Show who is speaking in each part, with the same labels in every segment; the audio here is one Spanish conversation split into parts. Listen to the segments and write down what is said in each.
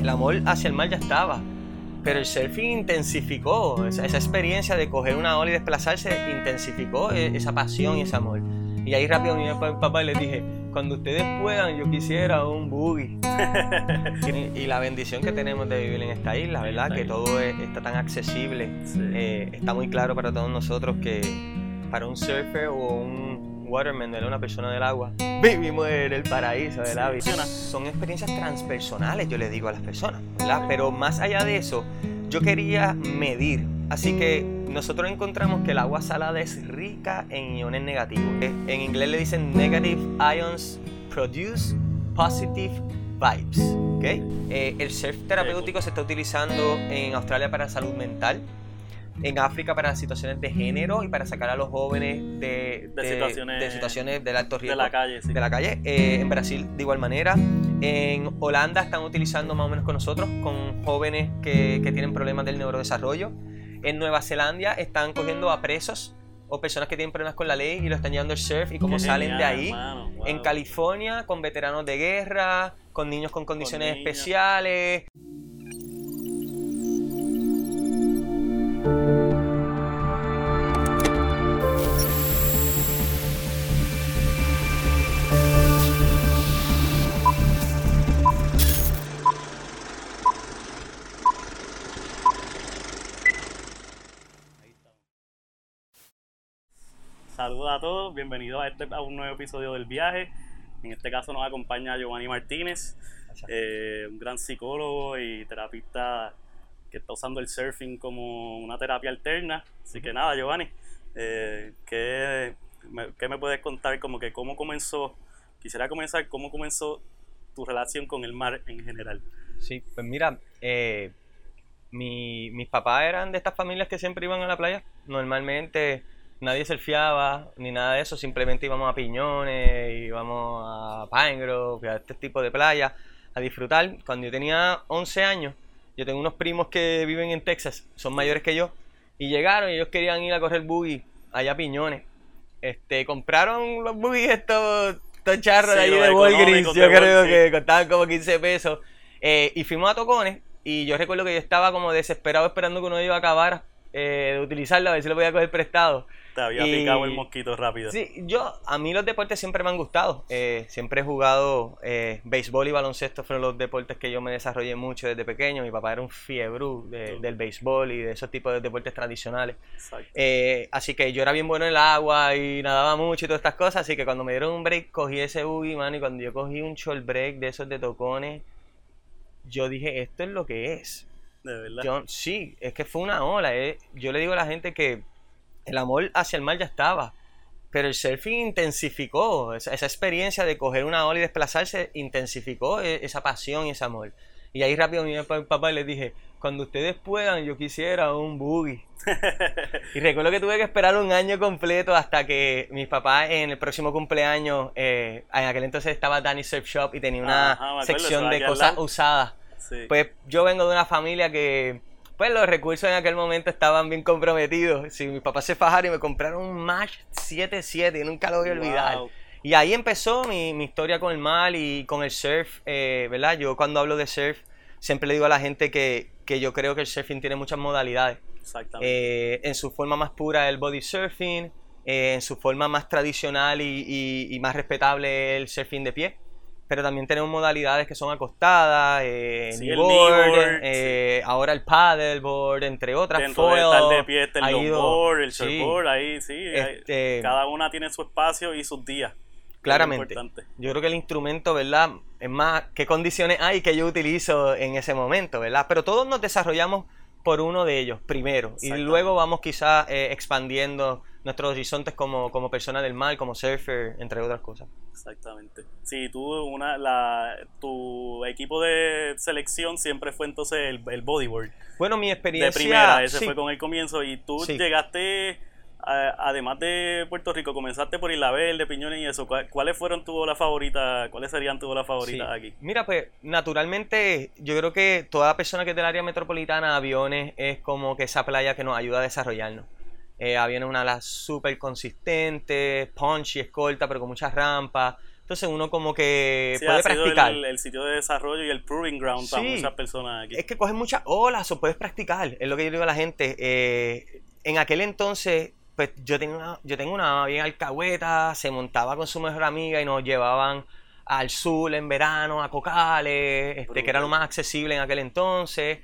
Speaker 1: el amor hacia el mar ya estaba, pero el surfing intensificó, esa, esa experiencia de coger una ola y desplazarse intensificó e- esa pasión y ese amor. Y ahí rápido mi papá y les dije, cuando ustedes puedan, yo quisiera un buggy. y, y la bendición que tenemos de vivir en esta isla, ¿verdad? Que todo es- está tan accesible.
Speaker 2: Sí.
Speaker 1: Eh, está muy claro para todos nosotros que para un surfer o un waterman, ¿verdad? una persona del agua, vivimos en el paraíso del
Speaker 2: Sí.
Speaker 1: ave. Son experiencias transpersonales, yo le digo a las personas, ¿verdad? Pero más allá de eso, yo quería medir. Así que nosotros encontramos que el agua salada es rica en iones negativos. En inglés le dicen negative ions produce positive vibes. ¿ok? Eh, el surf terapéutico se está utilizando en Australia para salud mental, en África para situaciones de género y para sacar a los jóvenes de,
Speaker 2: De situaciones-
Speaker 1: de situaciones del alto
Speaker 2: de
Speaker 1: riesgo
Speaker 2: la calle, sí.
Speaker 1: de la calle. Eh, en Brasil de igual manera. En Holanda están utilizando más o menos con nosotros, con jóvenes que, que tienen problemas del neurodesarrollo. En Nueva Zelanda están cogiendo a presos o personas que tienen problemas con la ley y lo están llevando al surf y cómo
Speaker 2: Qué
Speaker 1: salen de
Speaker 2: genial,
Speaker 1: ahí.
Speaker 2: hermano, wow.
Speaker 1: En California, con veteranos de guerra, con niños con condiciones
Speaker 2: niños.
Speaker 1: especiales.
Speaker 2: Saludos a todos, bienvenidos a, este, a un nuevo episodio del viaje. En este caso nos acompaña Giovanni Martínez, eh, un gran psicólogo y terapista que está usando el surfing como una terapia alterna. Así que nada, Giovanni, eh, ¿qué, me, qué me puedes contar? Como que cómo comenzó, quisiera comenzar, cómo comenzó tu relación con el mar en general.
Speaker 1: Sí, pues mira, eh, mi- mis papás eran de estas familias que siempre iban a la playa. Normalmente nadie surfeaba ni nada de eso, simplemente íbamos a Piñones, íbamos a Pine Grove, a este tipo de playas a disfrutar. Cuando yo tenía 11 años, yo tengo unos primos que viven en Texas, son mayores que yo, y llegaron y ellos querían ir a correr buggy allá a Piñones. Este, compraron los buggies estos, estos charros de
Speaker 2: Sí,
Speaker 1: ahí
Speaker 2: los
Speaker 1: de Walgreens, yo
Speaker 2: de
Speaker 1: creo
Speaker 2: sí.
Speaker 1: que costaban como 15 pesos. Eh, y fuimos a Tocones y yo recuerdo que yo estaba como desesperado esperando que uno iba a acabar eh, de utilizarlo, a ver si lo podía coger prestado.
Speaker 2: Te había
Speaker 1: Y-
Speaker 2: picado el mosquito rápido.
Speaker 1: Sí, yo, a mí los deportes siempre me han gustado. Eh, siempre he jugado eh, béisbol y baloncesto, fueron los deportes que yo me desarrollé mucho desde pequeño. Mi papá era un fiebrú de-
Speaker 2: Mm.
Speaker 1: del béisbol y de esos tipos de deportes tradicionales.
Speaker 2: Exacto.
Speaker 1: Eh, así que yo era bien bueno en el agua y nadaba mucho y todas estas cosas. Así que cuando me dieron un break, cogí ese buggy, mano. Y cuando yo cogí un short break de esos de tocones, yo dije, esto es lo que es.
Speaker 2: de verdad.
Speaker 1: Yo, sí, es que fue una ola. eh. Yo le digo a la gente que el amor hacia el mar ya estaba. Pero el surfing intensificó. Esa, esa experiencia de coger una ola y desplazarse intensificó eh, esa pasión y ese amor. Y ahí rápido mi papá, les dije, cuando ustedes puedan, yo quisiera un buggy. Y recuerdo que tuve que esperar un año completo hasta que mis papás en el próximo cumpleaños, eh, en aquel entonces estaba Danny Surf Shop y tenía una sección de cosas usadas.
Speaker 2: Sí.
Speaker 1: Pues yo vengo de una familia que, pues los recursos en aquel momento estaban bien comprometidos. Si mis papás se fajaron y me compraron un Match 77 y nunca lo voy a olvidar.
Speaker 2: Wow.
Speaker 1: Y ahí empezó mi, mi historia con el mar y con el surf, eh, ¿verdad? Yo cuando hablo de surf siempre le digo a la gente que, que yo creo que el surfing tiene muchas modalidades.
Speaker 2: Exactamente.
Speaker 1: Eh, en su forma más pura el body surfing, eh, en su forma más tradicional y, y- y más respetable el surfing de pie. Pero también tenemos modalidades que son acostadas, eh,
Speaker 2: Sí, el
Speaker 1: kneeboard,
Speaker 2: kneeboard,
Speaker 1: eh, ahora el paddleboard, entre otras.
Speaker 2: Dentro de
Speaker 1: foil,
Speaker 2: de pie está el longboard, el
Speaker 1: sí,
Speaker 2: shortboard, ahí sí.
Speaker 1: este,
Speaker 2: cada una tiene su espacio y sus días.
Speaker 1: Claramente. Yo creo que el instrumento, ¿verdad? Es más, qué condiciones hay que yo utilizo en ese momento, ¿verdad? Pero todos nos desarrollamos por uno de ellos primero. Y luego vamos quizás eh, expandiendo nuestros horizontes como, como persona del mar, como surfer, entre otras cosas.
Speaker 2: Exactamente. Sí, tú, una, la, tu equipo de selección siempre fue entonces el, el bodyboard.
Speaker 1: Bueno, mi
Speaker 2: De
Speaker 1: experiencia...
Speaker 2: primera, ese
Speaker 1: sí.
Speaker 2: fue con el comienzo. Y tú
Speaker 1: Sí.
Speaker 2: llegaste, a- además de Puerto Rico, comenzaste por Isla Verde, Piñones y eso. ¿Cuál- ¿Cuáles fueron tus olas favoritas? ¿Cuáles serían tus olas favoritas
Speaker 1: Sí.
Speaker 2: aquí?
Speaker 1: Mira, pues naturalmente yo creo que toda persona que es del área metropolitana, Aviones es como que esa playa que nos ayuda a desarrollarnos. Eh, es una ala súper consistente, punchy, es corta, pero con muchas rampas. Entonces uno como que
Speaker 2: Sí,
Speaker 1: puede
Speaker 2: ha sido
Speaker 1: practicar.
Speaker 2: el, el sitio de desarrollo y el proving ground para
Speaker 1: Sí.
Speaker 2: muchas personas aquí.
Speaker 1: Es que coges muchas olas o puedes practicar, es lo que yo digo a la gente. Eh, en aquel entonces, pues yo tengo una, yo tengo una bien alcahueta, se montaba con su mejor amiga y nos llevaban al sur en verano, a Cocales, este, que era lo más accesible en aquel entonces.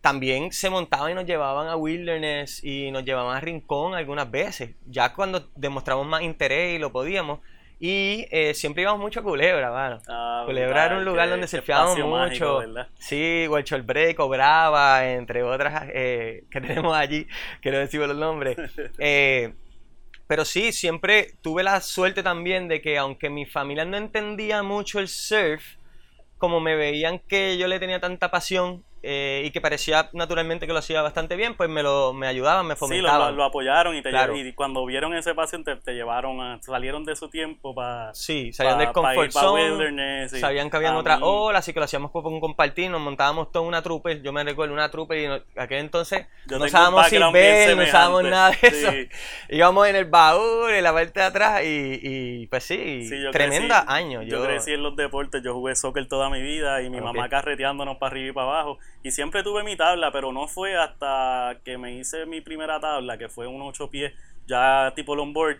Speaker 1: También se montaban y nos llevaban a Wilderness y nos llevaban a Rincón algunas veces, ya cuando demostramos más interés y lo podíamos. Y eh, siempre íbamos mucho a Culebra, mano.
Speaker 2: Ah,
Speaker 1: Culebra era un lugar donde surfeábamos
Speaker 2: mágico,
Speaker 1: mucho. Sí, Huelchol Break, Brava, entre otras eh, que tenemos allí, que no decimos los nombres. Eh, pero sí, siempre tuve la suerte también de que aunque mi familia no entendía mucho el surf, como me veían que yo le tenía tanta pasión eh, y que parecía naturalmente que lo hacía bastante bien, pues me, lo, me ayudaban, me
Speaker 2: Sí, lo,
Speaker 1: fomentaban.
Speaker 2: lo- lo apoyaron y, te
Speaker 1: Claro.
Speaker 2: y cuando vieron ese pasión te, te llevaron a, salieron de su tiempo para
Speaker 1: Sí, salían del comfort zone.
Speaker 2: wilderness. y
Speaker 1: Sabían que habían otras olas, así que lo hacíamos con un compartir, nos montábamos toda una trupe, yo me recuerdo una trupe y no- aquel entonces
Speaker 2: Yo
Speaker 1: no
Speaker 2: bien
Speaker 1: Silver, no usábamos nada de eso.
Speaker 2: Sí.
Speaker 1: Íbamos en el baúl, en la parte de atrás y, y, pues sí,
Speaker 2: Sí,
Speaker 1: tremenda
Speaker 2: crecí-
Speaker 1: año.
Speaker 2: Yo, crecí en los deportes, yo jugué soccer toda mi vida y mi mamá carreteándonos para arriba y para abajo. Y siempre tuve mi tabla, pero no fue hasta que me hice mi primera tabla, que fue un 8 pies, ya tipo longboard,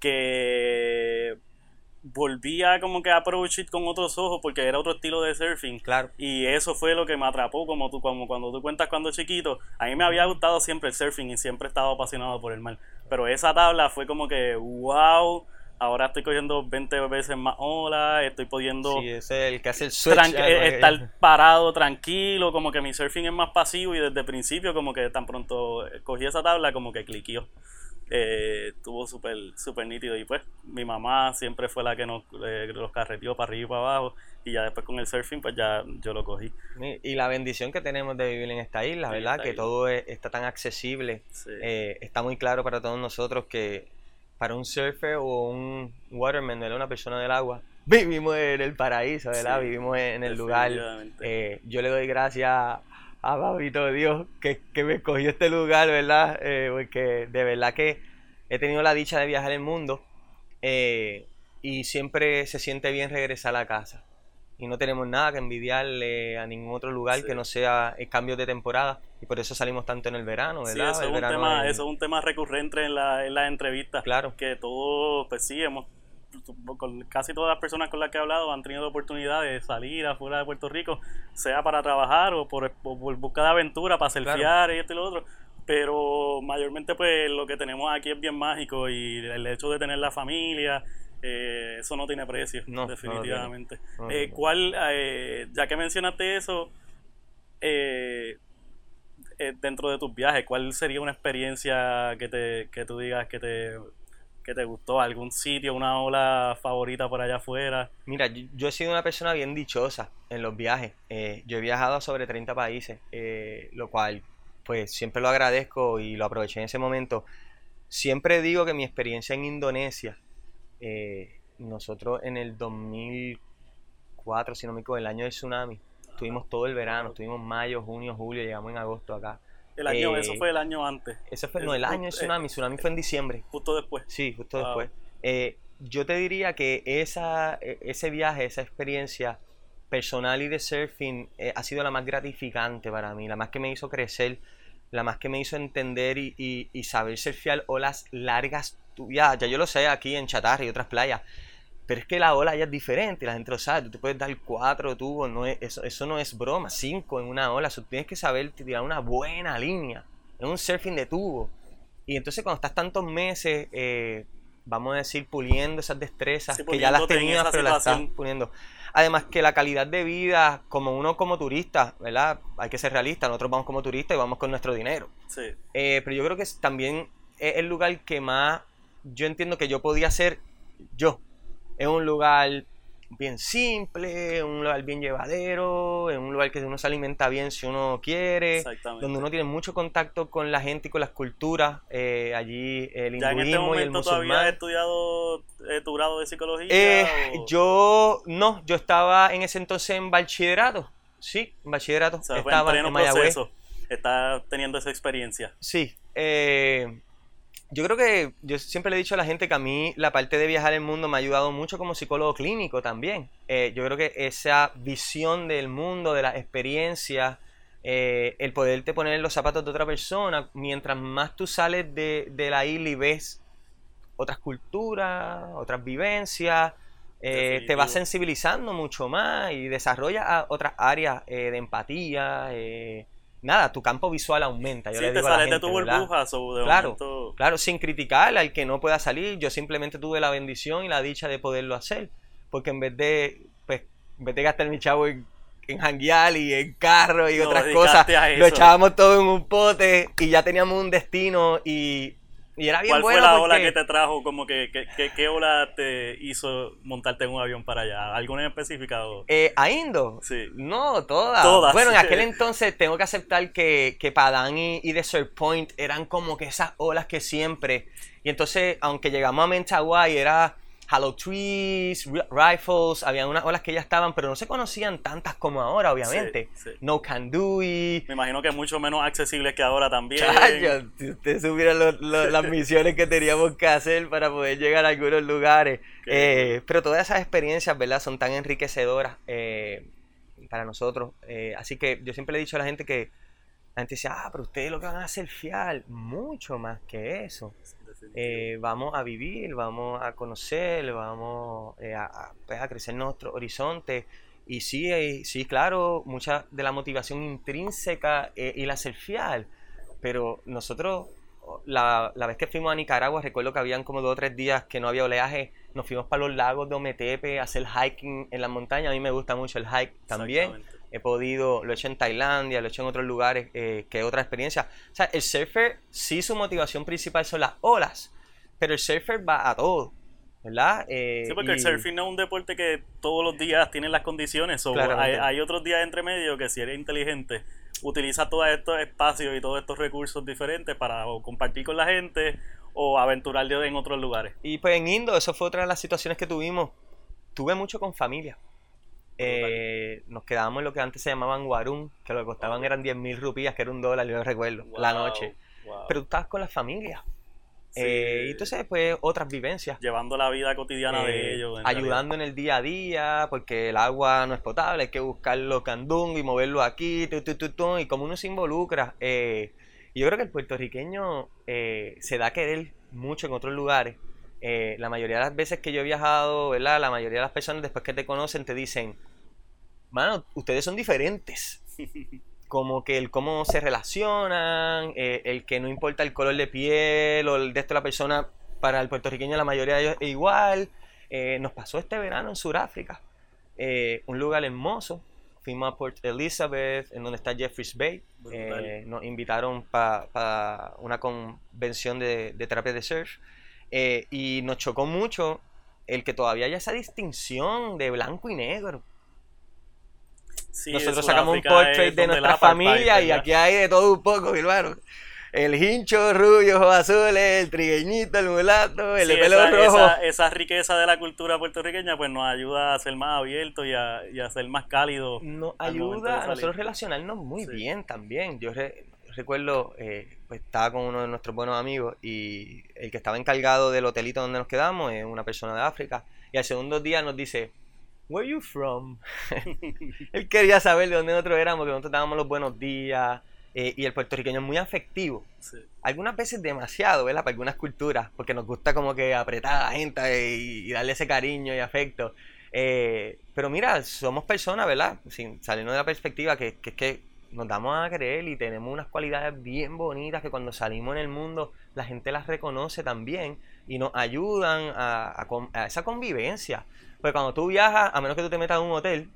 Speaker 2: que volvía como que a approach it con otros ojos porque era otro estilo de surfing.
Speaker 1: Claro.
Speaker 2: Y eso fue lo que me atrapó, como tú, como cuando tú cuentas cuando chiquito. A mí me había gustado siempre el surfing y siempre he estado apasionado por el mar. Pero esa tabla fue como que, wow, ahora estoy cogiendo 20 veces más olas, estoy pudiendo
Speaker 1: Sí, es el que hace el switch. ah,
Speaker 2: eh, estar parado, tranquilo, como que mi surfing es más pasivo y desde el principio como que tan pronto cogí esa tabla como que cliqueó. Eh, estuvo súper súper nítido y pues mi mamá siempre fue la que nos eh, los carreteó para arriba y para abajo y ya después con el surfing pues ya yo lo cogí.
Speaker 1: Y la bendición que tenemos de vivir en esta isla, ¿verdad? Que
Speaker 2: isla.
Speaker 1: todo es- está tan accesible.
Speaker 2: Sí.
Speaker 1: Eh, está muy claro para todos nosotros que para un surfer o un waterman, una persona del agua, vivimos en el paraíso, ¿verdad?
Speaker 2: Sí,
Speaker 1: vivimos en el lugar. Eh, yo le doy gracias a Babito Dios que, que me escogió este lugar, ¿verdad? Eh, porque de verdad que he tenido la dicha de viajar el mundo eh, y siempre se siente bien regresar a casa. Y no tenemos nada que envidiarle a ningún otro lugar
Speaker 2: Sí.
Speaker 1: que no sea el cambio de temporada. Y por eso salimos tanto en el verano,
Speaker 2: Sí,
Speaker 1: ¿verdad?
Speaker 2: eso,
Speaker 1: El
Speaker 2: es un tema,
Speaker 1: es-
Speaker 2: eso es un tema recurrente en, la, en las entrevistas.
Speaker 1: Claro.
Speaker 2: Que todos, pues sí, hemos, con casi todas las personas con las que he hablado han tenido la oportunidad de salir afuera de Puerto Rico, sea para trabajar o por, o por busca de aventura, para
Speaker 1: Claro.
Speaker 2: surfear y esto y lo otro. Pero mayormente pues lo que tenemos aquí es bien mágico y el hecho de tener la familia, eh, eso no tiene precio,
Speaker 1: No, no lo
Speaker 2: definitivamente.
Speaker 1: tiene. No lo
Speaker 2: Eh. ¿Cuál, eh, ya que mencionaste eso, eh, eh, dentro de tus viajes, ¿cuál sería una experiencia que te que tú digas que te que te gustó? ¿Algún sitio, una ola favorita por allá afuera?
Speaker 1: Mira, yo, yo he sido una persona bien dichosa en los viajes. Yo he viajado a sobre 30 países, eh, lo cual pues siempre lo agradezco y lo aproveché en ese momento. Siempre digo que mi experiencia en Indonesia, eh, nosotros en el 2004, si no me equivoco, el año del tsunami, estuvimos todo el verano, estuvimos mayo, junio, julio, llegamos en agosto acá.
Speaker 2: El año,
Speaker 1: Eh,
Speaker 2: eso fue el año antes,
Speaker 1: Ese fue, no, el año del
Speaker 2: fue-
Speaker 1: tsunami, tsunami fue en diciembre.
Speaker 2: justo después.
Speaker 1: Sí, justo
Speaker 2: Wow.
Speaker 1: después. Eh, yo te diría que esa, e- ese viaje, esa experiencia personal y de surfing eh, ha sido la más gratificante para mí, la más que me hizo crecer, la más que me hizo entender y, y- y saber surfear olas largas. Tú- Ya, ya yo lo sé aquí en Chatarra y otras playas, pero es que la ola ya es diferente, la gente lo sabe, tú te puedes dar cuatro tubos, no es, eso, eso no es broma, cinco en una ola, eso tienes que saber tirar una buena línea, es un surfing de tubo. Y entonces cuando estás tantos meses, eh, vamos a decir, puliendo esas destrezas
Speaker 2: Sí,
Speaker 1: que ya las tenías, pero las estás poniendo. Además que la calidad de vida, como uno como turista, ¿verdad? Hay que ser realista, nosotros vamos como turistas y vamos con nuestro dinero.
Speaker 2: Sí.
Speaker 1: Eh, pero yo creo que también es el lugar que más yo entiendo que yo podía ser yo. Es un lugar bien simple, un lugar bien llevadero, es un lugar que uno se alimenta bien si uno quiere, donde uno tiene mucho contacto con la gente y con las culturas. eh, allí el
Speaker 2: ya en este
Speaker 1: hinduismo y el
Speaker 2: momento todavía has
Speaker 1: musulmán.
Speaker 2: estudiado eh, tu grado de psicología.
Speaker 1: Eh,
Speaker 2: o-
Speaker 1: yo no, yo estaba en ese entonces en bachillerato. Sí, en bachillerato.
Speaker 2: o sea, en
Speaker 1: estaba
Speaker 2: pleno
Speaker 1: en Mayagüez.
Speaker 2: Estás teniendo esa experiencia.
Speaker 1: Sí. eh, yo creo que yo siempre le he dicho a la gente que a mí la parte de viajar el mundo me ha ayudado mucho como psicólogo clínico también. Eh, yo creo que esa visión del mundo, de las experiencias, eh, el poderte poner en los zapatos de otra persona, mientras más tú sales de, de la isla y ves otras culturas, otras vivencias, eh, te vas sensibilizando mucho más y desarrollas otras áreas de empatía nada, tu campo visual aumenta. Yo le digo te sales de tu burbuja, de claro, claro, sin criticar al que no pueda salir. Yo simplemente tuve la bendición y la dicha de poderlo hacer. Porque en vez de, pues, en vez de gastar mi chavo en, en janguear y en carro y otras cosas, lo echábamos todo en un pote y ya teníamos un destino y y era bien
Speaker 2: ¿Cuál fue la ola que te trajo? Como que, ¿Qué ola te hizo montarte en un avión para allá? ¿Alguna en específica?
Speaker 1: Eh, ¿A Indo? Sí. No, todas. Bueno, en aquel entonces tengo que aceptar que, que Padán y, y Desert Point eran como que esas olas que siempre... Y entonces, aunque llegamos a Mentawai, era Hollow Trees, Rifles, había unas olas que ya estaban, pero no se conocían tantas como ahora, obviamente. No Can Do Me
Speaker 2: imagino que mucho menos accesibles que ahora también.
Speaker 1: si ustedes supieran las misiones que teníamos que hacer para poder llegar a algunos lugares. Eh, pero todas esas experiencias, ¿verdad? Son tan enriquecedoras eh, para nosotros. Eh, así que yo siempre le he dicho a la gente que la gente dice, ah, pero ustedes lo que van a hacer fiel, mucho más que eso. Eh, vamos a vivir, vamos a conocer, vamos eh, a, pues, a, crecer nuestro horizonte. Y sí, eh, sí, claro, mucha de la motivación intrínseca y la selfial. Pero nosotros, la, la, vez que fuimos a Nicaragua, recuerdo que habían como dos o tres días que no había oleaje. Nos fuimos para los lagos de Ometepe a hacer hiking en la montaña. A mí me gusta mucho el hike también he podido, lo he hecho en Tailandia, lo he hecho en otros lugares, eh, que otra experiencia. O sea, el surfer sí su motivación principal son las olas, pero el surfer va a todo. ¿verdad?
Speaker 2: Eh, sí, porque el surfing no es un deporte que todos los días tiene las condiciones. O hay, hay, otros días entre medio que si eres inteligente, utiliza todos estos espacios y todos estos recursos diferentes para compartir con la gente o aventurar en otros lugares.
Speaker 1: Y pues en Indo, eso fue otra de las situaciones que tuvimos. Tuve mucho con familia. Eh, nos quedábamos en lo que antes se llamaban Warun, que lo que costaban eran 10 mil rupias, que era un dólar, yo recuerdo, la noche. Pero tú estabas con la familia. Eh, y entonces, pues, otras vivencias.
Speaker 2: Llevando la vida cotidiana de eh, ellos.
Speaker 1: ayudando en el día a día, porque el agua no es potable, hay que buscarlo candung y moverlo aquí, y como uno se involucra. y yo creo que el puertorriqueño se da a querer mucho en otros lugares eh, la mayoría de las veces que yo he viajado, ¿verdad? La mayoría de las personas después que te conocen te dicen, mano, ustedes son diferentes. Como que el cómo se relacionan, eh, el que no importa el color de piel o el de esto la persona, para el puertorriqueño la mayoría de ellos es igual. Eh, nos pasó este verano en Sudáfrica, un lugar hermoso. Fuimos a Port Elizabeth, en donde está Jeffreys Bay. nos invitaron para una convención de, de terapia de surf. Eh, y nos chocó mucho el que todavía haya esa distinción de blanco y negro. Nosotros sacamos un portrait de nuestra familia y aquí hay de todo un poco, hermano. El hincho, rubio, ojos azules, el trigueñito, el mulato, el pelo rojo.
Speaker 2: Esa, riqueza de la cultura puertorriqueña pues nos ayuda a ser más abiertos y a, ser más cálidos.
Speaker 1: Nos ayuda a nosotros relacionarnos muy bien también. Yo recuerdo, eh, pues estaba con uno de nuestros buenos amigos y el que estaba encargado del hotelito donde nos quedamos es una persona de África. Y al segundo día nos dice, Where are you from? Él quería saber de dónde nosotros éramos, que nosotros dábamos los buenos días. Eh, y el puertorriqueño es muy afectivo. Algunas veces demasiado, ¿verdad? Para algunas culturas, porque nos gusta como que apretar a la gente y, darle ese cariño y afecto. Eh, pero mira, somos personas, ¿verdad? Sin, saliendo de la perspectiva que, que, que nos damos a creer y tenemos unas cualidades bien bonitas que cuando salimos en el mundo la gente las reconoce también y nos ayudan a, esa convivencia. Porque cuando tú viajas, a menos que tú te metas en un hotel,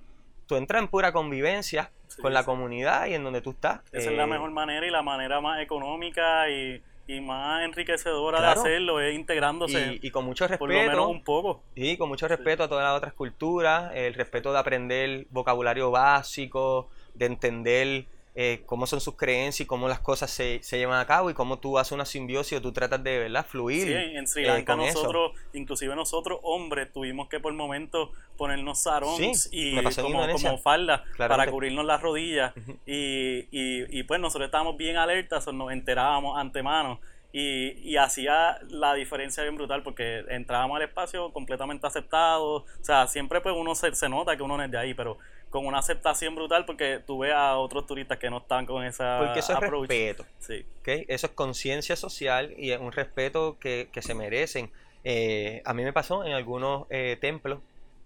Speaker 1: tú entras en pura convivencia con la comunidad y en donde tú estás.
Speaker 2: Esa es la eh, mejor manera y la manera más económica y, más enriquecedora de hacerlo es integrándose.
Speaker 1: Y, con mucho respeto.
Speaker 2: un poco.
Speaker 1: Y con mucho respeto a todas las otras culturas, el respeto de aprender vocabulario básico, de entender eh, cómo son sus creencias y cómo las cosas se, se, llevan a cabo y cómo tú haces una simbiosis o tú tratas de ¿verdad? fluir.
Speaker 2: Sí, en Sri eh, Lanka nosotros, inclusive nosotros hombres, tuvimos que por momentos ponernos sarones y como, como, falda para cubrirnos las rodillas y, y, y, pues nosotros estábamos bien alertas, nos enterábamos antemano Y, y hacía la diferencia bien brutal porque entrábamos al espacio completamente aceptados. O sea, siempre pues uno se, se nota que uno no es de ahí, pero con una aceptación brutal porque tú ves a otros turistas que no están con esa
Speaker 1: Porque eso es
Speaker 2: approach.
Speaker 1: respeto.
Speaker 2: Sí,
Speaker 1: ¿ok? Eso es conciencia social y es un respeto que, que se merecen. Eh, a mí me pasó en algunos eh, templos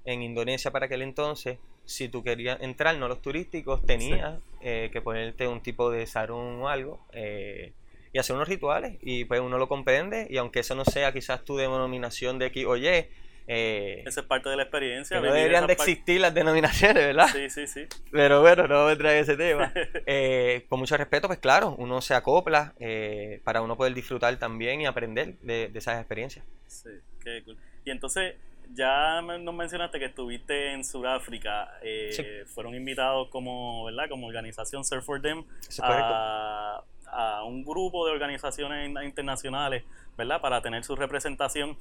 Speaker 1: en Indonesia para aquel entonces, si tú querías entrar, no los turísticos, tenías eh, que ponerte un tipo de sarún o algo eh, y hacer unos rituales y pues uno lo comprende y aunque eso no sea quizás tu denominación de X o Y, eh,
Speaker 2: esa es parte de la experiencia.
Speaker 1: que no deberían de existir las denominaciones, ¿verdad?
Speaker 2: Sí, sí, sí.
Speaker 1: Pero bueno, no a entrar en ese tema. Eh, con mucho respeto, pues claro, uno se acopla eh, para uno poder disfrutar también y aprender de, de esas experiencias.
Speaker 2: Sí, qué cool. Y entonces, ya me- nos mencionaste que estuviste en Sudáfrica. eh,
Speaker 1: Sí.
Speaker 2: Fueron invitados como, ¿verdad? Como organización Surf for Them
Speaker 1: Eso es correcto.
Speaker 2: A, un grupo de organizaciones in- internacionales, ¿verdad? Para tener su representación.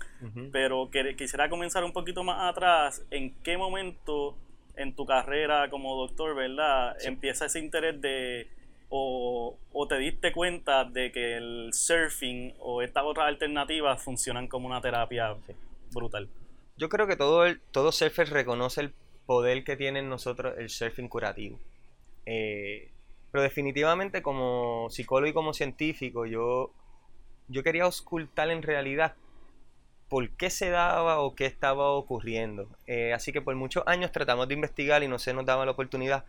Speaker 2: Pero que- quisiera comenzar un poquito más atrás. ¿En qué momento en tu carrera como doctor, ¿verdad?
Speaker 1: Sí.
Speaker 2: Empieza ese interés de... O, o te diste cuenta de que el surfing o estas otras alternativas funcionan como una terapia
Speaker 1: Sí.
Speaker 2: brutal.
Speaker 1: Yo creo que todo, el, todo surfer reconoce el poder que tiene en nosotros el surfing curativo. Eh, pero definitivamente como psicólogo y como científico, yo, yo quería ocultar en realidad por qué se daba o qué estaba ocurriendo. Eh, así que por muchos años tratamos de investigar y no se nos daba la oportunidad.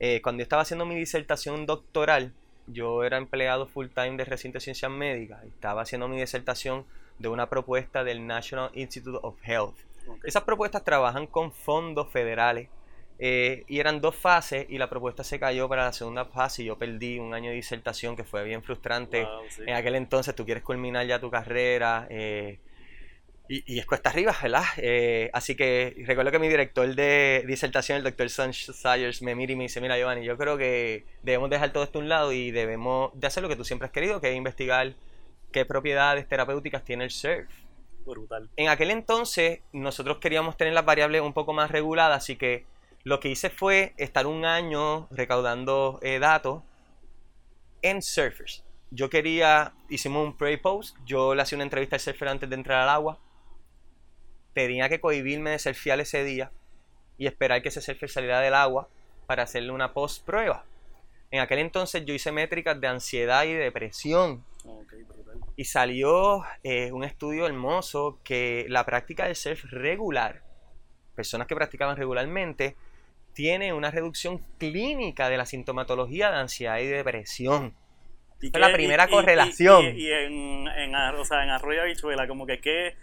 Speaker 1: Eh, cuando yo estaba haciendo mi disertación doctoral, yo era empleado full time de recinto de ciencias médicas estaba haciendo mi disertación de una propuesta del National Institute of Health.
Speaker 2: Ok.
Speaker 1: Esas propuestas trabajan con fondos federales eh, y eran dos fases y la propuesta se cayó para la segunda fase y yo perdí un año de disertación que fue bien frustrante.
Speaker 2: Wow, sí.
Speaker 1: En aquel entonces tú quieres culminar ya tu carrera eh, y, y es cuesta arriba, ¿verdad? Eh, así que recuerdo que mi director de disertación, el doctor Son Sayers, me mira y me dice, mira Giovanni, yo creo que debemos dejar todo esto a un lado y debemos de hacer lo que tú siempre has querido, que es investigar qué propiedades terapéuticas tiene el surf.
Speaker 2: Brutal.
Speaker 1: En aquel entonces nosotros queríamos tener las variables un poco más reguladas, así que lo que hice fue estar un año recaudando eh, datos en surfers. Yo quería, hicimos un pre-post, yo le hacía una entrevista al surfer antes de entrar al agua, tenía que cohibirme de surfear ese día y esperar que ese surfer saliera del agua para hacerle una post-prueba. En aquel entonces yo hice métricas de ansiedad y depresión y salió eh, un estudio hermoso que la práctica del surf regular, personas que practicaban regularmente, tiene una reducción clínica de la sintomatología de ansiedad y depresión.
Speaker 2: Y
Speaker 1: la primera
Speaker 2: y- y-
Speaker 1: correlación.
Speaker 2: Y, y en, en, o sea, en Arroyo Habichuela, como que qué.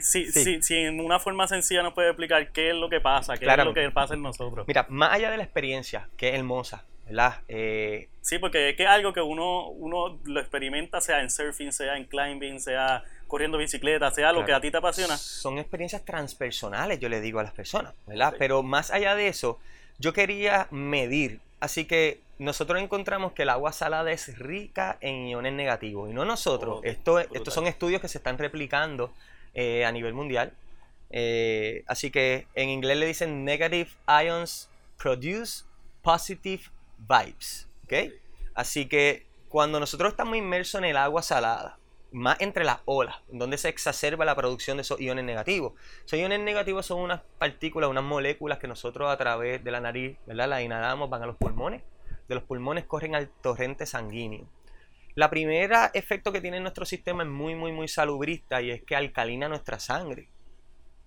Speaker 2: Si,
Speaker 1: Sí.
Speaker 2: si, si en una forma sencilla nos puede explicar qué es lo que pasa, qué
Speaker 1: Claramente.
Speaker 2: es lo que pasa en nosotros.
Speaker 1: Mira, más allá de la experiencia, que es hermosa, ¿verdad? Eh,
Speaker 2: Sí, porque es que es algo que uno, uno lo experimenta, sea en surfing, sea en climbing, sea corriendo bicicleta, sea lo
Speaker 1: Claro.
Speaker 2: que a ti te apasiona.
Speaker 1: Son experiencias transpersonales, yo le digo a las personas, ¿verdad?
Speaker 2: Sí.
Speaker 1: Pero más allá de eso, yo quería medir. Así que nosotros encontramos que el agua salada es rica en iones negativos. Y no nosotros. Esto,
Speaker 2: brutal.
Speaker 1: estos son estudios que se están replicando eh, a nivel mundial. Eh, así que en inglés le dicen negative ions produce positive vibes. Así que cuando nosotros estamos inmersos en el agua salada, más entre las olas, donde se exacerba la producción de esos iones negativos. Esos iones negativos son unas partículas, unas moléculas que nosotros a través de la nariz, ¿verdad? Las inhalamos, van a los pulmones. De los pulmones corren al torrente sanguíneo. La primera efecto que tiene en nuestro sistema es muy, muy, muy salubrista y es que alcalina nuestra sangre.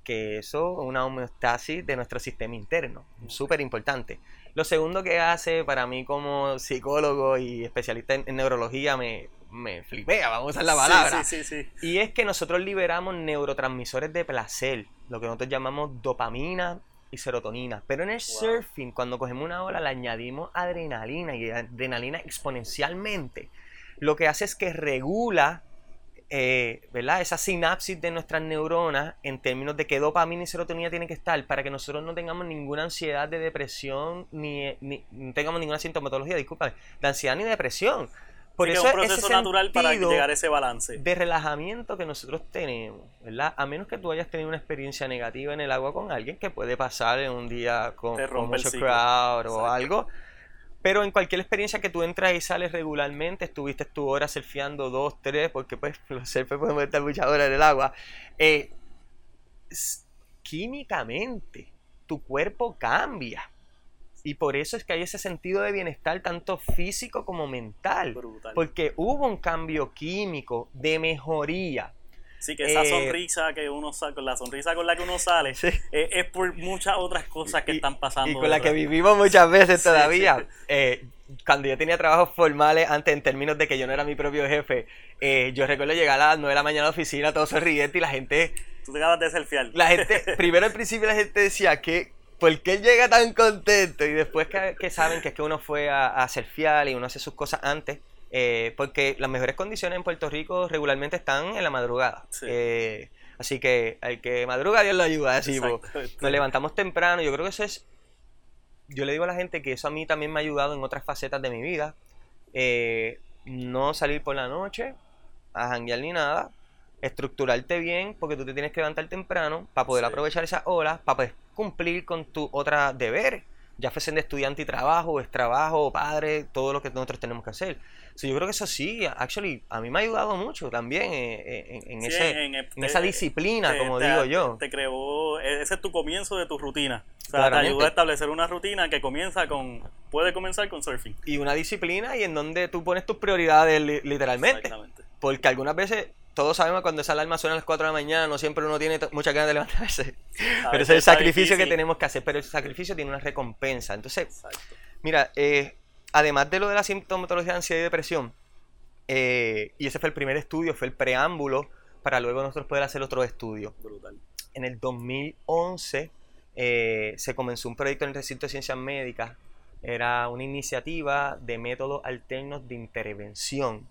Speaker 1: Que eso es una homeostasis de nuestro sistema interno. Súper importante. Lo segundo que hace para mí como psicólogo y especialista en, en neurología me, me flipea, vamos a usar la palabra.
Speaker 2: Sí, sí, sí. sí.
Speaker 1: Y es que nosotros liberamos neurotransmisores de placer, lo que nosotros llamamos dopamina y serotonina. Pero en el surfing, cuando cogemos una ola, le añadimos adrenalina y adrenalina exponencialmente. Lo que hace es que regula eh, ¿verdad? esa sinapsis de nuestras neuronas en términos de qué dopamina y serotonina tienen que estar para que nosotros no tengamos ninguna ansiedad de depresión ni, ni- no tengamos ninguna sintomatología, disculpa, de ansiedad ni depresión. Por eso
Speaker 2: es un proceso natural para llegar a ese balance.
Speaker 1: de relajamiento que nosotros tenemos, ¿verdad? A menos que tú hayas tenido una experiencia negativa en el agua con alguien, que puede pasar en un día con, mucho crowd o algo, Pero en cualquier experiencia que tú entras y sales regularmente, estuviste tu hora surfeando dos, tres, porque pues los surfers podemos estar muchas horas en el agua. eh, químicamente, tu cuerpo cambia. Y por eso es que hay ese sentido de bienestar, tanto físico como mental.
Speaker 2: Brutal.
Speaker 1: Porque hubo un cambio químico de mejoría.
Speaker 2: Sí, que esa
Speaker 1: eh,
Speaker 2: sonrisa que uno saca, la sonrisa con la que uno sale,
Speaker 1: Sí.
Speaker 2: eh, es por muchas otras cosas que
Speaker 1: Y-
Speaker 2: están pasando.
Speaker 1: Y con la que vivimos muchas veces
Speaker 2: Sí,
Speaker 1: todavía.
Speaker 2: sí.
Speaker 1: Eh, cuando yo tenía trabajos formales, antes en términos de que yo no era mi propio jefe, eh, yo recuerdo llegar a las 9 de la mañana a la oficina, todo sonriente, y la gente,
Speaker 2: Tú te acabas de selfiear.
Speaker 1: la gente, primero al principio la gente decía que, ¿por qué él llega tan contento? Y después que, que saben que es que uno fue a, a surfear y uno hace sus cosas antes, eh, porque las mejores condiciones en Puerto Rico regularmente están en la madrugada.
Speaker 2: Sí.
Speaker 1: Eh, así que al que madruga Dios lo ayuda, así, po.
Speaker 2: Exacto.
Speaker 1: Nos levantamos temprano. Yo creo que eso es. Yo le digo a la gente que eso a mí también me ha ayudado en otras facetas de mi vida. Eh, no salir por la noche a janguear ni nada. Estructurarte bien, porque tú te tienes que levantar temprano para poder
Speaker 2: Sí.
Speaker 1: aprovechar esas horas, para poder cumplir con tus otros deberes. Ya fuesen de estudiante y trabajo, es trabajo, padre, todo lo que nosotros tenemos que hacer. So, yo creo que eso sí, actually, a mí me ha ayudado mucho también eh, eh, en, en
Speaker 2: Sí,
Speaker 1: ese,
Speaker 2: en- en-
Speaker 1: en esa disciplina,
Speaker 2: te-
Speaker 1: como
Speaker 2: te-
Speaker 1: digo yo.
Speaker 2: Te creó, e, ese es tu comienzo de tu rutina. O sea,
Speaker 1: Claramente.
Speaker 2: te ayudó a establecer una rutina que comienza con, puede comenzar con surfing.
Speaker 1: y una disciplina y en donde tú pones tus prioridades li- literalmente.
Speaker 2: Exactamente.
Speaker 1: Porque algunas veces, todos sabemos cuando esa alarma suena a las 4 de la mañana, no siempre uno tiene muchas ganas de levantarse.
Speaker 2: A
Speaker 1: Pero ese es el sacrificio que tenemos que hacer. Pero el sacrificio tiene una recompensa. Entonces,
Speaker 2: Exacto.
Speaker 1: mira, eh, además de lo de la sintomatología de ansiedad y depresión, eh, y ese fue el primer estudio, fue el preámbulo para luego nosotros poder hacer otro estudio.
Speaker 2: Brutal.
Speaker 1: En el 2011 eh, se comenzó un proyecto en el recinto de ciencias médicas. Era una iniciativa de métodos alternos de intervención,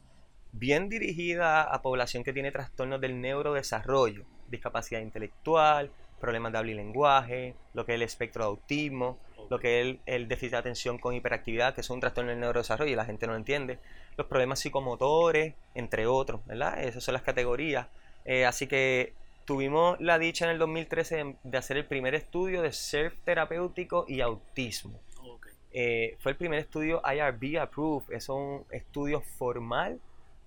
Speaker 1: bien dirigida a población que tiene trastornos del neurodesarrollo, discapacidad intelectual, problemas de habla y lenguaje, lo que es el espectro de autismo, lo que es el, el déficit de atención con hiperactividad, que es un trastorno del neurodesarrollo y la gente no lo entiende, los problemas psicomotores, entre otros, ¿verdad? Esas son las categorías. Eh, así que tuvimos la dicha en el 2013 de, de hacer el primer estudio de surf terapéutico y autismo. Eh, fue el primer estudio IRB approved, es un estudio formal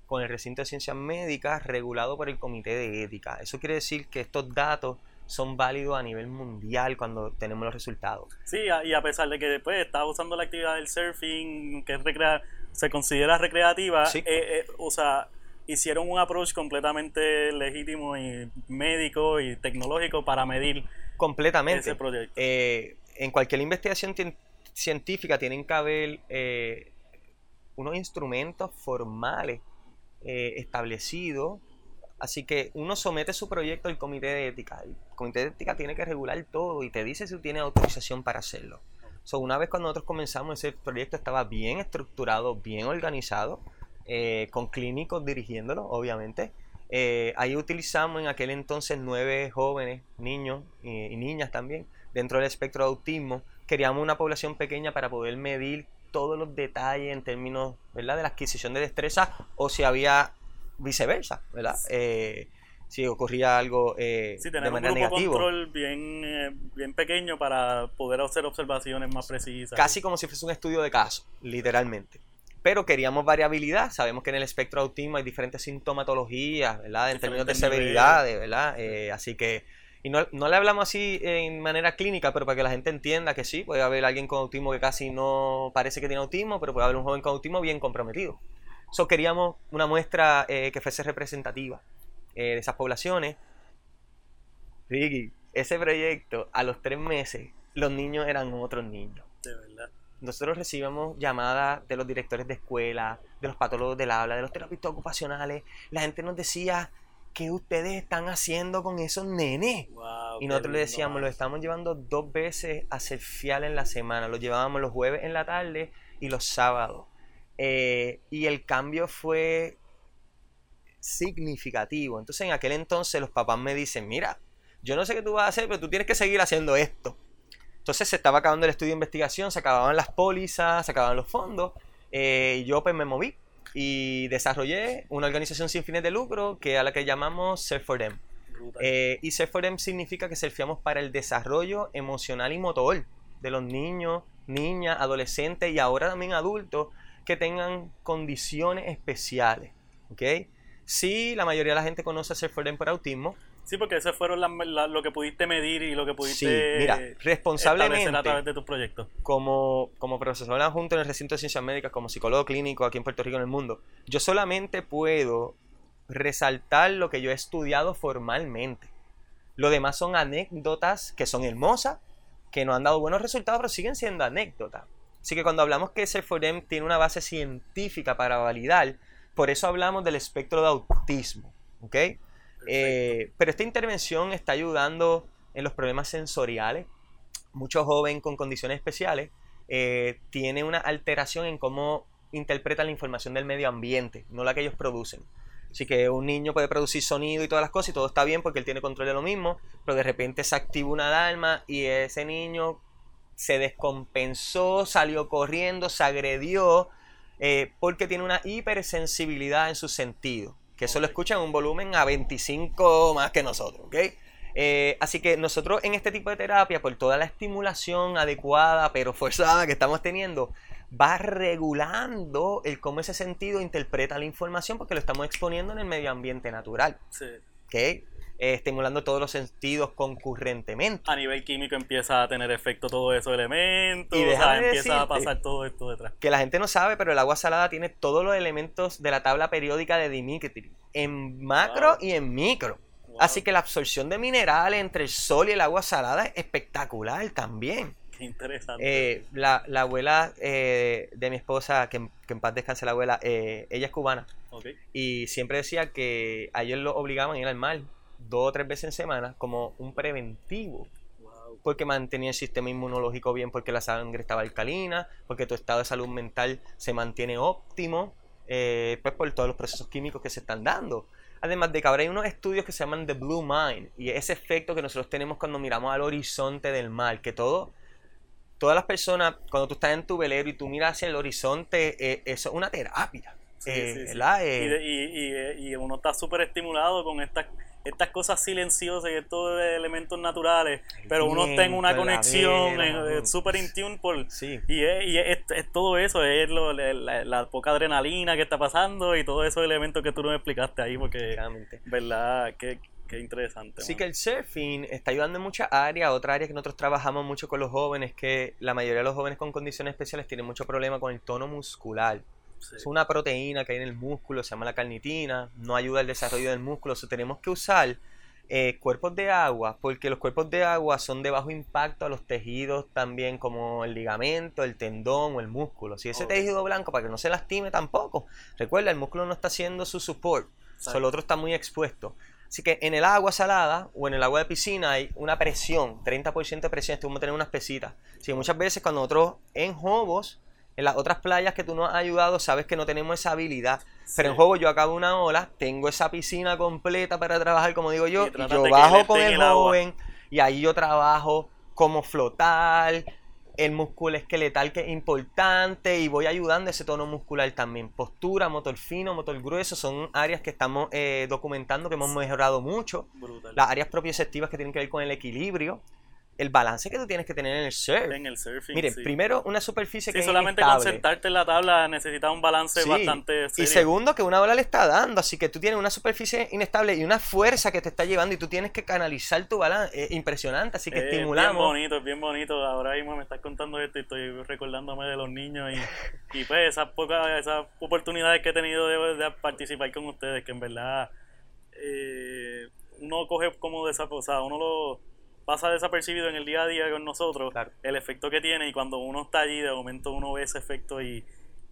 Speaker 1: con el recinto de ciencias médicas regulado por el comité de ética. Eso quiere decir que estos datos son válidos a nivel mundial cuando tenemos los resultados.
Speaker 2: Sí, y a pesar de que después estaba usando la actividad del surfing, que es recrea- se considera recreativa,
Speaker 1: Sí.
Speaker 2: eh, eh, o sea, hicieron un approach completamente legítimo y médico y tecnológico para medir
Speaker 1: Completamente.
Speaker 2: ese proyecto.
Speaker 1: Eh, en cualquier investigación científica tienen que haber eh, unos instrumentos formales eh, establecidos. Así que uno somete su proyecto al comité de ética. El comité de ética tiene que regular todo y te dice si tú tienes autorización para hacerlo. So, una vez cuando nosotros comenzamos, ese proyecto estaba bien estructurado, bien organizado, eh, con clínicos dirigiéndolo, obviamente. Eh, ahí utilizamos en aquel entonces nueve jóvenes, niños y, y niñas también, dentro del espectro de autismo. Queríamos una población pequeña para poder medir todos los detalles en términos ¿verdad? de la adquisición de destreza o si había viceversa, ¿verdad? Eh, si ocurría algo eh,
Speaker 2: Sí,
Speaker 1: de
Speaker 2: tener un
Speaker 1: manera
Speaker 2: grupo
Speaker 1: negativa.
Speaker 2: control bien, eh, bien pequeño para poder hacer observaciones más precisas.
Speaker 1: Casi como si fuese un estudio de caso, literalmente. Pero queríamos variabilidad. Sabemos que en el espectro de autismo hay diferentes sintomatologías, ¿verdad? En términos de severidades, ¿verdad? Eh, así que. Y no, no le hablamos así en manera clínica, pero para que la gente entienda que sí, puede haber alguien con autismo que casi no parece que tiene autismo, pero puede haber un joven con autismo bien comprometido. So, queríamos una muestra eh, que fuese representativa eh, de esas poblaciones. Ricky, ese proyecto, a los tres meses, los niños eran otros niños
Speaker 2: De verdad.
Speaker 1: nosotros recibimos llamadas de los directores de escuela, de los patólogos del habla, de los terapeutas ocupacionales. La gente nos decía, ¿qué ustedes están haciendo con esos nenes?
Speaker 2: Wow,
Speaker 1: Y nosotros le decíamos, lo estamos llevando dos veces a surfear en la semana. Lo llevábamos los jueves en la tarde y los sábados. Eh, y el cambio fue significativo. Entonces en aquel entonces los papás me dicen, mira, yo no sé qué tú vas a hacer, pero tú tienes que seguir haciendo esto. Entonces se estaba acabando el estudio de investigación, se acababan las pólizas, se acababan los fondos. eh, y yo pues me moví y desarrollé una organización sin fines de lucro que a la que llamamos Surf for Them. Eh, y Surf for Them significa que surfeamos para el desarrollo emocional y motor de los niños niñas, adolescentes y ahora también adultos que tengan condiciones especiales. ¿ok? Sí, la mayoría de la gente conoce a Surf4Them por autismo.
Speaker 2: Sí, porque ese fueron lo que pudiste medir y lo que pudiste
Speaker 1: sí, mira, responsablemente
Speaker 2: a través de tus proyectos.
Speaker 1: Como, como profesor adjunto en el recinto de ciencias médicas, como psicólogo clínico aquí en Puerto Rico en el mundo, yo solamente puedo resaltar lo que yo he estudiado formalmente. Lo demás son anécdotas que son hermosas, que no han dado buenos resultados, pero siguen siendo anécdotas. Así que cuando hablamos que ese FOREM tiene una base científica para validar, por eso hablamos del espectro de autismo. ¿ok? Eh, pero esta intervención está ayudando en los problemas sensoriales. Muchos jóvenes con condiciones especiales eh, tienen una alteración en cómo interpretan la información del medio ambiente, no la que ellos producen. Así que un niño puede producir sonido y todas las cosas y todo está bien porque él tiene control de lo mismo, pero de repente se activa una alarma y ese niño se descompensó, salió corriendo, se agredió eh, porque tiene una hipersensibilidad en su sentido, que eso lo escucha en un volumen a 25 más que nosotros, ¿ok? Eh, así que nosotros en este tipo de terapia, por toda la estimulación adecuada pero forzada que estamos teniendo, va regulando el cómo ese sentido interpreta la información porque lo estamos exponiendo en el medio ambiente natural. Sí. ¿Ok? Eh, estimulando todos los sentidos concurrentemente.
Speaker 2: A nivel químico empieza a tener efecto todos esos elementos, y empieza a pasar todo esto detrás.
Speaker 1: Que la gente no sabe, pero el agua salada tiene todos los elementos de la tabla periódica de Dimitri, en macro y en micro. Así que la absorción de minerales entre el sol y el agua salada es espectacular también.
Speaker 2: Qué interesante.
Speaker 1: Eh, la, abuela eh, de mi esposa, que, en paz descanse la abuela, eh, ella es cubana. Y siempre decía que a ellos lo obligaban a ir al mar dos o tres veces en semana como un preventivo. Porque mantenía el sistema inmunológico bien, porque la sangre estaba alcalina, porque tu estado de salud mental se mantiene óptimo, pues por todos los procesos químicos que se están dando. Además de que ahora hay unos estudios que se llaman The Blue Mind y ese efecto que nosotros tenemos cuando miramos al horizonte del mar, que todo todas las personas, cuando tú estás en tu velero y tú miras hacia el horizonte, eh, eso es una terapia. Eh,
Speaker 2: eh, y, uno está súper estimulado con estas estas cosas silenciosas y estos elementos naturales, pero uno está en una conexión súper in tune por, y, es, todo eso, es la, poca adrenalina que está pasando y todos esos elementos que tú no me explicaste ahí, porque, ¿verdad? Que, Qué interesante.
Speaker 1: Sí, que el surfing está ayudando en muchas áreas. Otra área que nosotros trabajamos mucho con los jóvenes, que la mayoría de los jóvenes con condiciones especiales tienen mucho problema con el tono muscular. Es una proteína que hay en el músculo, se llama la carnitina, no ayuda al desarrollo del músculo. O tenemos que usar eh, cuerpos de agua, porque los cuerpos de agua son de bajo impacto a los tejidos también, como el ligamento, el tendón o el músculo. Si ese tejido blanco, para que no se lastime tampoco, recuerda, el músculo no está haciendo su support, solo el otro está muy expuesto. Así que en el agua salada o en el agua de piscina hay una presión, 30% de presión, a tener unas pesitas. Así que muchas veces cuando nosotros en Jobos, en las otras playas que tú nos has ayudado, sabes que no tenemos esa habilidad. Pero en Jobos yo acabo una ola, tengo esa piscina completa para trabajar, como digo yo, y, yo bajo con el joven y ahí yo trabajo como flotar, el músculo esqueletal que es importante y voy ayudando ese tono muscular también. Postura, motor fino, motor grueso son áreas que estamos eh, documentando que hemos mejorado mucho. Las áreas propioceptivas que tienen que ver con el equilibrio el balance que tú tienes que tener en el surf.
Speaker 2: En el surfing.
Speaker 1: Miren, primero una superficie que
Speaker 2: es solamente con sentarte en la tabla necesitas un balance bastante
Speaker 1: serio. Y segundo, que una ola le está dando, así que tú tienes una superficie inestable y una fuerza que te está llevando y tú tienes que canalizar tu balance. Es impresionante, así que estimulamos. Es
Speaker 2: bien bonito, es bien bonito. Ahora mismo me estás contando esto y estoy recordándome de los niños y, y pues esas pocas esas oportunidades que he tenido de, participar con ustedes, que en verdad eh, uno coge como de esa, o sea, uno lo pasa desapercibido en el día a día con nosotros el efecto que tiene y cuando uno está allí de momento uno ve ese efecto y,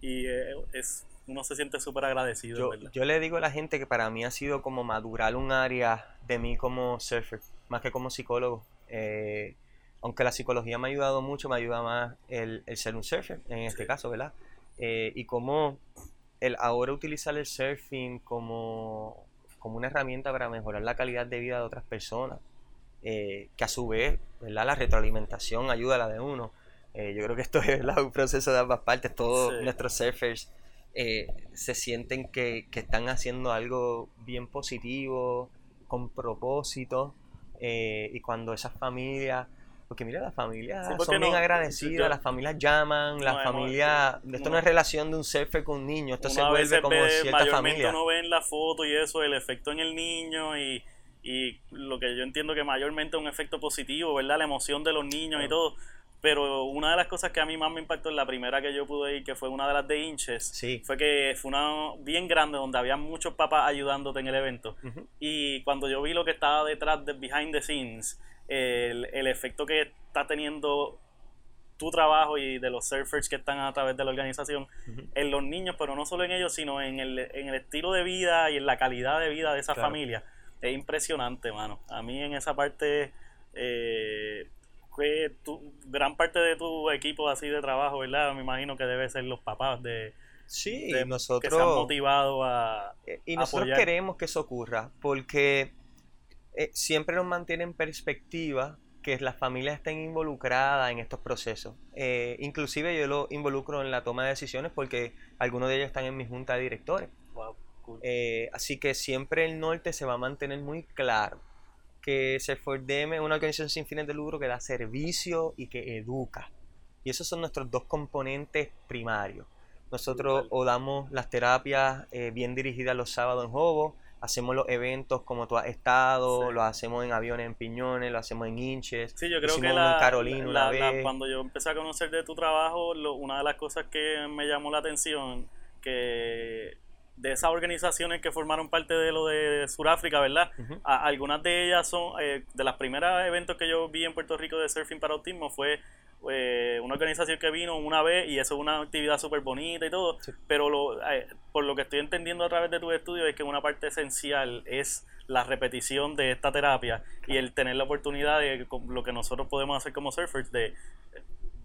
Speaker 2: eh, es uno se siente súper agradecido.
Speaker 1: Yo, yo, le digo a la gente que para mí ha sido como madurar un área de mí como surfer, más que como psicólogo. Eh, aunque la psicología me ha ayudado mucho, me ayuda más el, ser un surfer, en este caso, ¿verdad? Eh, y como el ahora utilizar el surfing como, como una herramienta para mejorar la calidad de vida de otras personas. Eh, que a su vez, ¿verdad? La retroalimentación ayuda a la de uno. Eh, yo creo que esto es un proceso de ambas partes. Todos nuestros surfers eh, se sienten que, están haciendo algo bien positivo, con propósito. y cuando esas familias Porque mira, las familias
Speaker 2: Sí,
Speaker 1: son bien
Speaker 2: no-
Speaker 1: agradecidas,
Speaker 2: yo-
Speaker 1: las familias llaman, las
Speaker 2: hemos-
Speaker 1: familias... Esto no es relación de un surfer con un niño, esto se vuelve como
Speaker 2: ve-
Speaker 1: cierta familia.
Speaker 2: uno ve en la foto y eso, el efecto en el niño y, y lo que yo entiendo que mayormente es un efecto positivo, ¿verdad? La emoción de los niños y todo. Pero una de las cosas que a mí más me impactó en la primera que yo pude ir, que fue una de las de Inches,
Speaker 1: Sí.
Speaker 2: fue que fue una bien grande donde había muchos papás ayudándote en el evento. Y cuando yo vi lo que estaba detrás de behind the scenes, el, el efecto que está teniendo tu trabajo y de los surfers que están a través de la organización en los niños, pero no solo en ellos, sino en el, en el estilo de vida y en la calidad de vida de esa
Speaker 1: Claro.
Speaker 2: familia. Es impresionante, mano. A mí en esa parte, eh, que tu, gran parte de tu equipo así de trabajo, ¿verdad? Me imagino que debe ser los papás de,
Speaker 1: Sí,
Speaker 2: de- que se han
Speaker 1: nosotros...
Speaker 2: motivado a...
Speaker 1: Eh, Y nosotros
Speaker 2: apoyar.
Speaker 1: queremos que eso ocurra porque eh, siempre nos mantiene en perspectiva que las familias estén involucradas en estos procesos. Eh, inclusive yo lo involucro en la toma de decisiones porque algunos de ellos están en mi junta de directores.
Speaker 2: Wow, cool.
Speaker 1: Eh, así que siempre el norte se va a mantener muy claro que Surfordem es una organización sin fines de lucro que da servicio y que educa. Y esos son nuestros dos componentes primarios. Nosotros o damos las terapias eh, bien dirigidas los sábados en Jobo, hacemos los eventos como tú has estado,
Speaker 2: Sí.
Speaker 1: lo hacemos en aviones, en piñones, lo hacemos en hinches.
Speaker 2: Sí, yo creo
Speaker 1: hicimos
Speaker 2: que la,
Speaker 1: Carolina
Speaker 2: la- la-
Speaker 1: vez.
Speaker 2: cuando yo empecé a conocer de tu trabajo, lo- una de las cosas que me llamó la atención, que de esas organizaciones que formaron parte de lo de Sudáfrica, ¿verdad? A- algunas de ellas son, eh, de las primeras eventos que yo vi en Puerto Rico de surfing para autismo fue eh, una organización que vino una vez y eso es una actividad súper bonita y todo,
Speaker 1: Sí.
Speaker 2: pero lo, eh, por lo que estoy entendiendo a través de tus estudios es que una parte esencial es la repetición de esta terapia y el tener la oportunidad de con lo que nosotros podemos hacer como surfers de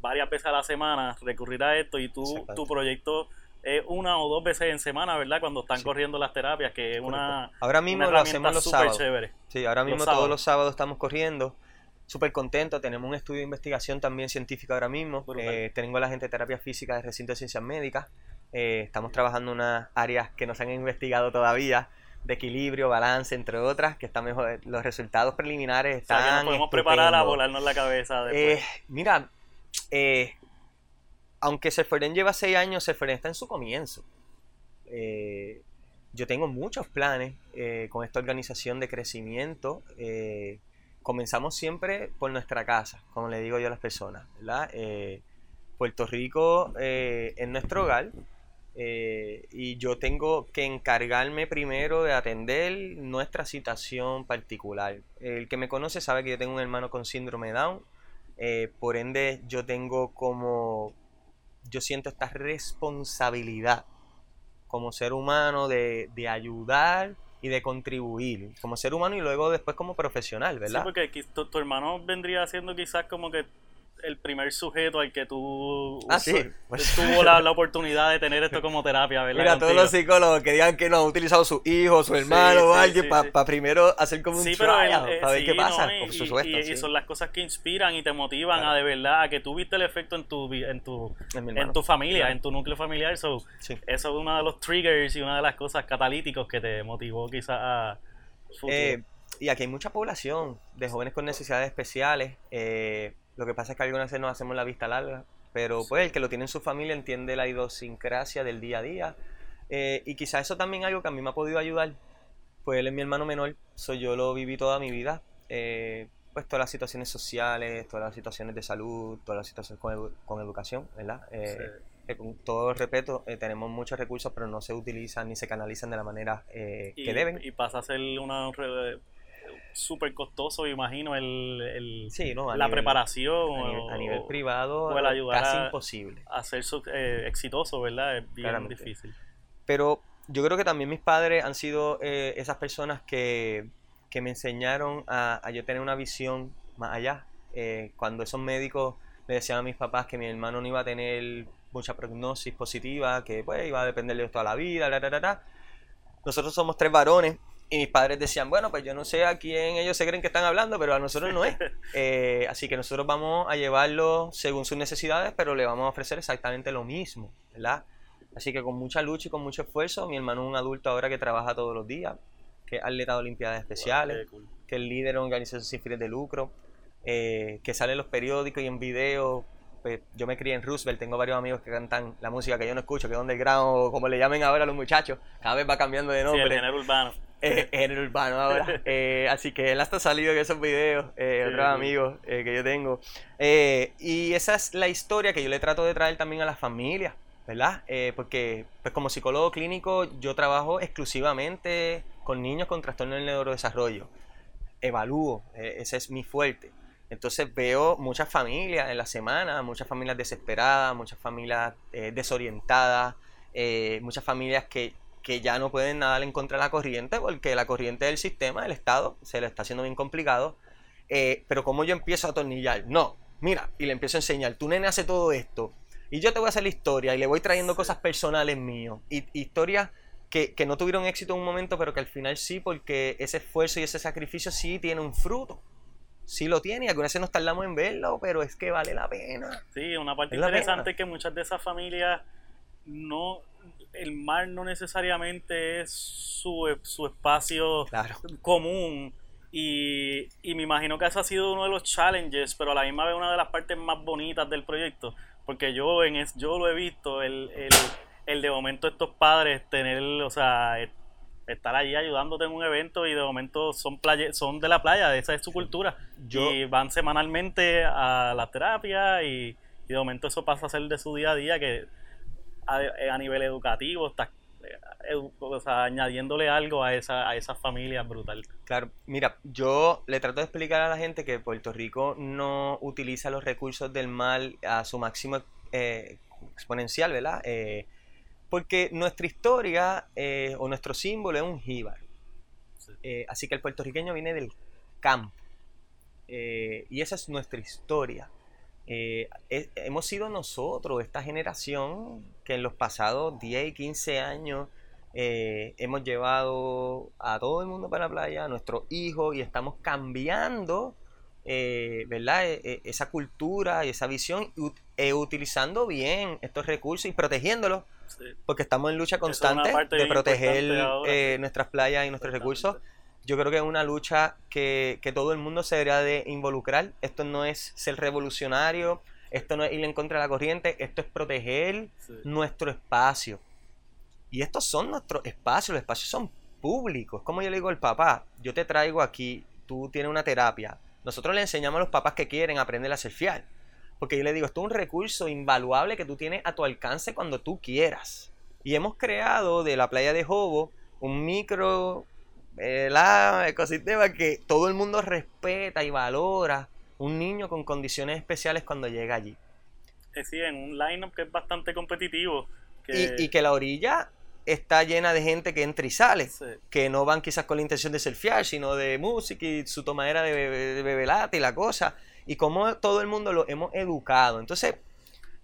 Speaker 2: varias veces a la semana recurrir a esto y tú, tu proyecto es una o dos veces en semana, ¿verdad? Cuando están
Speaker 1: Sí.
Speaker 2: corriendo las terapias, que es una.
Speaker 1: Ahora mismo
Speaker 2: una
Speaker 1: lo hacemos los sábados.
Speaker 2: chévere.
Speaker 1: Sí, ahora mismo todos los sábados estamos corriendo. Súper contento. Tenemos un estudio de investigación también científica ahora mismo. Eh, tengo a la gente de terapia física del recinto de ciencias médicas. Eh, estamos trabajando en unas áreas que no se han investigado todavía, de equilibrio, balance, entre otras, que están mejor. Los resultados preliminares
Speaker 2: O
Speaker 1: están.
Speaker 2: sea, que nos podemos preparar a volarnos la cabeza después.
Speaker 1: Eh, mira, eh, aunque Seferen lleva seis años, Seferen está en su comienzo. Eh, yo tengo muchos planes eh, con esta organización de crecimiento. Eh, comenzamos siempre por nuestra casa, como le digo yo a las personas. Puerto Rico es nuestro hogar y yo tengo que encargarme primero de atender nuestra situación particular. El que me conoce sabe que yo tengo un hermano con síndrome Down, por ende yo tengo como, yo siento esta responsabilidad como ser humano de, de ayudar y de contribuir como ser humano y luego después como profesional,
Speaker 2: Sí,
Speaker 1: ¿verdad?
Speaker 2: porque qui- tu, tu hermano vendría siendo quizás como que el primer sujeto al que tú
Speaker 1: Ah, sí.
Speaker 2: Tuvo la, la oportunidad de tener esto como terapia, ¿verdad?
Speaker 1: Mira, todos los psicólogos que digan que no han utilizado su hijo, su hermano
Speaker 2: Sí,
Speaker 1: o alguien
Speaker 2: sí,
Speaker 1: para primero hacer como un
Speaker 2: pero
Speaker 1: trial,
Speaker 2: eh,
Speaker 1: para ver qué pasa,
Speaker 2: no, y-
Speaker 1: supuesto.
Speaker 2: y, son las cosas que inspiran y te motivan
Speaker 1: Claro.
Speaker 2: a de verdad a que tú viste el efecto en tu en tu en tu familia,
Speaker 1: Claro.
Speaker 2: en tu núcleo familiar. So. Eso es uno de los triggers y una de las cosas catalíticos que te motivó quizás a.
Speaker 1: Eh, y aquí hay mucha población de jóvenes con necesidades especiales. eh, lo que pasa es que algunas veces nos hacemos la vista larga, pero pues el que lo tiene en su familia entiende la idiosincrasia del día a día. eh, y quizás eso también es algo que a mí me ha podido ayudar. Pues él es mi hermano menor, soy yo lo viví toda mi vida. eh, pues todas las situaciones sociales, todas las situaciones de salud, todas las situaciones con, edu- con educación, ¿verdad? Eh,
Speaker 2: Sí.
Speaker 1: que con todo respeto, eh, tenemos muchos recursos, pero no se utilizan ni se canalizan de la manera eh,
Speaker 2: y,
Speaker 1: que deben.
Speaker 2: y pasa a ser una súper costoso, imagino, el, el-
Speaker 1: Sí, ¿no? A
Speaker 2: la
Speaker 1: nivel-
Speaker 2: preparación
Speaker 1: A nivel,
Speaker 2: o-
Speaker 1: a nivel privado,
Speaker 2: o el ayudar
Speaker 1: casi
Speaker 2: a-
Speaker 1: imposible.
Speaker 2: a ser su- eh, exitoso, ¿verdad? Es bien
Speaker 1: Claramente.
Speaker 2: difícil.
Speaker 1: Pero yo creo que también mis padres han sido eh, esas personas que, que me enseñaron a, a yo tener una visión más allá. Eh, cuando esos médicos le decían a mis papás que mi hermano no iba a tener mucha prognosis positiva, que pues iba a depender de toda la vida, la, la, la. Nosotros somos tres varones y mis padres decían, bueno, pues yo no sé a quién ellos se creen que están hablando, pero a nosotros no es. Eh, así que nosotros vamos a llevarlo según sus necesidades, pero le vamos a ofrecer exactamente lo mismo, ¿verdad? Así que con mucha lucha y con mucho esfuerzo, mi hermano es un adulto ahora que trabaja todos los días, que es atleta de Olimpiadas Especiales,
Speaker 2: Wow, qué cool.
Speaker 1: que es líder de una organización sin fines de lucro. eh, que sale en los periódicos y en videos. Pues, yo me crié en Roosevelt, tengo varios amigos que cantan la música que yo no escucho, que es underground o como le llamen ahora a los muchachos, cada vez va cambiando de nombre.
Speaker 2: Sí, el género urbano.
Speaker 1: Eh, género urbano ahora. Eh, así que él hasta ha salido en esos videos, eh, otros amigos eh, que yo tengo. y esa es la historia que yo le trato de traer también a las familias, ¿verdad? porque pues como psicólogo clínico yo trabajo exclusivamente con niños con trastorno del neurodesarrollo. Evalúo, ese es mi fuerte. Entonces veo muchas familias en la semana, muchas familias desesperadas, muchas familias desorientadas, muchas familias que que ya no pueden nadar en contra de la corriente porque la corriente del sistema, del Estado, se le está haciendo bien complicado. Eh, pero como yo empiezo a atornillar, no, mira, y le empiezo a enseñar, tu nene hace todo esto, y yo te voy a hacer la historia, y le voy trayendo cosas personales míos, y historias que, que, no tuvieron éxito en un momento, pero que al final sí, porque ese esfuerzo y ese sacrificio sí tiene un fruto. Sí lo tiene, y algunas veces nos tardamos en verlo, pero es que vale la pena.
Speaker 2: Sí, una parte interesante es que muchas de esas familias no el mar no necesariamente es su, espacio común. Y, me imagino que ese ha sido uno de los challenges, pero a la misma vez una de las partes más bonitas del proyecto. Porque yo en es, yo lo he visto, el, el, de momento estos padres tener, o sea, estar allí ayudándote en un evento y de momento son playa, son de la playa, esa es su cultura. y van semanalmente a la terapia y, y de momento eso pasa a ser de su día a día que a, nivel educativo, estás eh, añadiéndole algo a esa, a esa familia brutal.
Speaker 1: Claro, mira, yo le trato de explicar a la gente que Puerto Rico no utiliza los recursos del mal a su máximo eh, exponencial, ¿verdad? Eh, porque nuestra historia o nuestro símbolo es un jíbar. así que el puertorriqueño viene del campo. y esa es nuestra historia. Hemos sido nosotros, esta generación, que en los pasados 10 y 15 años eh, hemos llevado a todo el mundo para la playa, a nuestros hijos, y estamos cambiando, eh, ¿verdad? E, e, esa cultura y esa visión, e utilizando bien estos recursos y protegiéndolos, porque estamos en lucha constante de proteger nuestras playas y nuestros recursos yo creo que es una lucha que, todo el mundo se debería de involucrar. Esto no es ser revolucionario, esto no es ir en contra de la corriente, esto es proteger nuestro espacio. Y estos son nuestros espacios, los espacios son públicos. Como yo le digo al papá, yo te traigo aquí, tú tienes una terapia. Nosotros le enseñamos a los papás que quieren aprender a ser fiel. Porque yo le digo, esto es un recurso invaluable que tú tienes a tu alcance cuando tú quieras. Y hemos creado de la playa de Jobo un micro el ecosistema que todo el mundo respeta y valora un niño con condiciones especiales cuando llega allí.
Speaker 2: Sí, en un lineup que es bastante competitivo.
Speaker 1: Y, que la orilla está llena de gente que entra y sale, que no van quizás con la intención de surfear, sino de música y su tomadera de, de bebelata y la cosa, y como todo el mundo lo hemos educado. Entonces,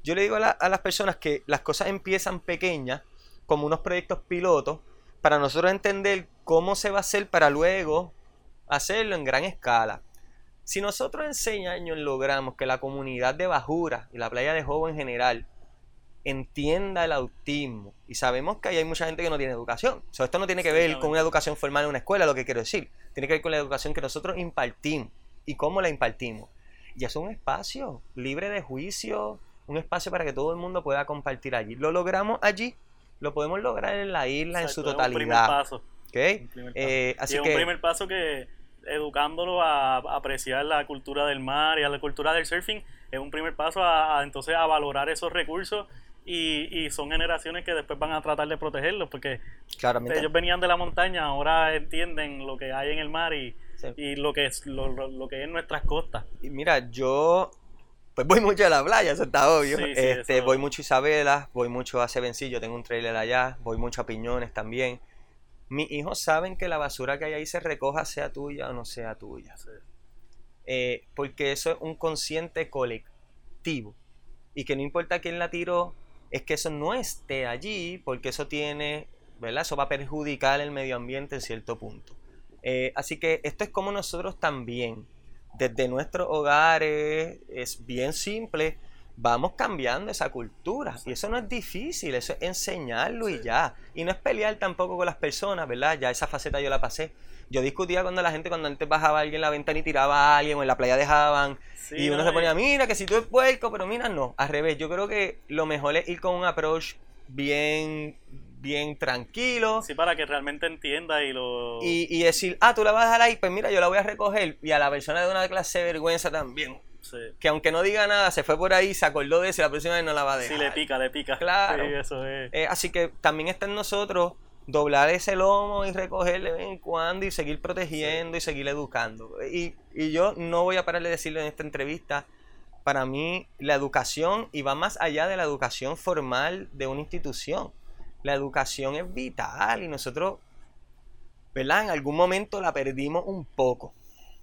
Speaker 1: yo le digo a, a las personas que las cosas empiezan pequeñas, como unos proyectos pilotos, para nosotros entender cómo se va a hacer para luego hacerlo en gran escala. Si nosotros en seis años logramos que la comunidad de Bajura y la playa de Jobo en general entienda el autismo y sabemos que hay mucha gente que no tiene educación. esto no tiene que ver con una educación formal en una escuela, lo que quiero decir. Tiene que ver con la educación que nosotros impartimos y cómo la impartimos. Y es un espacio libre de juicio, un espacio para que todo el mundo pueda compartir allí. Lo logramos allí lo podemos lograr en la isla en su totalidad. un primer paso.
Speaker 2: Eh, así y es un primer paso que educándolo a, apreciar la cultura del mar y a la cultura del surfing es un primer paso a, entonces a valorar esos recursos y, son generaciones que después van a tratar de protegerlos porque ellos venían de la montaña ahora entienden lo que hay en el mar y, y lo que es lo, lo, que es nuestras costas
Speaker 1: y mira yo pues voy mucho a la playa, eso está obvio. este, Voy mucho a Isabela, voy mucho a Sevencillo, tengo un trailer allá, voy mucho a Piñones también. Mis hijos saben que la basura que hay ahí se recoja, sea tuya o no sea tuya. Eh, porque eso es un consciente colectivo. Y que no importa quién la tiró, es que eso no esté allí, porque eso tiene, ¿verdad? Eso va a perjudicar el medio ambiente en cierto punto. Eh, así que esto es como nosotros también desde nuestros hogares, es bien simple, vamos cambiando esa cultura. Y eso no es difícil, eso es enseñarlo y ya. Y no es pelear tampoco con las personas, ¿verdad? Ya esa faceta yo la pasé. Yo discutía cuando la gente, cuando antes bajaba alguien en la ventana y tiraba a alguien, o en la playa dejaban, y uno se ponía, mira, que si tú eres puerco, pero mira, no, al revés. Yo creo que lo mejor es ir con un approach bien bien tranquilo.
Speaker 2: Sí, para que realmente entienda y lo...
Speaker 1: Y, decir, ah, tú la vas a dejar ahí, pues mira, yo la voy a recoger. Y a la persona de una clase de vergüenza también. Que aunque no diga nada, se fue por ahí, se acordó de eso y la próxima vez no la va a dejar.
Speaker 2: Sí, le pica, le pica.
Speaker 1: Claro. eso es. Eh, así que también está en nosotros doblar ese lomo y recogerle de vez en cuando y seguir protegiendo y seguir educando. Y, y yo no voy a parar de decirlo en esta entrevista, para mí la educación, y va más allá de la educación formal de una institución, la educación es vital y nosotros, ¿verdad? En algún momento la perdimos un poco.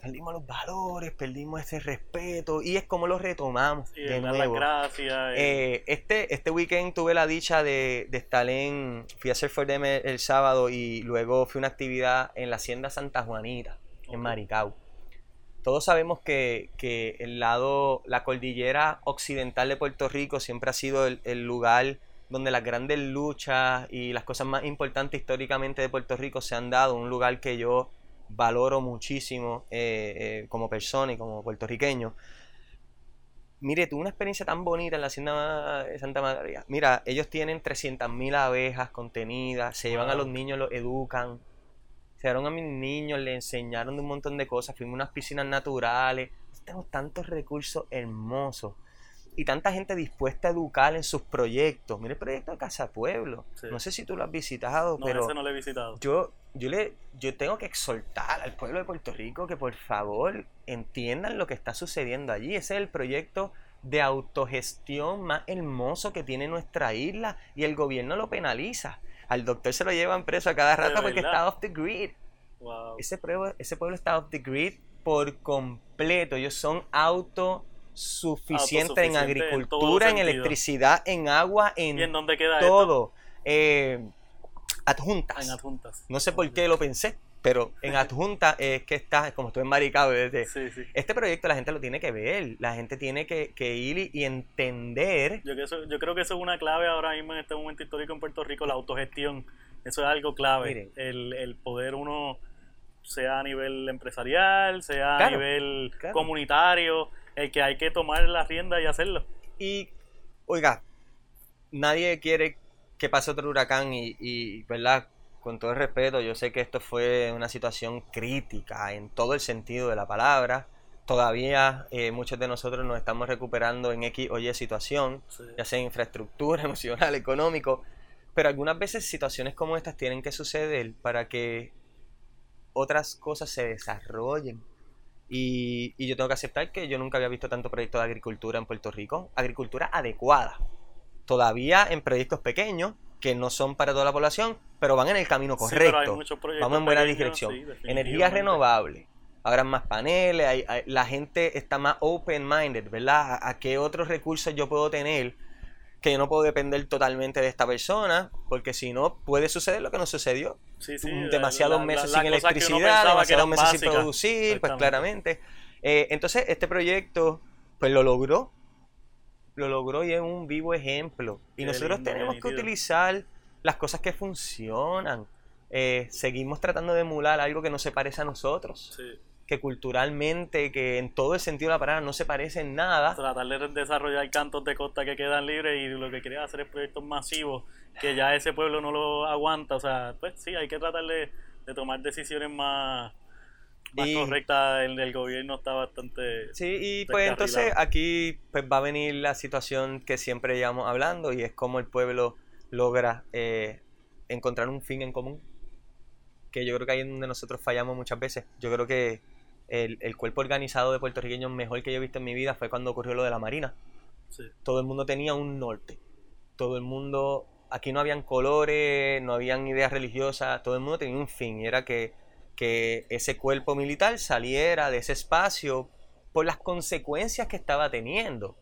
Speaker 1: Perdimos los valores, perdimos ese respeto y es como lo retomamos de nuevo.
Speaker 2: gracias.
Speaker 1: Eh, este, este weekend tuve la dicha de, estar en, fui a hacer Fordem el, el, sábado y luego fui a una actividad en la Hacienda Santa Juanita, en Maricao. Todos sabemos que, el lado, la cordillera occidental de Puerto Rico siempre ha sido el, el lugar donde las grandes luchas y las cosas más importantes históricamente de Puerto Rico se han dado, un lugar que yo valoro muchísimo eh, eh, como persona y como puertorriqueño. Mire, tuve una experiencia tan bonita en la hacienda de Santa María. Mira, ellos tienen 300.000 abejas contenidas, se llevan a los niños, los educan. Se dieron a mis niños, le enseñaron de un montón de cosas, fuimos a unas piscinas naturales. Tenemos tantos recursos hermosos y tanta gente dispuesta a educar en sus proyectos. Mire el proyecto de Casa Pueblo. No sé si tú lo has visitado,
Speaker 2: no,
Speaker 1: pero
Speaker 2: ese no lo he visitado.
Speaker 1: Yo, yo, le, yo tengo que exhortar al pueblo de Puerto Rico que por favor entiendan lo que está sucediendo allí. Ese es el proyecto de autogestión más hermoso que tiene nuestra isla y el gobierno lo penaliza. Al doctor se lo llevan preso a cada rato porque está off the grid. Ese, pueblo, ese pueblo está off the grid por completo. Ellos son auto suficiente en agricultura, en, electricidad, en agua, en,
Speaker 2: ¿Y en dónde queda
Speaker 1: todo. Eh, adjuntas.
Speaker 2: En adjuntas.
Speaker 1: No sé por qué lo pensé, pero en adjuntas es que está, como estoy en Maricao, desde, este proyecto la gente lo tiene que ver, la gente tiene que, ir y, entender.
Speaker 2: Yo, yo creo que eso es una clave ahora mismo en este momento histórico en Puerto Rico, la autogestión. Eso es algo clave. el, el poder uno sea a nivel empresarial, sea a nivel comunitario, el que hay que tomar la rienda y hacerlo.
Speaker 1: Y, oiga, nadie quiere que pase otro huracán y, ¿verdad? Con todo el respeto, yo sé que esto fue una situación crítica en todo el sentido de la palabra. Todavía eh, muchos de nosotros nos estamos recuperando en X o Y situación, ya sea infraestructura, emocional, económico, pero algunas veces situaciones como estas tienen que suceder para que otras cosas se desarrollen. Y, yo tengo que aceptar que yo nunca había visto tanto proyecto de agricultura en Puerto Rico. Agricultura adecuada. Todavía en proyectos pequeños, que no son para toda la población, pero van en el camino correcto. Vamos en buena dirección. Energía renovable. Habrá más paneles, la gente está más open-minded, ¿verdad? ¿A qué otros recursos yo puedo tener que yo no puedo depender totalmente de esta persona, porque si no, puede suceder lo que nos sucedió. demasiados meses sin electricidad, demasiados meses sin producir, pues claramente. Eh, entonces, este proyecto, pues lo logró. Lo logró y es un vivo ejemplo. Y nosotros tenemos que utilizar las cosas que funcionan. Eh, seguimos tratando de emular algo que no se parece a nosotros. Sí que culturalmente, que en todo el sentido de la palabra no se parece en nada.
Speaker 2: Tratar de desarrollar cantos de costa que quedan libres y lo que quiere hacer es proyectos masivos que ya ese pueblo no lo aguanta. O sea, pues sí, hay que tratar de, tomar decisiones más, correctas. El, el, gobierno está bastante.
Speaker 1: Sí, y pues entonces aquí pues va a venir la situación que siempre llevamos hablando y es cómo el pueblo logra eh, encontrar un fin en común que yo creo que ahí es donde nosotros fallamos muchas veces. Yo creo que el, cuerpo organizado de puertorriqueños mejor que yo he visto en mi vida fue cuando ocurrió lo de la Marina. Todo el mundo tenía un norte. Todo el mundo, aquí no habían colores, no habían ideas religiosas, todo el mundo tenía un fin. Y era que, que ese cuerpo militar saliera de ese espacio por las consecuencias que estaba teniendo.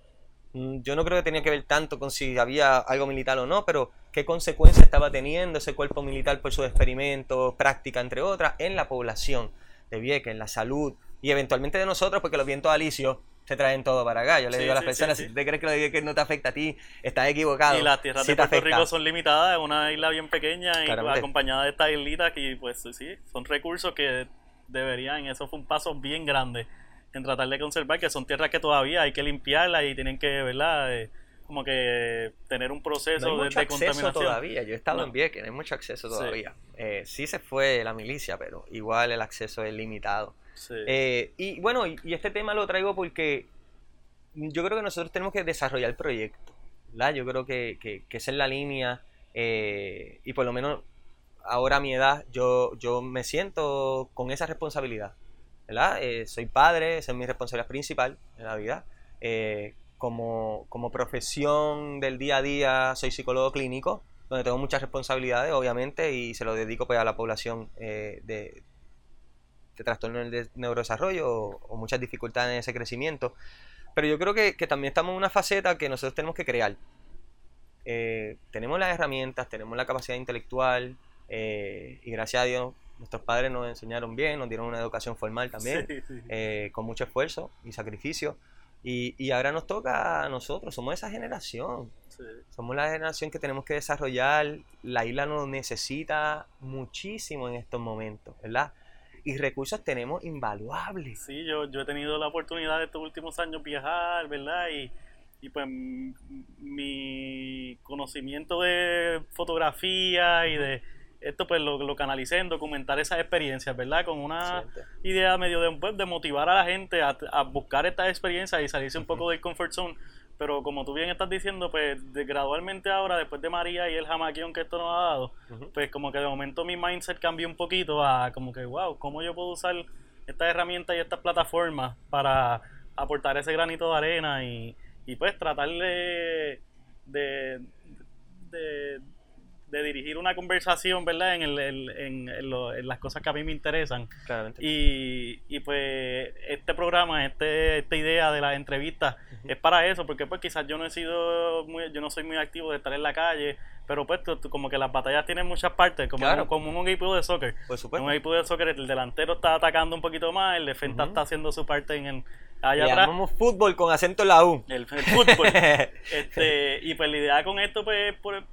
Speaker 1: Mm, yo no creo que tenía que ver tanto con si había algo militar o no, pero qué consecuencias estaba teniendo ese cuerpo militar por sus experimentos, práctica, entre otras, en la población de Vieques, en la salud y eventualmente de nosotros, porque los vientos alicios se traen todo para acá. Yo le
Speaker 2: Sí,
Speaker 1: digo a las
Speaker 2: sí,
Speaker 1: personas,
Speaker 2: sí,
Speaker 1: si te crees que lo que que no te afecta a ti, estás equivocado.
Speaker 2: Y las tierras de Puerto
Speaker 1: afecta.
Speaker 2: Rico son limitadas, es una isla bien pequeña y
Speaker 1: Claramente.
Speaker 2: acompañada de estas islitas que pues sí, son recursos que deberían, eso fue un paso bien grande en tratar de conservar, que son tierras que todavía hay que limpiarlas y tienen que, ¿verdad? Como que tener un proceso
Speaker 1: No hay
Speaker 2: de,
Speaker 1: mucho
Speaker 2: de
Speaker 1: acceso
Speaker 2: contaminación.
Speaker 1: todavía. Yo he estado
Speaker 2: No.
Speaker 1: en Vieques, no hay mucho acceso
Speaker 2: Sí.
Speaker 1: todavía. Eh, sí se fue la milicia, pero igual el acceso es limitado.
Speaker 2: Sí.
Speaker 1: Eh, y bueno, y, y este tema lo traigo porque yo creo que nosotros tenemos que desarrollar el proyecto. ¿verdad? Yo creo que, que- que esa es la línea. eh, y por lo menos ahora a mi edad, yo, yo me siento con esa responsabilidad. ¿verdad? Soy padre, esa es mi responsabilidad principal en la vida. Eh, como, como profesión del día a día, soy psicólogo clínico, donde tengo muchas responsabilidades, obviamente, y se lo dedico pues, a la población eh, de, de trastorno del de- neurodesarrollo o, o muchas dificultades en ese crecimiento. Pero yo creo que, que también estamos en una faceta que nosotros tenemos que crear. Eh, tenemos las herramientas, tenemos la capacidad intelectual eh, y gracias a Dios nuestros padres nos enseñaron bien, nos dieron una educación formal también,
Speaker 2: Sí, sí.
Speaker 1: eh, con mucho esfuerzo y sacrificio. Y, y ahora nos toca a nosotros, somos esa generación,
Speaker 2: Sí.
Speaker 1: somos la generación que tenemos que desarrollar, la isla nos necesita muchísimo en estos momentos, ¿verdad? Y recursos tenemos invaluables.
Speaker 2: Sí, yo, yo he tenido la oportunidad de estos últimos años viajar, ¿verdad? Y, y pues mi conocimiento de fotografía y de esto pues lo, lo canalicé en documentar esas experiencias, ¿verdad? Con una idea medio de, pues, de motivar a la gente a, a buscar estas experiencias y salirse un poco del comfort zone. Pero como tú bien estás diciendo, pues de- gradualmente ahora, después de María y el jamaquión que esto nos ha dado, pues como que de momento mi mindset cambió un poquito a como que, wow, ¿cómo yo puedo usar estas herramientas y estas plataformas para aportar ese granito de arena y, y pues tratar de, de, de, de dirigir una conversación, ¿verdad? En, el, en, en lo- en las cosas que a mí me interesan.
Speaker 1: Claramente.
Speaker 2: Y, y pues este programa, este, esta idea de las entrevistas es para eso, porque pues quizás yo no he sido muy, yo no soy muy activo de estar en la calle, pero pues tú- tú- como que las batallas tienen muchas partes, como,
Speaker 1: Claro.
Speaker 2: como un equipo de soccer.
Speaker 1: Por
Speaker 2: En
Speaker 1: supuesto.
Speaker 2: un equipo de soccer el delantero está atacando un poquito más, el defensa está haciendo su parte en el, allá
Speaker 1: Le
Speaker 2: atrás.
Speaker 1: llamamos fútbol con acento en la U.
Speaker 2: El, el fútbol. este, y pues la idea con esto, pues, por- eh,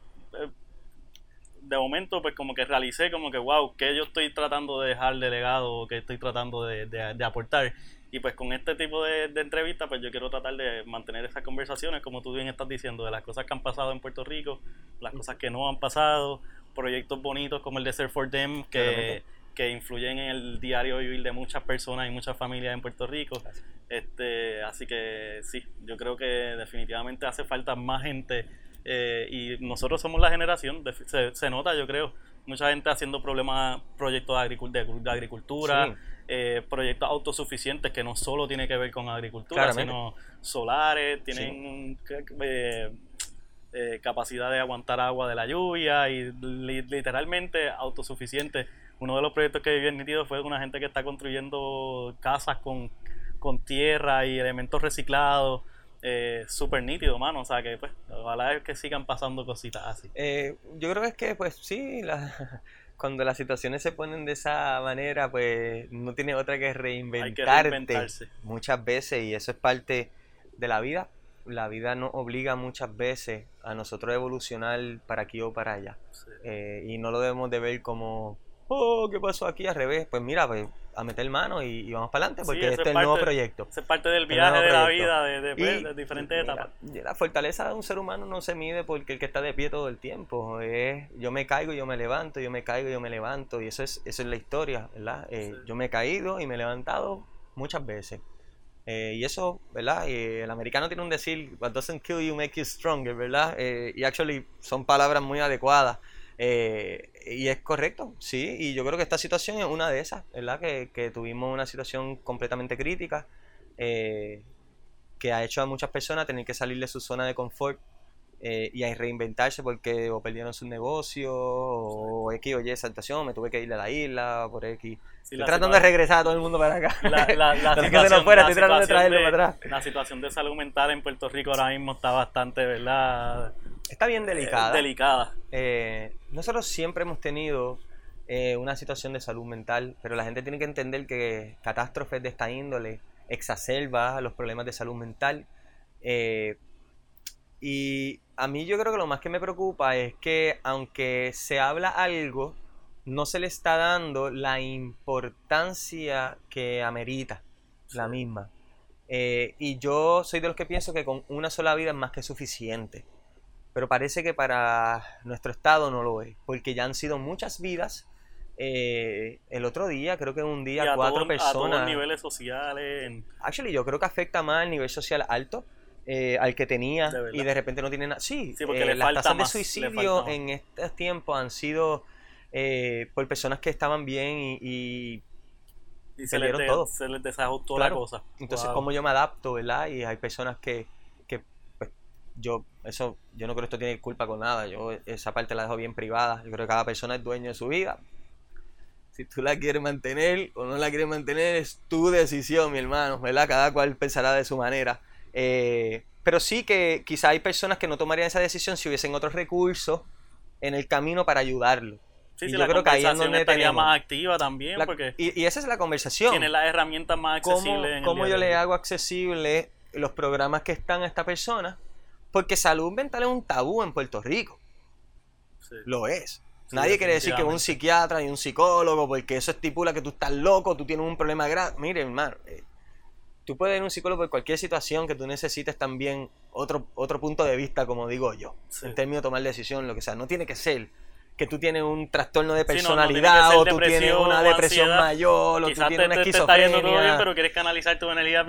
Speaker 2: de momento, pues como que realicé como que, wow, que yo estoy tratando de dejar de legado que estoy tratando de, de- de aportar. Y pues con este tipo de, de entrevistas, pues yo quiero tratar de mantener esas conversaciones, como tú bien estás diciendo, de las cosas que han pasado en Puerto Rico, las cosas que no han pasado, proyectos bonitos como el de Ser for Them, que, que influyen en el diario vivir de muchas personas y muchas familias en Puerto Rico. Este, así que sí, yo creo que definitivamente hace falta más gente eh, y nosotros somos la generación, de- se, se nota yo creo, mucha gente haciendo problemas, proyectos de, agricul- de- de agricultura,
Speaker 1: Sí.
Speaker 2: eh, proyectos autosuficientes que no solo tiene que ver con agricultura,
Speaker 1: Claramente.
Speaker 2: sino solares, tienen eh, eh, capacidad de aguantar agua de la lluvia y li- literalmente autosuficientes. Uno de los proyectos que vi bien nítido fue una gente que está construyendo casas con, con tierra y elementos reciclados. Eh, Súper nítido, mano. O sea que, pues, ojalá es que sigan pasando cositas así.
Speaker 1: Eh, yo creo que es que, pues sí, la- cuando las situaciones se ponen de esa manera, pues no tiene otra que
Speaker 2: Hay que
Speaker 1: reinventarte
Speaker 2: reinventarse.
Speaker 1: muchas veces y eso es parte de la vida. La vida nos obliga muchas veces a nosotros evolucionar para aquí o para allá.
Speaker 2: Sí.
Speaker 1: Eh, y no lo debemos de ver como, oh, ¿qué pasó aquí? Al revés. Pues mira, pues a meter mano y, y vamos para adelante porque
Speaker 2: eso
Speaker 1: este
Speaker 2: es
Speaker 1: el nuevo proyecto.
Speaker 2: Es parte del
Speaker 1: El
Speaker 2: viaje de la vida, de, de, pues,
Speaker 1: Y-
Speaker 2: de diferentes
Speaker 1: mira,
Speaker 2: etapas.
Speaker 1: y la fortaleza de un ser humano no se mide porque el que está de pie todo el tiempo. Es, yo me caigo, yo me levanto, yo me caigo, yo me levanto. Y eso es, eso es la historia, ¿verdad? Eh,
Speaker 2: Sí.
Speaker 1: Yo me he caído y me he levantado muchas veces. Eh, y eso, ¿verdad? Eh, el americano tiene un decir, what doesn't kill you make you stronger, ¿verdad? Y actually son palabras muy adecuadas. Eh, y es correcto, sí, y yo creo que esta situación es una de esas, ¿verdad? Que, que tuvimos una situación completamente crítica, eh, que ha hecho a muchas personas tener que salir de su zona de confort eh, y a reinventarse porque o perdieron su negocio o X o Y situación, me tuve que ir a la isla por X.
Speaker 2: Sí,
Speaker 1: Estoy tratando de regresar a todo el mundo para acá.
Speaker 2: la,
Speaker 1: No fuera, estoy tratando de para atrás.
Speaker 2: la situación de salud mental en Puerto Rico ahora mismo está bastante, ¿verdad?
Speaker 1: Está bien delicada.
Speaker 2: Eh, delicada.
Speaker 1: Eh, nosotros siempre hemos tenido eh, una situación de salud mental, pero la gente tiene que entender que catástrofes de esta índole exacerba los problemas de salud mental. Y a mí yo creo que lo más que me preocupa es que aunque se habla algo, no se le está dando la importancia que amerita la misma. Y yo soy de los que pienso que con una sola vida es más que suficiente. Pero parece que para nuestro estado no lo es, porque ya han sido muchas vidas. Eh, el otro día, creo que un día, cuatro personas. A todos
Speaker 2: niveles sociales.
Speaker 1: Actually, yo creo que afecta más al nivel social alto. Eh, al que tenía y de repente no tiene nada. Sí,
Speaker 2: porque las tasas
Speaker 1: de suicidio en estos tiempos han sido por personas que estaban bien y
Speaker 2: y se, les, todo. se les desajustó la cosa.
Speaker 1: Entonces, como yo me adapto, ¿verdad? Y hay personas que, yo, eso, yo no creo que esto tiene culpa con nada. Yo esa parte la dejo bien privada. Yo creo que cada persona es dueño de su vida. Si tú la quieres mantener o no la quieres mantener, es tu decisión, mi hermano, ¿verdad? Cada cual pensará de su manera. Eh, pero sí que quizá hay personas que no tomarían esa decisión si hubiesen otros recursos en el camino para ayudarlo.
Speaker 2: Sí, sí, la creo que ahí es donde estaría más activa también. porque
Speaker 1: y, esa es la conversación.
Speaker 2: Tiene las herramientas más accesibles.
Speaker 1: ¿Cómo, cómo yo le hago accesible los programas que están a esta persona? Porque salud mental es un tabú en Puerto Rico. Lo es. Nadie quiere decir que un psiquiatra y un psicólogo, porque eso estipula que tú estás loco, tú tienes un problema grave. Mire, hermano, eh, tú puedes ir a un psicólogo por cualquier situación que tú necesites también otro, otro punto de vista, como digo yo, en términos de tomar decisión, lo que sea. No tiene que ser que tú tienes un trastorno de personalidad o tú tienes una depresión mayor o tú tienes una esquizofrenia. todo bien,
Speaker 2: pero quieres canalizar tu energía.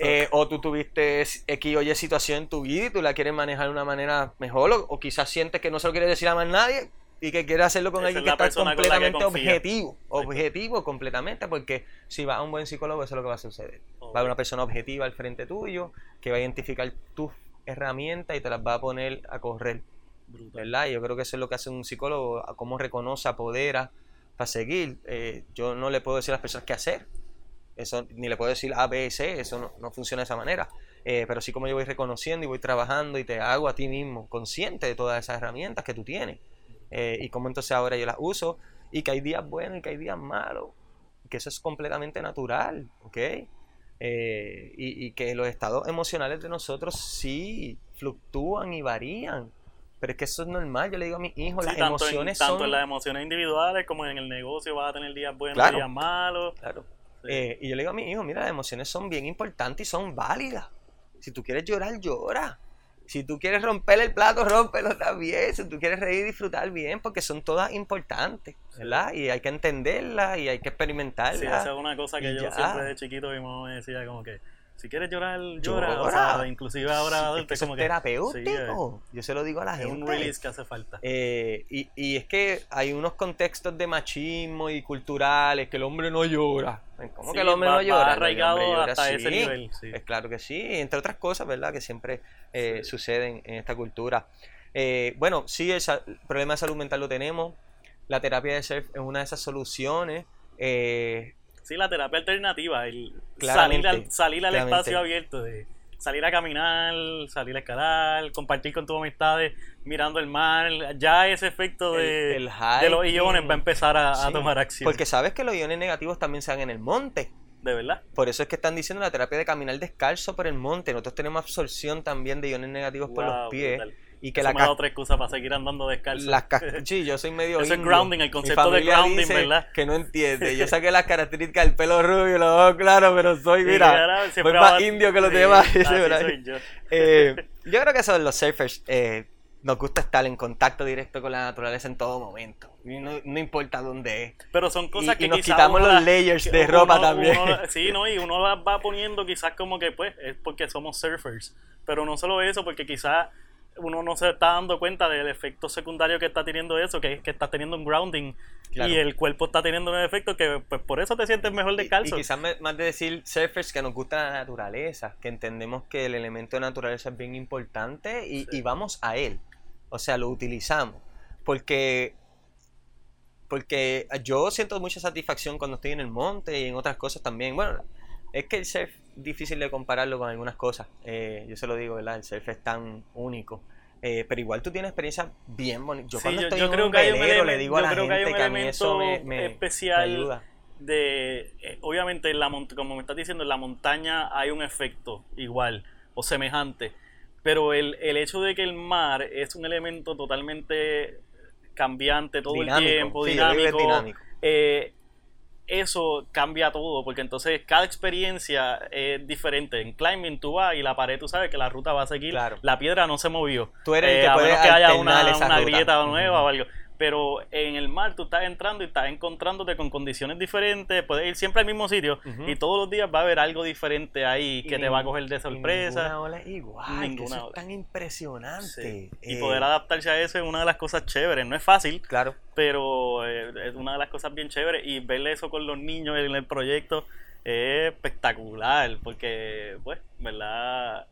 Speaker 1: Eh, o tú tuviste X o Y situación en tu vida y tú la quieres manejar de una manera mejor o, quizás sientes que no se lo quieres decir a más nadie y que quieres hacerlo con alguien que está completamente objetivo. Objetivo completamente porque si vas a un buen psicólogo eso es lo que va a suceder. Va a haber una persona objetiva al frente tuyo que va a identificar tus herramientas y te las va a poner a correr ¿verdad? yo creo que eso es lo que hace un psicólogo, cómo reconoce, apodera para seguir. Eh, yo no le puedo decir a las personas qué hacer. Eso, ni le puedo decir A, B, C, eso no, funciona de esa manera. Eh, pero sí como yo voy reconociendo y voy trabajando y te hago a ti mismo consciente de todas esas herramientas que tú tienes. Eh, y cómo entonces ahora yo las uso y que hay días buenos y que hay días malos. Que eso es completamente natural, ¿ok? y, y, que los estados emocionales de nosotros sí fluctúan y varían. Pero es que eso es normal, yo le digo a mis hijos, las emociones
Speaker 2: son... Tanto en las emociones individuales como en el negocio vas a tener días buenos, días malos.
Speaker 1: Claro. Eh, y yo le digo a mis hijos, mira, las emociones son bien importantes y son válidas. Si tú quieres llorar, llora. Si tú quieres romper el plato, rómpelo también. Si tú quieres reír, disfrutar bien, porque son todas importantes, ¿verdad? Y hay que entenderlas y hay que experimentarlas. Sí,
Speaker 2: esa es una cosa que yo siempre de chiquito mi mamá me decía como que si quieres llorar, llora. O sea, inclusive ahora
Speaker 1: adulto es, como que, terapéutico. yo se lo digo a la gente.
Speaker 2: Es un release que hace falta.
Speaker 1: Eh, y, y, es que hay unos contextos de machismo y culturales que el hombre no llora. ¿Cómo que el hombre no llora?
Speaker 2: arraigado hasta ese nivel.
Speaker 1: Es claro que sí, entre otras cosas, ¿verdad? Que siempre eh, suceden en esta cultura. Eh, bueno, sí, el problema de salud mental lo tenemos. La terapia de surf es una de esas soluciones. Eh,
Speaker 2: Sí, la terapia alternativa, el salir al, salir al espacio abierto, de salir a caminar, salir a escalar, compartir con tus amistades, mirando el mar, ya ese efecto de, de los iones va a empezar a, tomar acción.
Speaker 1: Porque sabes que los iones negativos también se dan en el monte.
Speaker 2: De verdad.
Speaker 1: Por eso es que están diciendo la terapia de caminar descalzo por el monte. Nosotros tenemos absorción también de iones negativos por los pies. Y que
Speaker 2: Eso la me otra excusa para seguir andando descalzo.
Speaker 1: Las sí, yo soy medio
Speaker 2: Eso es grounding, el concepto de grounding, ¿verdad?
Speaker 1: Que no entiende. Yo saqué las características del pelo rubio, los ojos claros, pero soy, mira, soy más indio que los demás. soy yo. Eh, yo creo que de los surfers eh, nos gusta estar en contacto directo con la naturaleza en todo momento. No, no importa dónde es.
Speaker 2: Pero son cosas que
Speaker 1: y nos quitamos los layers de ropa también.
Speaker 2: sí, ¿no? Y uno las va poniendo quizás como que, pues, es porque somos surfers. Pero no solo eso, porque quizás uno no se está dando cuenta del efecto secundario que está teniendo eso, que, que está teniendo un grounding y el cuerpo está teniendo un efecto que pues por eso te sientes mejor descalzo.
Speaker 1: Y, y quizás más de decir surfers que nos gusta la naturaleza, que entendemos que el elemento de naturaleza es bien importante y, y vamos a él. O sea, lo utilizamos. Porque porque yo siento mucha satisfacción cuando estoy en el monte y en otras cosas también. Bueno, es que el surf difícil de compararlo con algunas cosas. Eh, yo se lo digo, ¿verdad? El surf es tan único. Eh, pero igual tú tienes experiencia bien bonita. Yo cuando estoy en creo un velero, le digo a la gente que, a mí eso me, me,
Speaker 2: especial
Speaker 1: ayuda.
Speaker 2: de, eh, obviamente, en la como me estás diciendo, en la montaña hay un efecto igual o semejante, pero el, el hecho de que el mar es un elemento totalmente cambiante todo el tiempo, dinámico, dinámico. Eh, eso cambia todo, porque entonces cada experiencia es diferente. En climbing tú vas y la pared tú sabes que la ruta va a seguir, la piedra no se movió.
Speaker 1: Tú eres el eh, que que haya una,
Speaker 2: una grieta nueva o algo pero en el mar tú estás entrando y estás encontrándote con condiciones diferentes, puedes ir siempre al mismo sitio y todos los días va a haber algo diferente ahí que te va a coger de sorpresa.
Speaker 1: Ninguna ola es igual, eso es tan impresionante.
Speaker 2: Y eh, poder adaptarse a eso es una de las cosas chéveres, no es fácil,
Speaker 1: claro.
Speaker 2: pero eh, es una de las cosas bien chéveres y verle eso con los niños en el proyecto es espectacular, porque pues, ¿verdad?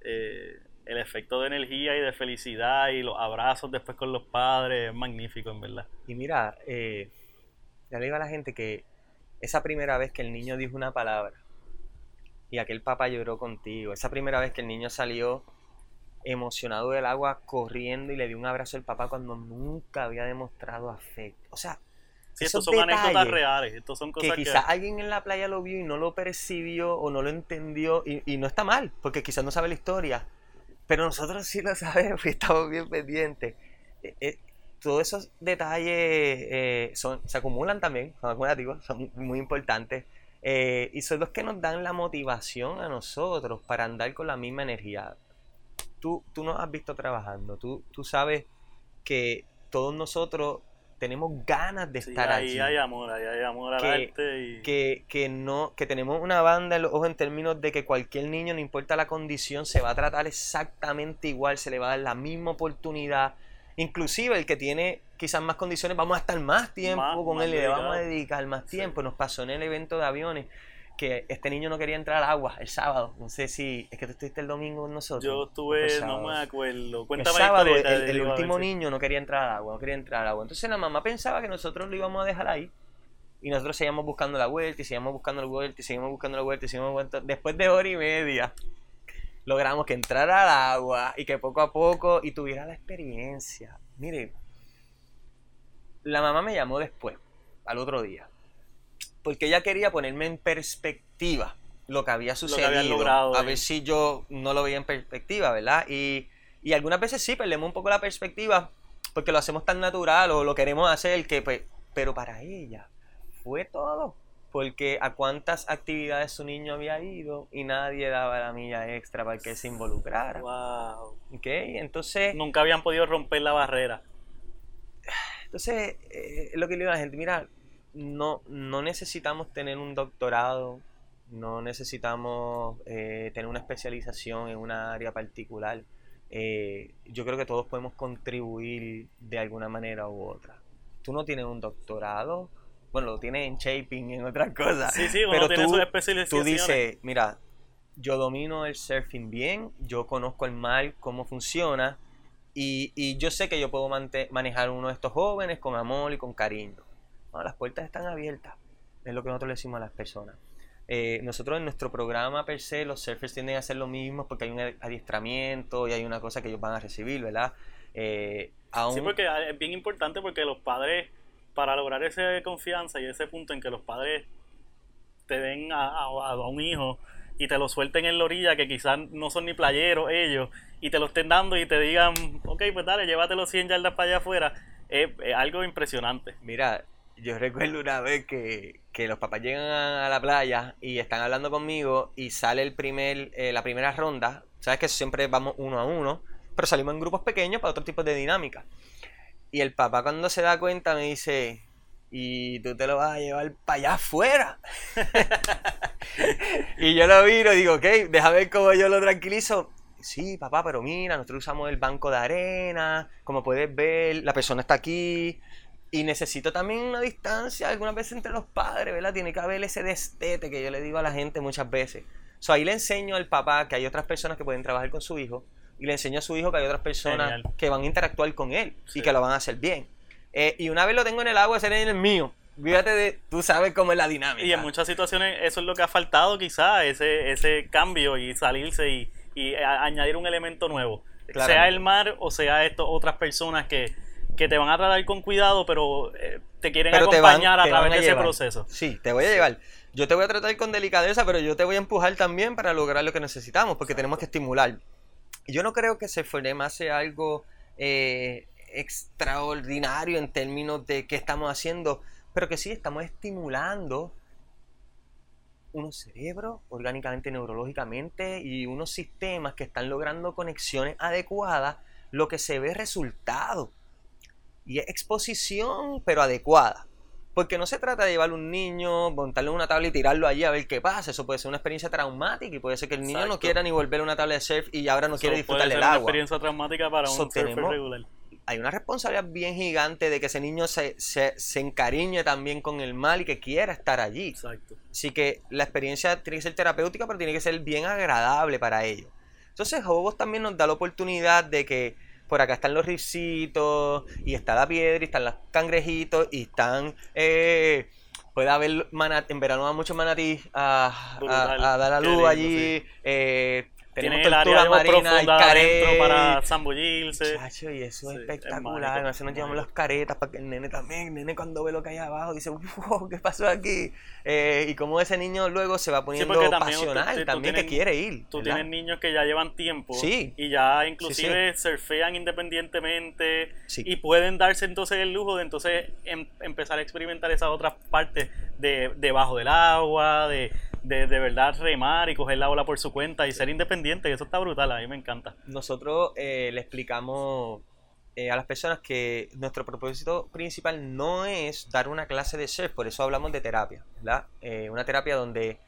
Speaker 2: Eh, el efecto de energía y de felicidad y los abrazos después con los padres es magnífico, en verdad.
Speaker 1: Y mira, eh, le digo a la gente que esa primera vez que el niño dijo una palabra y aquel papá lloró contigo, esa primera vez que el niño salió emocionado del agua corriendo y le dio un abrazo al papá cuando nunca había demostrado afecto. O sea,
Speaker 2: Sí, estos son anécdotas reales. Estos son cosas
Speaker 1: que quizás alguien en la playa lo vio y no lo percibió o no lo entendió y, y no está mal, porque quizás no sabe la historia. Pero nosotros sí lo sabemos y estamos bien pendientes. Eh, eh, todos esos detalles eh, se acumulan también, son muy importantes. y son los que nos dan la motivación a nosotros para andar con la misma energía. Tú, tú nos has visto trabajando, tú, tú sabes que todos nosotros tenemos ganas de estar
Speaker 2: ahí
Speaker 1: allí.
Speaker 2: hay amor, ahí hay amor al arte.
Speaker 1: Y... Que, que, no, que tenemos una banda en los ojos en términos de que cualquier niño, no importa la condición, se va a tratar exactamente igual, se le va a dar la misma oportunidad. Inclusive el que tiene quizás más condiciones, vamos a estar más tiempo con él y le vamos a dedicar más tiempo. Nos pasó en el evento de aviones que este niño no quería entrar al agua el sábado. No sé si es que tú estuviste el domingo con nosotros.
Speaker 2: Yo estuve, no me acuerdo.
Speaker 1: Cuéntame el sábado, el, último niño no quería entrar al agua, no quería entrar al agua. Entonces la mamá pensaba que nosotros lo íbamos a dejar ahí. Y nosotros seguíamos buscando la vuelta, y seguíamos buscando la vuelta, y seguimos buscando la vuelta, y seguimos vuelta. Después de hora y media, logramos que entrara al agua y que poco a poco y tuviera la experiencia. Mire, la mamá me llamó después, al otro día porque ella quería ponerme en perspectiva lo que había sucedido, a ver si yo no lo veía en perspectiva, ¿verdad? Y, y algunas veces sí, perdemos un poco la perspectiva porque lo hacemos tan natural o lo queremos hacer que, pues, pero para ella fue todo. Porque a cuántas actividades su niño había ido y nadie daba la milla extra para que se involucrara.
Speaker 2: Wow.
Speaker 1: ¿Ok? Entonces.
Speaker 2: Nunca habían podido romper la barrera.
Speaker 1: Entonces, eh, lo que le digo a la gente, mira, no, no necesitamos tener un doctorado, no necesitamos eh, tener una especialización en una área particular. Eh, yo creo que todos podemos contribuir de alguna manera u otra. Tú no tienes un doctorado, bueno, lo tienes en shaping, en otras cosas.
Speaker 2: Sí, sí, pero tiene
Speaker 1: tú dices, mira, yo domino el surfing bien, yo conozco el mar, cómo funciona, y, y yo sé que yo puedo manejar uno de estos jóvenes con amor y con cariño las puertas están abiertas. Es lo que nosotros le decimos a las personas. Eh, nosotros en nuestro programa per se, los surfers tienden a hacer lo mismo porque hay un adiestramiento y hay una cosa que ellos van a recibir, ¿verdad?
Speaker 2: Eh, Sí, porque es bien importante porque los padres, para lograr esa confianza y ese punto en que los padres te den a, un hijo y te lo suelten en la orilla, que quizás no son ni playeros ellos, y te lo estén dando y te digan, ok, pues dale, llévatelo 100 yardas para allá afuera, es algo impresionante.
Speaker 1: Mira, yo recuerdo una vez que, los papás llegan a, la playa y están hablando conmigo y sale el primer, eh, la primera ronda. Sabes que siempre vamos uno a uno, pero salimos en grupos pequeños para otro tipo de dinámica. Y el papá cuando se da cuenta me dice, y tú te lo vas a llevar para allá afuera. y yo lo miro y digo, ok, déjame ver cómo yo lo tranquilizo. Sí, papá, pero mira, nosotros usamos el banco de arena, como puedes ver, la persona está aquí, y necesito también una distancia algunas veces entre los padres, ¿verdad? Tiene que haber ese destete que yo le digo a la gente muchas veces. So, ahí le enseño al papá que hay otras personas que pueden trabajar con su hijo y le enseño a su hijo que hay otras personas que van a interactuar con él y que lo van a hacer bien. Eh, y una vez lo tengo en el agua, ese en el mío. Fíjate de, tú sabes cómo es la dinámica.
Speaker 2: Y en muchas situaciones eso es lo que ha faltado quizás, ese, ese cambio y salirse y, y añadir un elemento nuevo. Sea el mar o sea esto, otras personas que, que te van a tratar con cuidado, pero eh, te quieren acompañar a través de ese proceso.
Speaker 1: Sí, te voy a llevar. Yo te voy a tratar con delicadeza, pero yo te voy a empujar también para lograr lo que necesitamos, porque tenemos que estimular. Yo no creo que se más sea algo eh, extraordinario en términos de qué estamos haciendo, pero que sí estamos estimulando unos cerebros orgánicamente, neurológicamente y unos sistemas que están logrando conexiones adecuadas, lo que se ve resultado. Y es exposición, pero adecuada. Porque no se trata de llevar un niño, montarle una tabla y tirarlo allí a ver qué pasa. Eso puede ser una experiencia traumática y puede ser que el niño no quiera ni volver a una tabla de surf y ahora no quiere disfrutar del agua. una
Speaker 2: experiencia traumática para un surfer regular
Speaker 1: hay una responsabilidad bien gigante de que ese niño se, se, encariñe también con el mal y que quiera estar allí. Exacto. Así que la experiencia tiene que ser terapéutica, pero tiene que ser bien agradable para ellos. Entonces, Hobos también nos da la oportunidad de que por acá están los ricitos, y está la piedra, y están los cangrejitos, y están. Eh, puede haber en verano va mucho manatí a, a, dar la luz allí. Eh,
Speaker 2: tiene el área marina y adentro para zambullirse.
Speaker 1: Chacho, y eso es espectacular. a veces nos llevamos las caretas para que el nene también, el nene cuando ve lo que hay abajo dice, wow, ¿qué pasó aquí? Eh, y como ese niño luego se va poniendo pasional, también que quiere ir.
Speaker 2: Tú tienes niños que ya llevan tiempo y ya inclusive surfean independientemente y pueden darse entonces el lujo de entonces em, empezar a experimentar esas otras partes de debajo del agua, de de, de verdad remar y coger la ola por su cuenta y ser independiente, eso está brutal, a mí me encanta.
Speaker 1: Nosotros eh, le explicamos eh, a las personas que nuestro propósito principal no es dar una clase de surf, por eso hablamos de terapia, ¿verdad? Eh, una terapia donde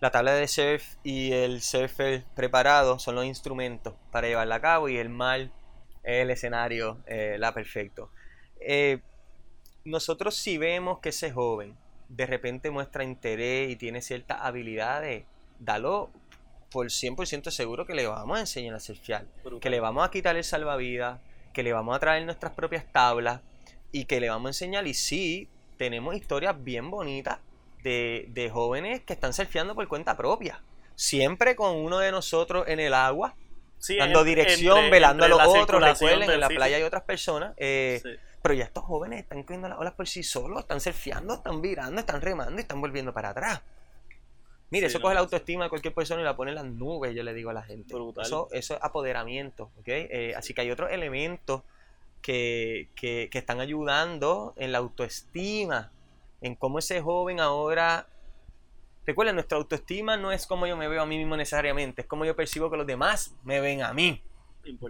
Speaker 1: la tabla de surf y el surfer preparado son los instrumentos para llevarla a cabo y el mal es el escenario, la perfecto. nosotros si vemos que ese joven de repente muestra interés y tiene ciertas habilidades, dalo por 100% seguro que le vamos a enseñar a surfear, que le vamos a quitar el salvavidas, que le vamos a traer nuestras propias tablas y que le vamos a enseñar. Y sí, tenemos historias bien bonitas de, jóvenes que están surfeando por cuenta propia, siempre con uno de nosotros en el agua. dando dirección, velando a los otros, recuerden, en la playa hay otras personas. Eh, pero ya estos jóvenes están cogiendo las olas por sí solos, están surfeando, están virando, están remando y están volviendo para atrás. Mire, eso coge la autoestima de cualquier persona y la pone en las nubes, yo le digo a la gente. Eso, eso es apoderamiento, ¿ok? Eh, así que hay otros elementos que, que, que están ayudando en la autoestima, en cómo ese joven ahora Recuerden, nuestra autoestima no es como yo me veo a mí mismo necesariamente, es como yo percibo que los demás me ven a mí.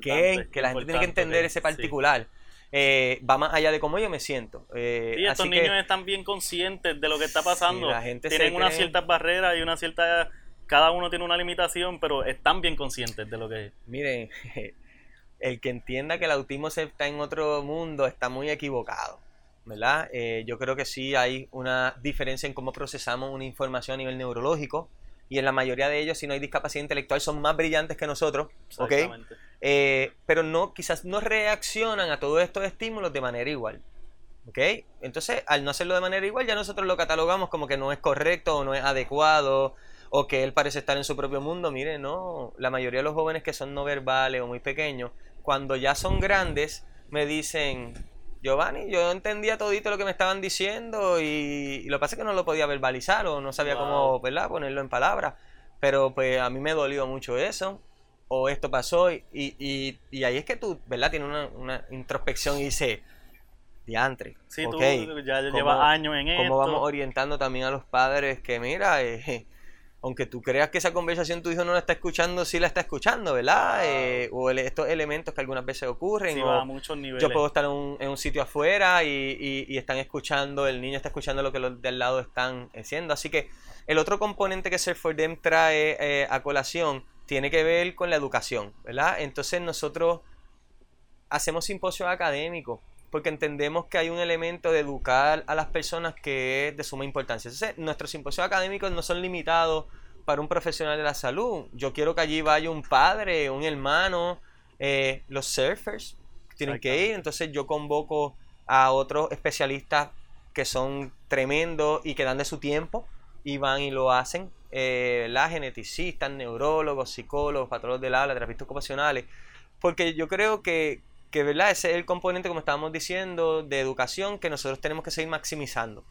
Speaker 1: Que la gente tiene que entender ese particular eh, va más allá de cómo yo me siento.
Speaker 2: Eh, y estos niños están bien conscientes de lo que está pasando. la gente Tienen unas ciertas barreras y una cierta... Cada uno tiene una limitación, pero están bien conscientes de lo que es.
Speaker 1: Miren, el que entienda que el autismo se está en otro mundo está muy equivocado. ¿verdad? Eh, yo creo que sí hay una diferencia en cómo procesamos una información a nivel neurológico y en la mayoría de ellos, si no hay discapacidad intelectual, son más brillantes que nosotros, ¿ok? Eh, pero no, quizás no reaccionan a todos estos estímulos de manera igual, ¿ok? Entonces, al no hacerlo de manera igual, ya nosotros lo catalogamos como que no es correcto o no es adecuado o que él parece estar en su propio mundo. Mire, no, la mayoría de los jóvenes que son no verbales o muy pequeños, cuando ya son grandes, me dicen, Giovanni, yo entendía todito lo que me estaban diciendo y, lo que pasa es que no lo podía verbalizar o no sabía cómo ponerlo en palabras. Pero pues a mí me dolió mucho eso. O esto pasó y, y, y ahí es que tú, ¿verdad? Tienes una, una introspección y dices, diantre.
Speaker 2: Sí, tú ya llevas años en esto.
Speaker 1: Cómo vamos orientando también a los padres que, mira, eh, aunque tú creas que esa conversación tu hijo no la está escuchando, sí la está escuchando, ¿verdad? Eh, o estos elementos que algunas veces ocurren.
Speaker 2: o a muchos niveles.
Speaker 1: Yo puedo estar en un, en un sitio afuera y, y, están escuchando, el niño está escuchando lo que los del lado están haciendo. Así que el otro componente que Surf for Them trae eh, a colación tiene que ver con la educación, ¿verdad? Entonces nosotros hacemos simposios académicos porque entendemos que hay un elemento de educar a las personas que es de suma importancia. Entonces, nuestros simposios académicos no son limitados para un profesional de la salud. Yo quiero que allí vaya un padre, un hermano, eh, los surfers tienen que ir. Entonces, yo convoco a otros especialistas que son tremendos y que dan de su tiempo y van y lo hacen. Eh, las geneticistas, neurólogos, psicólogos, patólogos del habla, terapeutas ocupacionales. Porque yo creo que, que, ¿verdad? Ese es el componente, como estábamos diciendo, de educación que nosotros tenemos que seguir maximizando.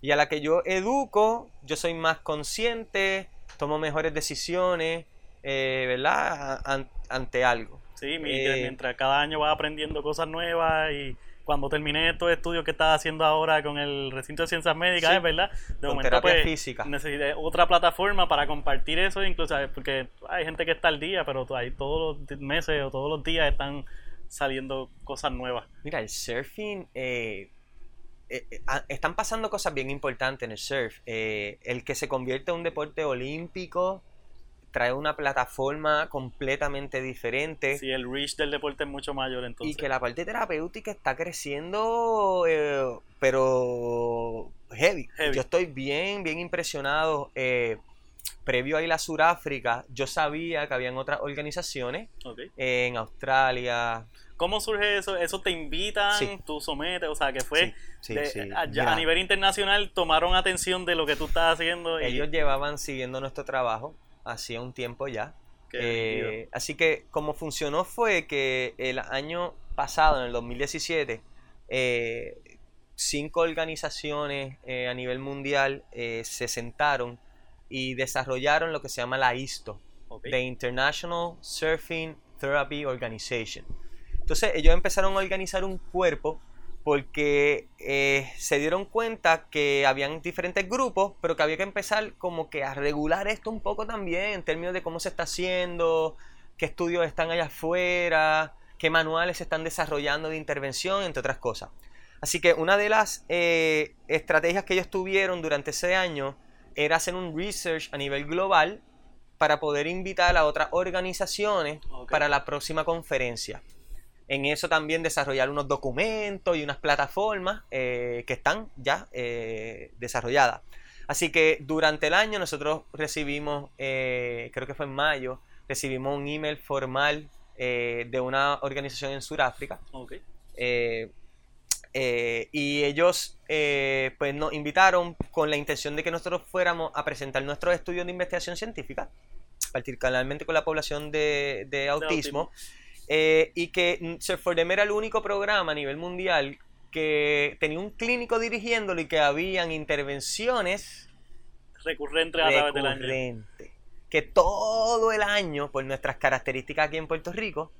Speaker 1: Y a la que yo educo, yo soy más consciente, tomo mejores decisiones, eh, ¿verdad? ante algo.
Speaker 2: Sí, eh, mientras cada año vas aprendiendo cosas nuevas y cuando terminé estos estudios que estás haciendo ahora con el recinto de ciencias médicas, ¿verdad?
Speaker 1: De con momento, pues, física.
Speaker 2: necesité otra plataforma para compartir eso, incluso porque hay gente que está al día, pero hay todos los meses o todos los días están saliendo cosas nuevas.
Speaker 1: Mira, el surfing, eh, eh, eh, están pasando cosas bien importantes en el surf. el que se convierte en un deporte olímpico trae una plataforma completamente diferente.
Speaker 2: Sí, el reach del deporte es mucho mayor entonces.
Speaker 1: Y que la parte terapéutica está creciendo, eh, pero heavy. Yo estoy bien, bien impresionado. Eh, previo a ir a Sudáfrica, yo sabía que habían otras organizaciones en Australia.
Speaker 2: ¿Cómo surge eso? ¿Eso te invitan? ¿Tú sometes? O sea, que fue a, nivel internacional tomaron atención de lo que tú estás haciendo.
Speaker 1: Ellos llevaban siguiendo nuestro trabajo hacía un tiempo ya. Eh, así que como funcionó fue que el año pasado, en el 2017, eh, cinco organizaciones eh, a nivel mundial se sentaron y desarrollaron lo que se llama la ISTO, The International Surfing Therapy Organization. Entonces ellos empezaron a organizar un cuerpo porque eh, se dieron cuenta que habían diferentes grupos, pero que había que empezar como que a regular esto un poco también en términos de cómo se está haciendo, qué estudios están allá afuera, qué manuales se están desarrollando de intervención, entre otras cosas. Así que una de las eh, estrategias que ellos tuvieron durante ese año era hacer un research a nivel global para poder invitar a otras organizaciones para la próxima conferencia en eso también desarrollar unos documentos y unas plataformas eh, que están ya eh, desarrolladas. Así que durante el año nosotros recibimos, eh, creo que fue en mayo, recibimos un email formal de una organización en Sudáfrica. y ellos pues nos invitaron con la intención de que nosotros fuéramos a presentar nuestros estudios de investigación científica, particularmente con la población de, autismo eh, y que for Them era el único programa a nivel mundial que tenía un clínico dirigiéndolo y que habían intervenciones
Speaker 2: recurrentes a través del año.
Speaker 1: Que todo el año, por nuestras características aquí en Puerto Rico,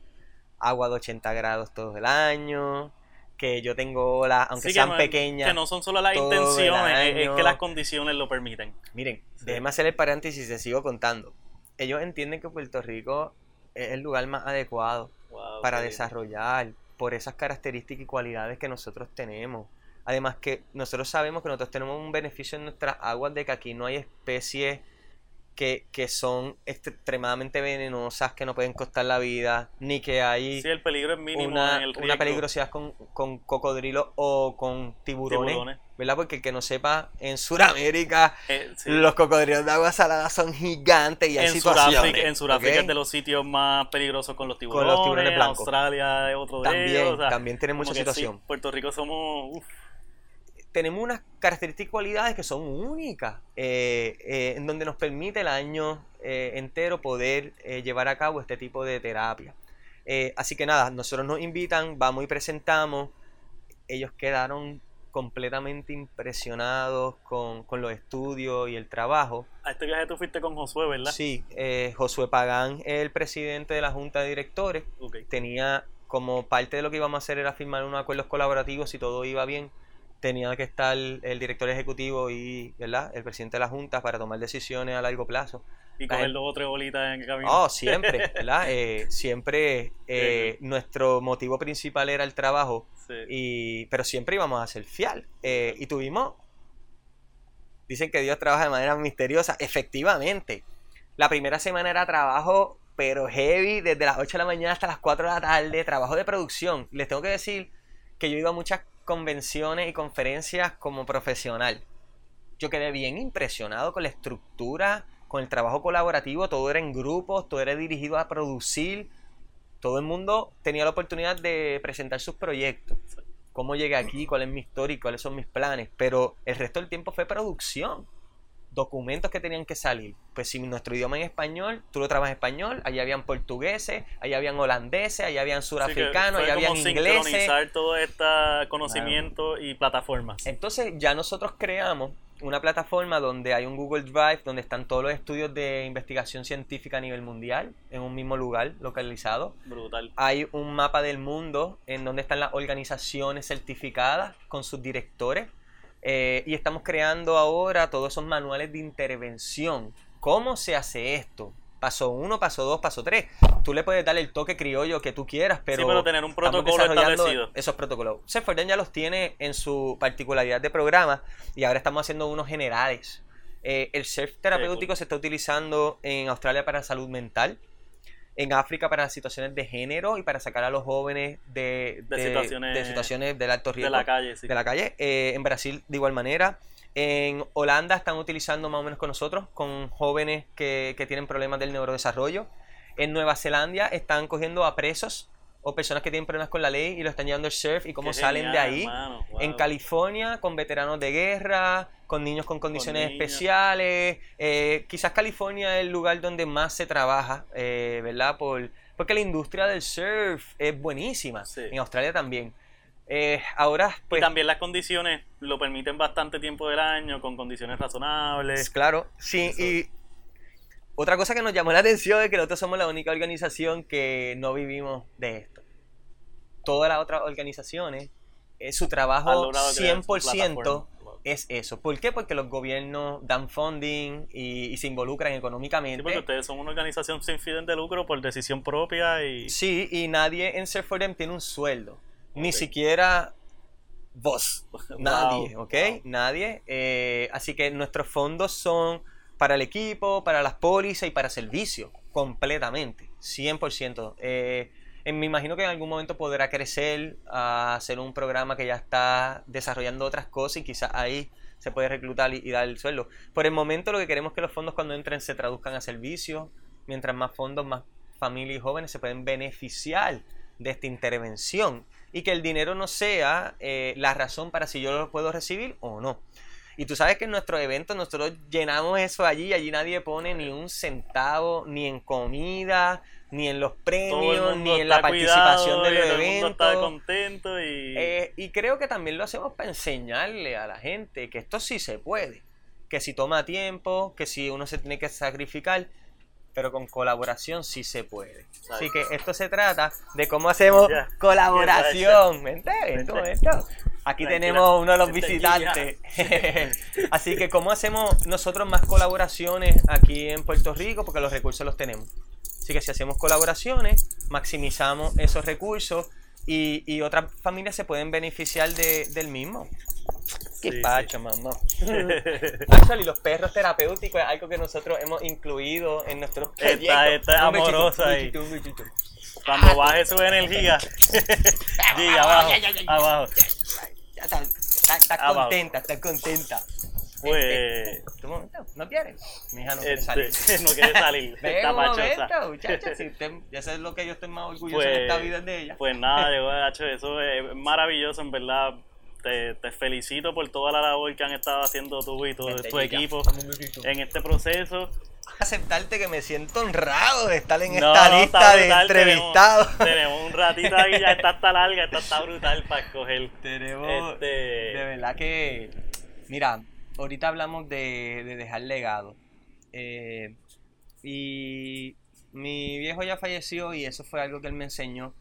Speaker 1: agua de 80 grados todo el año, que yo tengo olas, aunque sean pequeñas.
Speaker 2: Que no son solo las intenciones, es que las condiciones lo permiten.
Speaker 1: Miren, déjeme hacer el paréntesis y se sigo contando. Ellos entienden que Puerto Rico es el lugar más adecuado para desarrollar por esas características y cualidades que nosotros tenemos. Además que nosotros sabemos que nosotros tenemos un beneficio en nuestras aguas de que aquí no hay especies que, son extremadamente venenosas, que no pueden costar la vida, ni que hay
Speaker 2: sí, el peligro es mínimo
Speaker 1: una, una peligrosidad con, con cocodrilos o con tiburones, ¿verdad? Porque el que no sepa, en Sudamérica eh, los cocodrilos de agua salada son gigantes y hay en situaciones.
Speaker 2: en Sudáfrica es de los sitios más peligrosos con los tiburones, con los tiburones blancos. Australia es otro de
Speaker 1: también,
Speaker 2: ellos.
Speaker 1: también tiene mucha situación.
Speaker 2: Puerto Rico somos
Speaker 1: tenemos unas características y cualidades que son únicas, eh, eh, en donde nos permite el año eh, entero poder llevar a cabo este tipo de terapia. así que nada, nosotros nos invitan, vamos y presentamos. Ellos quedaron completamente impresionados con, los estudios y el trabajo.
Speaker 2: A este viaje tú fuiste con Josué, ¿verdad?
Speaker 1: Sí, Josué Pagán, el presidente de la Junta de Directores, tenía como parte de lo que íbamos a hacer era firmar unos acuerdos colaborativos si todo iba bien tenía que estar el director ejecutivo y ¿verdad? el presidente de la Junta para tomar decisiones a largo plazo.
Speaker 2: Y coger dos o tres bolitas en el camino.
Speaker 1: Oh, siempre, ¿verdad? Eh, siempre eh, nuestro motivo principal era el trabajo, y, pero siempre íbamos a ser fiel. Eh, y tuvimos, dicen que Dios trabaja de manera misteriosa, efectivamente. La primera semana era trabajo, pero heavy, desde las 8 de la mañana hasta las 4 de la tarde, trabajo de producción. Les tengo que decir que yo iba a muchas convenciones y conferencias como profesional. Yo quedé bien impresionado con la estructura, con el trabajo colaborativo, todo era en grupos, todo era dirigido a producir, todo el mundo tenía la oportunidad de presentar sus proyectos, cómo llegué aquí, cuál es mi historia y cuáles son mis planes, pero el resto del tiempo fue producción. Documentos que tenían que salir. Pues si nuestro idioma es español, tú lo trabajas en español, allá habían portugueses, allá habían holandeses, allá habían surafricanos, allá habían ingleses.
Speaker 2: sincronizar todo este conocimiento y plataformas.
Speaker 1: Entonces ya nosotros creamos una plataforma donde hay un Google Drive donde están todos los estudios de investigación científica a nivel mundial en un mismo lugar localizado.
Speaker 2: Brutal.
Speaker 1: Hay un mapa del mundo en donde están las organizaciones certificadas con sus directores. Eh, y estamos creando ahora todos esos manuales de intervención. ¿Cómo se hace esto? paso 1, paso 2, paso 3. Tú le puedes dar el toque criollo que tú quieras, pero.
Speaker 2: Sí, pero tener un protocolo establecido.
Speaker 1: Esos protocolos. Seforden ya los tiene en su particularidad de programa y ahora estamos haciendo unos generales. Eh, el surf terapéutico se está utilizando en Australia para salud mental, en África para situaciones de género y para sacar a los jóvenes de, situaciones, del alto riesgo.
Speaker 2: De la calle,
Speaker 1: De la calle. Eh, en Brasil, de igual manera. En Holanda están utilizando más o menos con nosotros, con jóvenes que, tienen problemas del neurodesarrollo. En Nueva Zelanda están cogiendo a presos o personas que tienen problemas con la ley y lo están llevando al surf y cómo salen de ahí. En California, con veteranos de guerra, con niños con condiciones especiales. Eh, quizás California es el lugar donde más se trabaja, eh, ¿verdad? Por, porque la industria del surf es buenísima. En Australia también. Eh, ahora, pues.
Speaker 2: Y también las condiciones lo permiten bastante tiempo del año, con condiciones razonables.
Speaker 1: Claro, sí, y. Otra cosa que nos llamó la atención es que nosotros somos la única organización que no vivimos de esto. Todas las otras organizaciones, eh, su trabajo 100% es eso. ¿Por qué? Porque los gobiernos dan funding y, se involucran económicamente. Sí,
Speaker 2: porque ustedes son una organización sin fin de lucro por decisión propia y...
Speaker 1: Sí, y nadie en Surf tiene un sueldo. Ni siquiera vos. Nadie, ¿ok? Nadie. Eh, así que nuestros fondos son para el equipo, para las pólizas y para servicios, completamente, 100%. Eh, me imagino que en algún momento podrá crecer a hacer un programa que ya está desarrollando otras cosas y quizás ahí se puede reclutar y, dar el sueldo. Por el momento lo que queremos es que los fondos cuando entren se traduzcan a servicios, mientras más fondos, más familias y jóvenes se pueden beneficiar de esta intervención y que el dinero no sea eh, la razón para si yo lo puedo recibir o no. Y tú sabes que en nuestro evento nosotros llenamos eso allí, allí nadie pone ni un centavo, ni en comida, ni en los premios, ni en la participación del evento.
Speaker 2: está contento y...
Speaker 1: Eh, y creo que también lo hacemos para enseñarle a la gente que esto sí se puede, que si toma tiempo, que si uno se tiene que sacrificar, pero con colaboración sí se puede. Así que esto se trata de cómo hacemos colaboración. Vente, Aquí tenemos uno de los visitantes. Así que cómo hacemos nosotros más colaboraciones aquí en Puerto Rico, porque los recursos los tenemos. Así que si hacemos colaboraciones, maximizamos esos recursos y, y otras familias se pueden beneficiar de, del mismo. Qué pacho, mamá. y los perros terapéuticos es algo que nosotros hemos incluido en nuestros
Speaker 2: proyectos. Esta, esta es amorosa ahí. Cuando baje su energía. sí, abajo, abajo.
Speaker 1: Está contenta, está contenta.
Speaker 2: Pues.
Speaker 1: ¿Tu momento? ¿No quieres? Mi hija no quiere este,
Speaker 2: salir. no quiere salir.
Speaker 1: está momento, muchacha. Si usted, eso es lo que yo estoy más orgulloso en esta pues, vida de ella.
Speaker 2: Pues nada, yo, hecho eso es maravilloso, en verdad te, te, felicito por toda la labor que han estado haciendo tú y todo tu equipo en este proceso.
Speaker 1: Aceptarte que me siento honrado de estar en esta lista de entrevistados.
Speaker 2: Tenemos, un ratito aquí, ya está hasta larga, está brutal para escoger.
Speaker 1: Tenemos, este... de verdad que, mira, ahorita hablamos de, de dejar legado. Eh, y mi viejo ya falleció y eso fue algo que él me enseñó,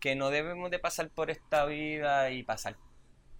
Speaker 1: que no debemos de pasar por esta vida y pasar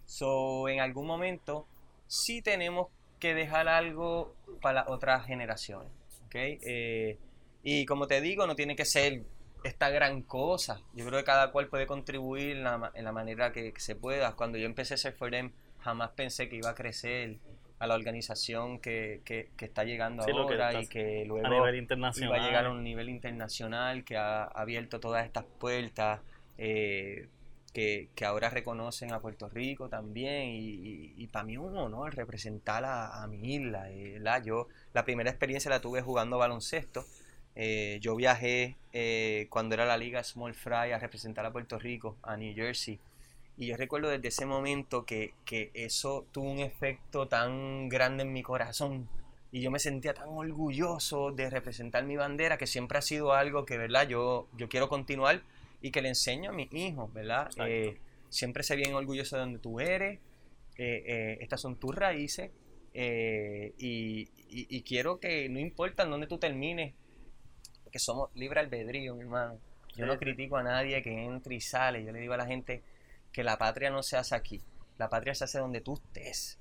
Speaker 1: So, en algún momento sí tenemos que dejar algo para otras generaciones. ¿Okay? Eh, y como te digo, no tiene que ser esta gran cosa. Yo creo que cada cual puede contribuir en la, manera que, se pueda. Cuando yo empecé a ser Forem, jamás pensé que iba a crecer a la organización que, que, está llegando ahora y que luego
Speaker 2: a internacional.
Speaker 1: iba a llegar a un nivel internacional que ha abierto todas estas puertas. Eh, que, ahora reconocen a Puerto Rico también y, para mí un honor representar a, mi isla. Eh, yo la primera experiencia la tuve jugando baloncesto. Eh, yo viajé eh, cuando era la liga Small Fry a representar a Puerto Rico, a New Jersey. Y yo recuerdo desde ese momento que, que eso tuvo un efecto tan grande en mi corazón y yo me sentía tan orgulloso de representar mi bandera, que siempre ha sido algo que, ¿verdad? Yo, yo quiero continuar y que le enseño a mis hijos, ¿verdad? Eh, siempre sé bien orgulloso de donde tú eres, eh, eh, estas son tus raíces y, y, quiero que no importa en dónde tú termines, porque somos libre albedrío, mi hermano. Yo no critico a nadie que entre y sale, yo le digo a la gente que la patria no se hace aquí, la patria se hace donde tú estés.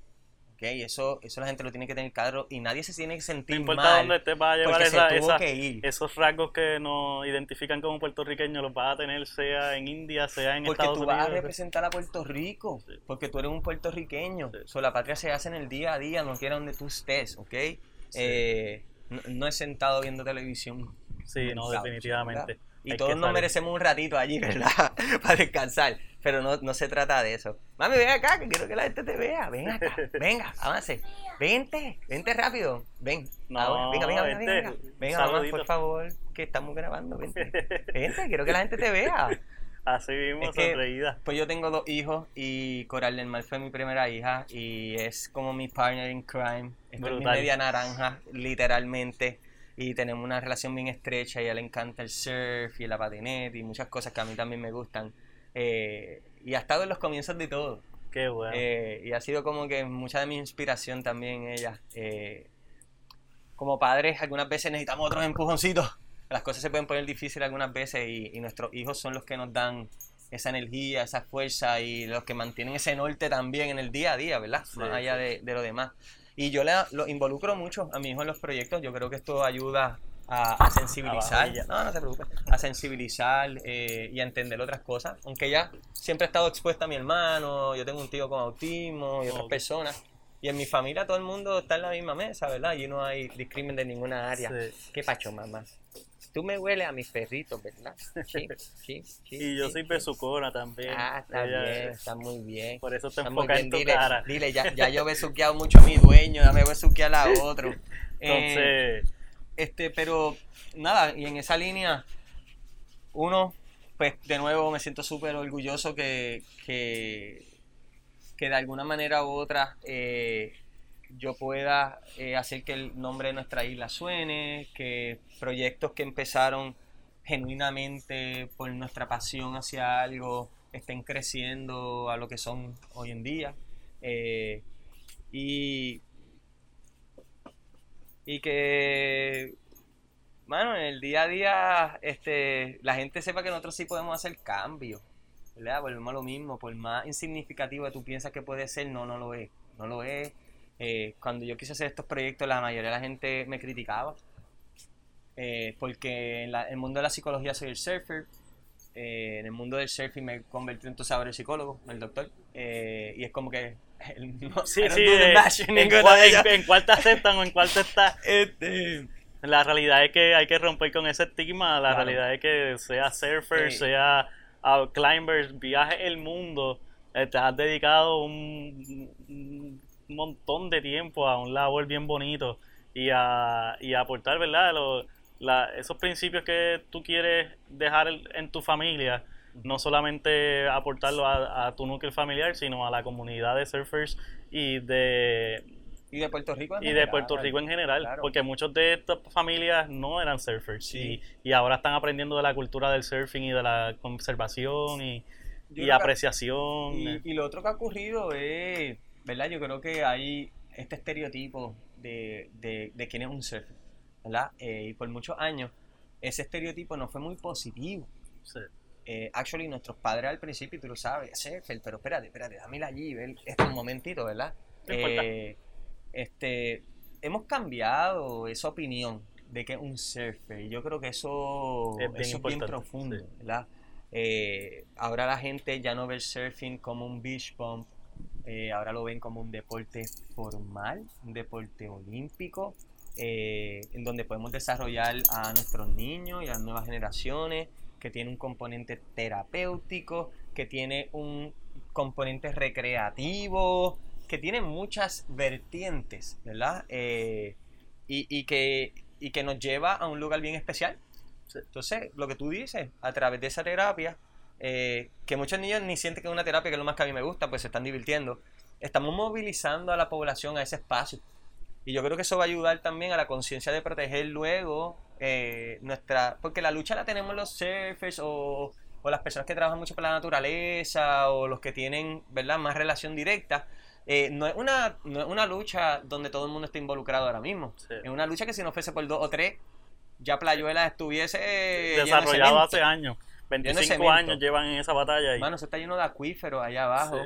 Speaker 1: Okay, eso, eso la gente lo tiene que tener claro y nadie se tiene que sentir
Speaker 2: no importa
Speaker 1: mal
Speaker 2: dónde te va a llevar esa, esos rasgos que nos identifican como puertorriqueños los vas a tener sea en India, sea en Estados
Speaker 1: Unidos.
Speaker 2: Porque
Speaker 1: tú vas a representar a Puerto Rico, porque tú eres un puertorriqueño. la patria se hace en el día a día, no quiera donde tú estés, ¿ok? Eh, no, es sentado viendo televisión.
Speaker 2: Sí, no, definitivamente.
Speaker 1: Y todos nos merecemos un ratito allí, ¿verdad? Para descansar. Pero no, no se trata de eso. Mami, ven acá, que quiero que la gente te vea. Ven acá, venga, avance. Vente, vente rápido. Ven. No, venga, venga, venga, venga. Venga, mamá, por favor, que estamos grabando. Vente. Vente, quiero que la gente te vea.
Speaker 2: Así mismo, sonreída.
Speaker 1: Pues yo tengo dos hijos y Coral del Mar fue mi primera hija y es como mi partner in crime. es mi media naranja, literalmente y tenemos una relación bien estrecha. Y a ella le encanta el surf y la patineta y muchas cosas que a mí también me gustan. Eh, y ha estado en los comienzos de todo.
Speaker 2: Qué bueno.
Speaker 1: Eh, y ha sido como que mucha de mi inspiración también ella. Eh, como padres, algunas veces necesitamos otros empujoncitos. Las cosas se pueden poner difíciles algunas veces y, nuestros hijos son los que nos dan esa energía, esa fuerza y los que mantienen ese norte también en el día a día, ¿verdad? Más allá de, de, lo demás. Y yo le, lo involucro mucho a mi hijo en los proyectos. Yo creo que esto ayuda a, sensibilizar. no, no se preocupe. A sensibilizar eh, y a entender otras cosas. Aunque ella siempre ha estado expuesta a mi hermano. Yo tengo un tío con autismo y otras personas. Y en mi familia todo el mundo está en la misma mesa, ¿verdad? Y no hay discrimen de ninguna área. ¿Qué pacho, mamá? Tú me hueles a mis perritos, ¿verdad? Sí,
Speaker 2: sí, sí. Y yo soy besucona también.
Speaker 1: Ah, está bien, está muy bien.
Speaker 2: Por eso te enfocas en tu dile, cara.
Speaker 1: Dile, ya, ya yo he besuqueado mucho a mi dueño, ya me besuquear a otro.
Speaker 2: Entonces... Eh,
Speaker 1: este, pero nada, y en esa línea, uno, pues de nuevo me siento súper orgulloso que, que, que, de alguna manera u otra eh, yo pueda eh, hacer que el nombre de nuestra isla suene, que proyectos que empezaron genuinamente por nuestra pasión hacia algo estén creciendo a lo que son hoy en día. Eh, y, y que, bueno, en el día a día este, la gente sepa que nosotros sí podemos hacer cambios. ¿verdad? Volvemos a lo mismo, por más insignificativo que tú piensas que puede ser, no, no lo es. No lo es eh, cuando yo quise hacer estos proyectos, la mayoría de la gente me criticaba. Eh, porque en el mundo de la psicología soy el surfer. Eh, en el mundo del surfing me convertí entonces ahora el psicólogo, el doctor. y es como que.
Speaker 2: Sí, sí, en, cuál, te aceptan o en cuál te estás. Este, la realidad es que hay que romper con ese estigma. La realidad es que sea surfer, sea climber, viaje el mundo. te has dedicado un un montón de tiempo a un labor bien bonito y a, y aportar, ¿verdad? esos principios que tú quieres dejar en tu familia, no solamente aportarlo a, tu núcleo familiar, sino a la comunidad de surfers y de...
Speaker 1: Y de Puerto Rico
Speaker 2: en y general. de Puerto Rico en general, porque muchos de estas familias no eran surfers y, ahora están aprendiendo de la cultura del surfing y de la conservación y, apreciación.
Speaker 1: y, lo otro que ha ocurrido es ¿verdad? Yo creo que hay este estereotipo de, de, quién es un surfer, ¿verdad? Eh, y por muchos años ese estereotipo no fue muy positivo. Sí. Eh, actually, nuestros padres al principio, tú lo sabes, surfer, pero espérate, espérate, dámela allí, esto un momentito, ¿verdad? Eh, este, hemos cambiado esa opinión de que es un surfer. Y yo creo que eso es bien, bien profundo, ¿verdad? ahora la gente ya no ve el surfing como un beach bump eh, ahora lo ven como un deporte formal, un deporte olímpico, eh, en donde podemos desarrollar a nuestros niños y a las nuevas generaciones, que tiene un componente terapéutico, que tiene un componente recreativo, que tiene muchas vertientes, ¿verdad? Eh, y, que, y que nos lleva a un lugar bien especial. Entonces, lo que tú dices, a través de esa terapia, eh, que muchos niños ni sienten que es una terapia, que es lo más que a mí me gusta, pues se están divirtiendo. Estamos movilizando a la población a ese espacio. Y yo creo que eso va a ayudar también a la conciencia de proteger luego eh, nuestra... Porque la lucha la tenemos los surfers o, o, las personas que trabajan mucho con la naturaleza o los que tienen, ¿verdad?, más relación directa. Eh, no, es una, no es una lucha donde todo el mundo esté involucrado ahora mismo. Es una lucha que si no fuese por dos o tres, ya Playuela estuviese...
Speaker 2: Desarrollado hace años. 25 años llevan en esa batalla.
Speaker 1: Y... Mano, eso está lleno de acuíferos allá abajo.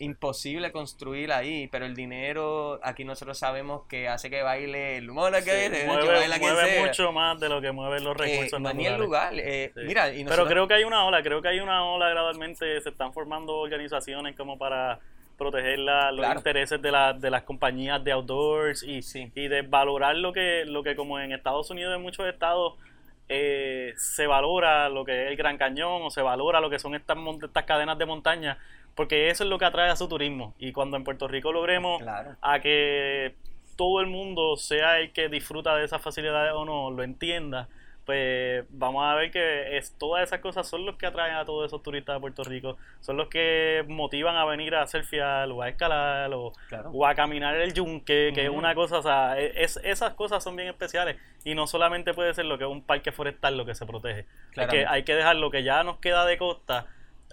Speaker 1: Imposible construir ahí, pero el dinero, aquí nosotros sabemos que hace que baile el mono que
Speaker 2: mueve, mucho más de lo que mueven los eh, recursos
Speaker 1: eh, el lugar. Eh, mira,
Speaker 2: Pero creo que hay una ola, creo que hay una ola gradualmente, se están formando organizaciones como para proteger los intereses de, de las compañías de outdoors y, y de valorar lo que, lo que como en Estados Unidos en muchos estados eh, se valora lo que es el Gran Cañón o se valora lo que son estas, estas cadenas de montaña, porque eso es lo que atrae a su turismo. Y cuando en Puerto Rico logremos a que todo el mundo sea el que disfruta de esas facilidades o no, lo entienda, pues vamos a ver que es, todas esas cosas son los que atraen a todos esos turistas de Puerto Rico, son los que motivan a venir a surfear o a escalar o, o a caminar el yunque, que es una cosa, o sea, e, es, esas cosas son bien especiales. Y no solamente puede ser lo que es un parque forestal lo que se protege, que, hay que dejar lo que ya nos queda de costa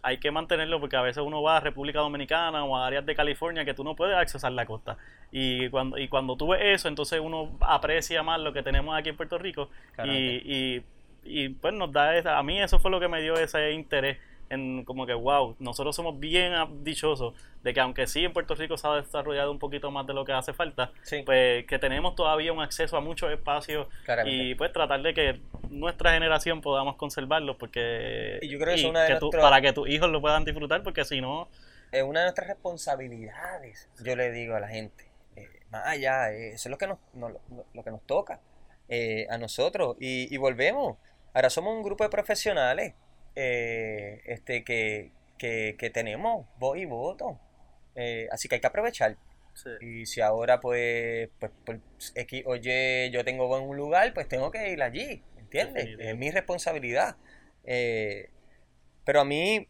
Speaker 2: hay que mantenerlo porque a veces uno va a República Dominicana o a áreas de California que tú no puedes accesar la costa. Y cuando, y cuando tú ves eso, entonces uno aprecia más lo que tenemos aquí en Puerto Rico y, y, y, pues nos da esa, a mí eso fue lo que me dio ese interés en como que, wow, nosotros somos bien dichosos de que aunque sí en Puerto Rico se ha desarrollado un poquito más de lo que hace falta, pues que tenemos todavía un acceso a muchos espacios y pues tratar de que nuestra generación podamos conservarlos porque
Speaker 1: y yo creo que, una
Speaker 2: para que tus hijos lo puedan disfrutar porque si no
Speaker 1: es una de nuestras responsabilidades yo le digo a la gente eh, más allá eh, eso es lo que nos, lo, que nos toca eh, a nosotros. Y, y volvemos. Ahora somos un grupo de profesionales eh, este, que, que, tenemos voz y voto. Eh, así que hay que aprovechar. Y si ahora, pues, pues, pues oye, yo tengo buen lugar, pues tengo que ir allí, ¿entiendes? Es mi responsabilidad. Eh, pero a mí,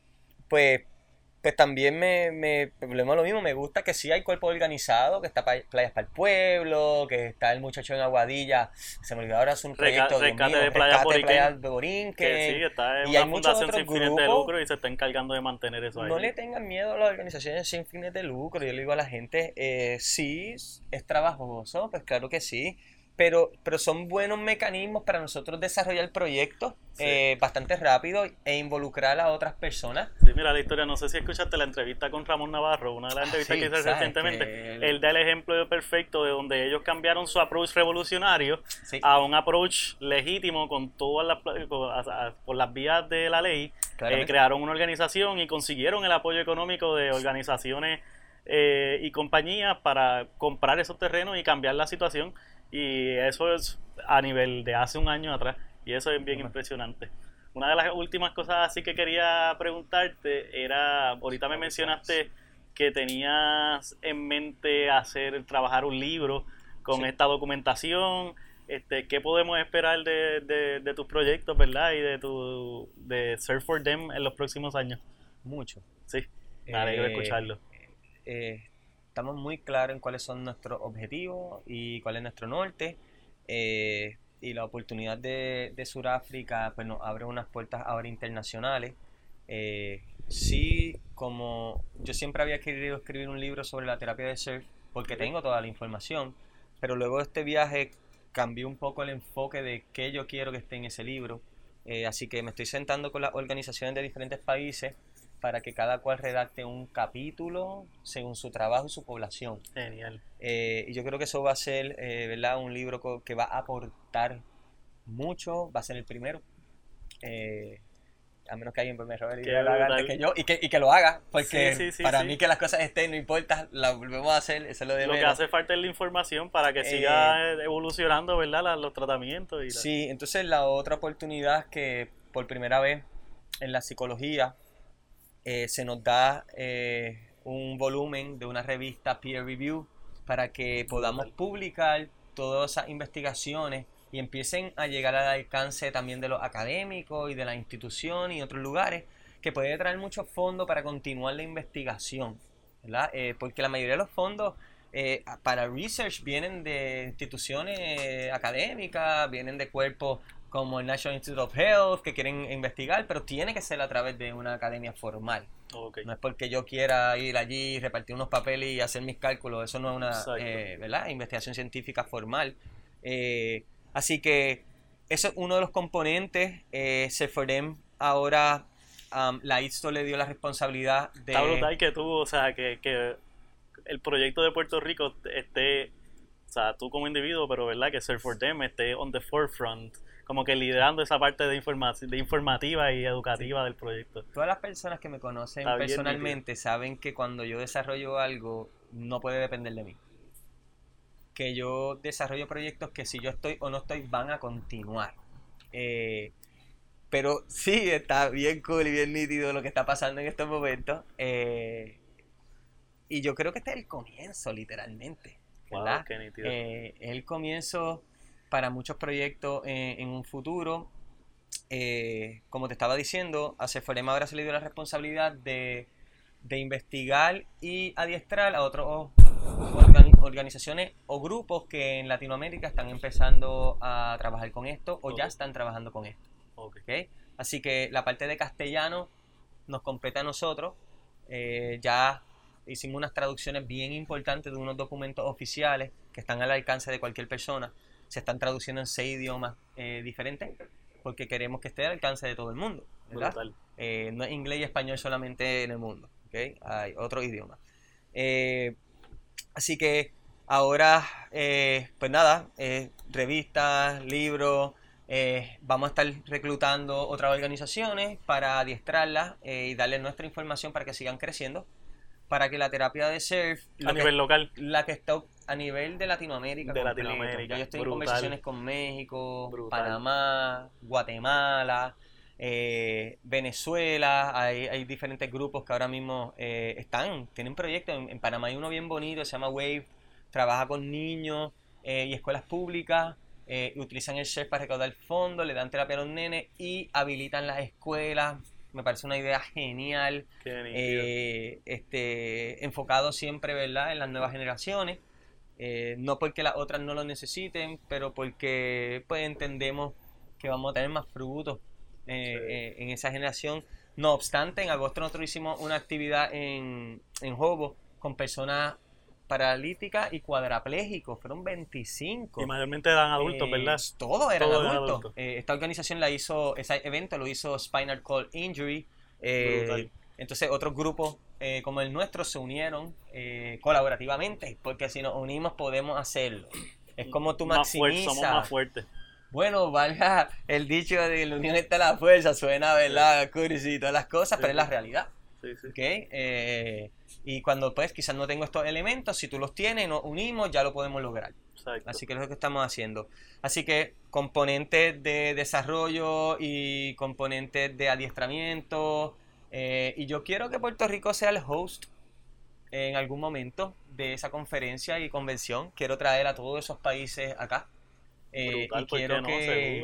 Speaker 1: pues, pues también me, me lo mismo, me gusta que sí hay cuerpo organizado, que está Playas para el Pueblo, que está el muchacho en Aguadilla, se me olvidó ahora es un proyecto
Speaker 2: de Playa
Speaker 1: Borinquen,
Speaker 2: que sí, está en y una fundación sin fines de lucro y se está encargando de mantener eso ahí.
Speaker 1: No le tengan miedo a las organizaciones sin fines de lucro, yo le digo a la gente, eh, sí, es trabajoso, pues claro que sí, pero, pero son buenos mecanismos para nosotros desarrollar proyectos eh, bastante rápido e involucrar a otras personas.
Speaker 2: Sí, mira la historia, no sé si escuchaste la entrevista con Ramón Navarro, una de las ah, entrevistas que hice recientemente. Él da el ejemplo perfecto de donde ellos cambiaron su approach revolucionario a un approach legítimo con todas las, por las vías de la ley. Eh, crearon una organización y consiguieron el apoyo económico de organizaciones eh, y compañías para comprar esos terrenos y cambiar la situación y eso es a nivel de hace un año atrás. Y eso es bien impresionante. Una de las últimas cosas así que quería preguntarte era, ahorita me mencionaste que tenías en mente hacer, trabajar un libro con esta documentación. Este, ¿Qué podemos esperar de, de, tus proyectos, verdad? Y de tu de Surf for Them en los próximos años.
Speaker 1: Mucho.
Speaker 2: Sí, me alegro
Speaker 1: eh,
Speaker 2: escucharlo.
Speaker 1: Eh, estamos muy claros en cuáles son nuestros objetivos y cuál es nuestro norte. Eh, y la oportunidad de, de Sudáfrica pues, nos abre unas puertas ahora internacionales. Eh, sí, como yo siempre había querido escribir un libro sobre la terapia de surf, porque tengo toda la información, pero luego de este viaje cambió un poco el enfoque de qué yo quiero que esté en ese libro. Eh, así que me estoy sentando con las organizaciones de diferentes países para que cada cual redacte un capítulo según su trabajo y su población.
Speaker 2: Genial.
Speaker 1: Eh, y yo creo que eso va a ser, eh, ¿verdad? Un libro que va a aportar mucho, va a ser el primero. Eh, a menos que alguien me robe lo haga antes que yo y que, y que lo haga, porque para mí que las cosas estén, no importa, la volvemos a hacer, eso es lo de
Speaker 2: Lo que hace falta es la información para que siga evolucionando, ¿verdad? los tratamientos. Y
Speaker 1: Sí, entonces la otra oportunidad que por primera vez en la psicología eh, se nos da eh, un volumen de una revista peer review para que podamos publicar todas esas investigaciones y empiecen a llegar al alcance también de los académicos y de la institución y otros lugares que puede traer muchos fondos para continuar la investigación. Eh, porque la mayoría de los fondos eh, para research vienen de instituciones académicas, vienen de cuerpos como el National Institute of Health que quieren investigar, pero tiene que ser a través de una academia formal. No es porque yo quiera ir allí, repartir unos papeles y hacer mis cálculos, eso no es una eh, ¿verdad? investigación científica formal. Eh, así que eso es uno de los componentes. Eh, ahora la ISTO le dio la responsabilidad de...
Speaker 2: Está brutal que tú, o sea, que, que el proyecto de Puerto Rico esté, o sea, tú como individuo, pero verdad que Surf for Them esté on the forefront, como que liderando esa parte de, de informativa y educativa del proyecto.
Speaker 1: Todas las personas que me conocen personalmente saben que cuando yo desarrollo algo, no puede depender de mí. Que yo desarrollo proyectos que si yo estoy o no estoy van a continuar. Eh, pero sí, está bien cool y bien nítido lo que está pasando en estos momentos. Eh, y yo creo que este es el comienzo, literalmente. ¿verdad? Eh, es el comienzo para muchos proyectos en un futuro. Eh, como te estaba diciendo, a Ceforema ahora se le dio la responsabilidad de, investigar y adiestrar a otras organizaciones o grupos que en Latinoamérica están empezando a trabajar con esto o ya están trabajando con esto. Okay. Así que la parte de castellano nos compete a nosotros. Eh, ya hicimos unas traducciones bien importantes de unos documentos oficiales que están al alcance de cualquier persona. Se están traduciendo en seis idiomas eh, diferentes porque queremos que esté al alcance de todo el mundo. Eh, no es inglés y español solamente en el mundo. ¿okay? Hay otros idiomas. Eh, así que ahora, pues nada, revistas, libros. vamos a estar reclutando otras organizaciones para adiestrarlas y darles nuestra información para que sigan creciendo para que la terapia de surf
Speaker 2: a nivel local
Speaker 1: la que está a nivel de Latinoamérica
Speaker 2: de Latinoamérica.
Speaker 1: Yo estoy en conversaciones con México Panamá Guatemala eh, Venezuela. Hay, hay, diferentes grupos que ahora mismo eh, están tienen proyectos. En, Panamá hay uno bien bonito se llama Wave. Trabaja con niños eh, y escuelas públicas utilizan el surf para recaudar fondos le dan terapia a los nenes y habilitan las escuelas. Me parece una idea genial, eh, este, enfocado siempre ¿verdad? en las nuevas generaciones, eh, no porque las otras no lo necesiten, pero porque pues, entendemos que vamos a tener más frutos eh, en esa generación. No obstante, en agosto nosotros hicimos una actividad en, en Jobo con personas paralíticas y cuadraplégicos, fueron 25.
Speaker 2: Y mayormente eran adultos, ¿verdad?
Speaker 1: Eh, todos eran adultos. Eh, esta organización la hizo, ese evento lo hizo Spinal Cord Injury. Eh, entonces otros grupos como el nuestro se unieron colaborativamente, porque si nos unimos podemos hacerlo. Es como tú maximizas.
Speaker 2: somos más fuertes.
Speaker 1: Bueno, valga el dicho de la unión está la fuerza, suena, ¿verdad? Cursi y todas las cosas, pero es la realidad. Sí, sí. ¿Okay? Y cuando pues quizás no tengo estos elementos, si tú los tienes, nos unimos, ya lo podemos lograr. Así que es lo que estamos haciendo. Así que componentes de desarrollo y componentes de adiestramiento. Eh, y yo quiero que Puerto Rico sea el host en algún momento de esa conferencia y convención. Quiero traer a todos esos países acá
Speaker 2: eh, y quiero que,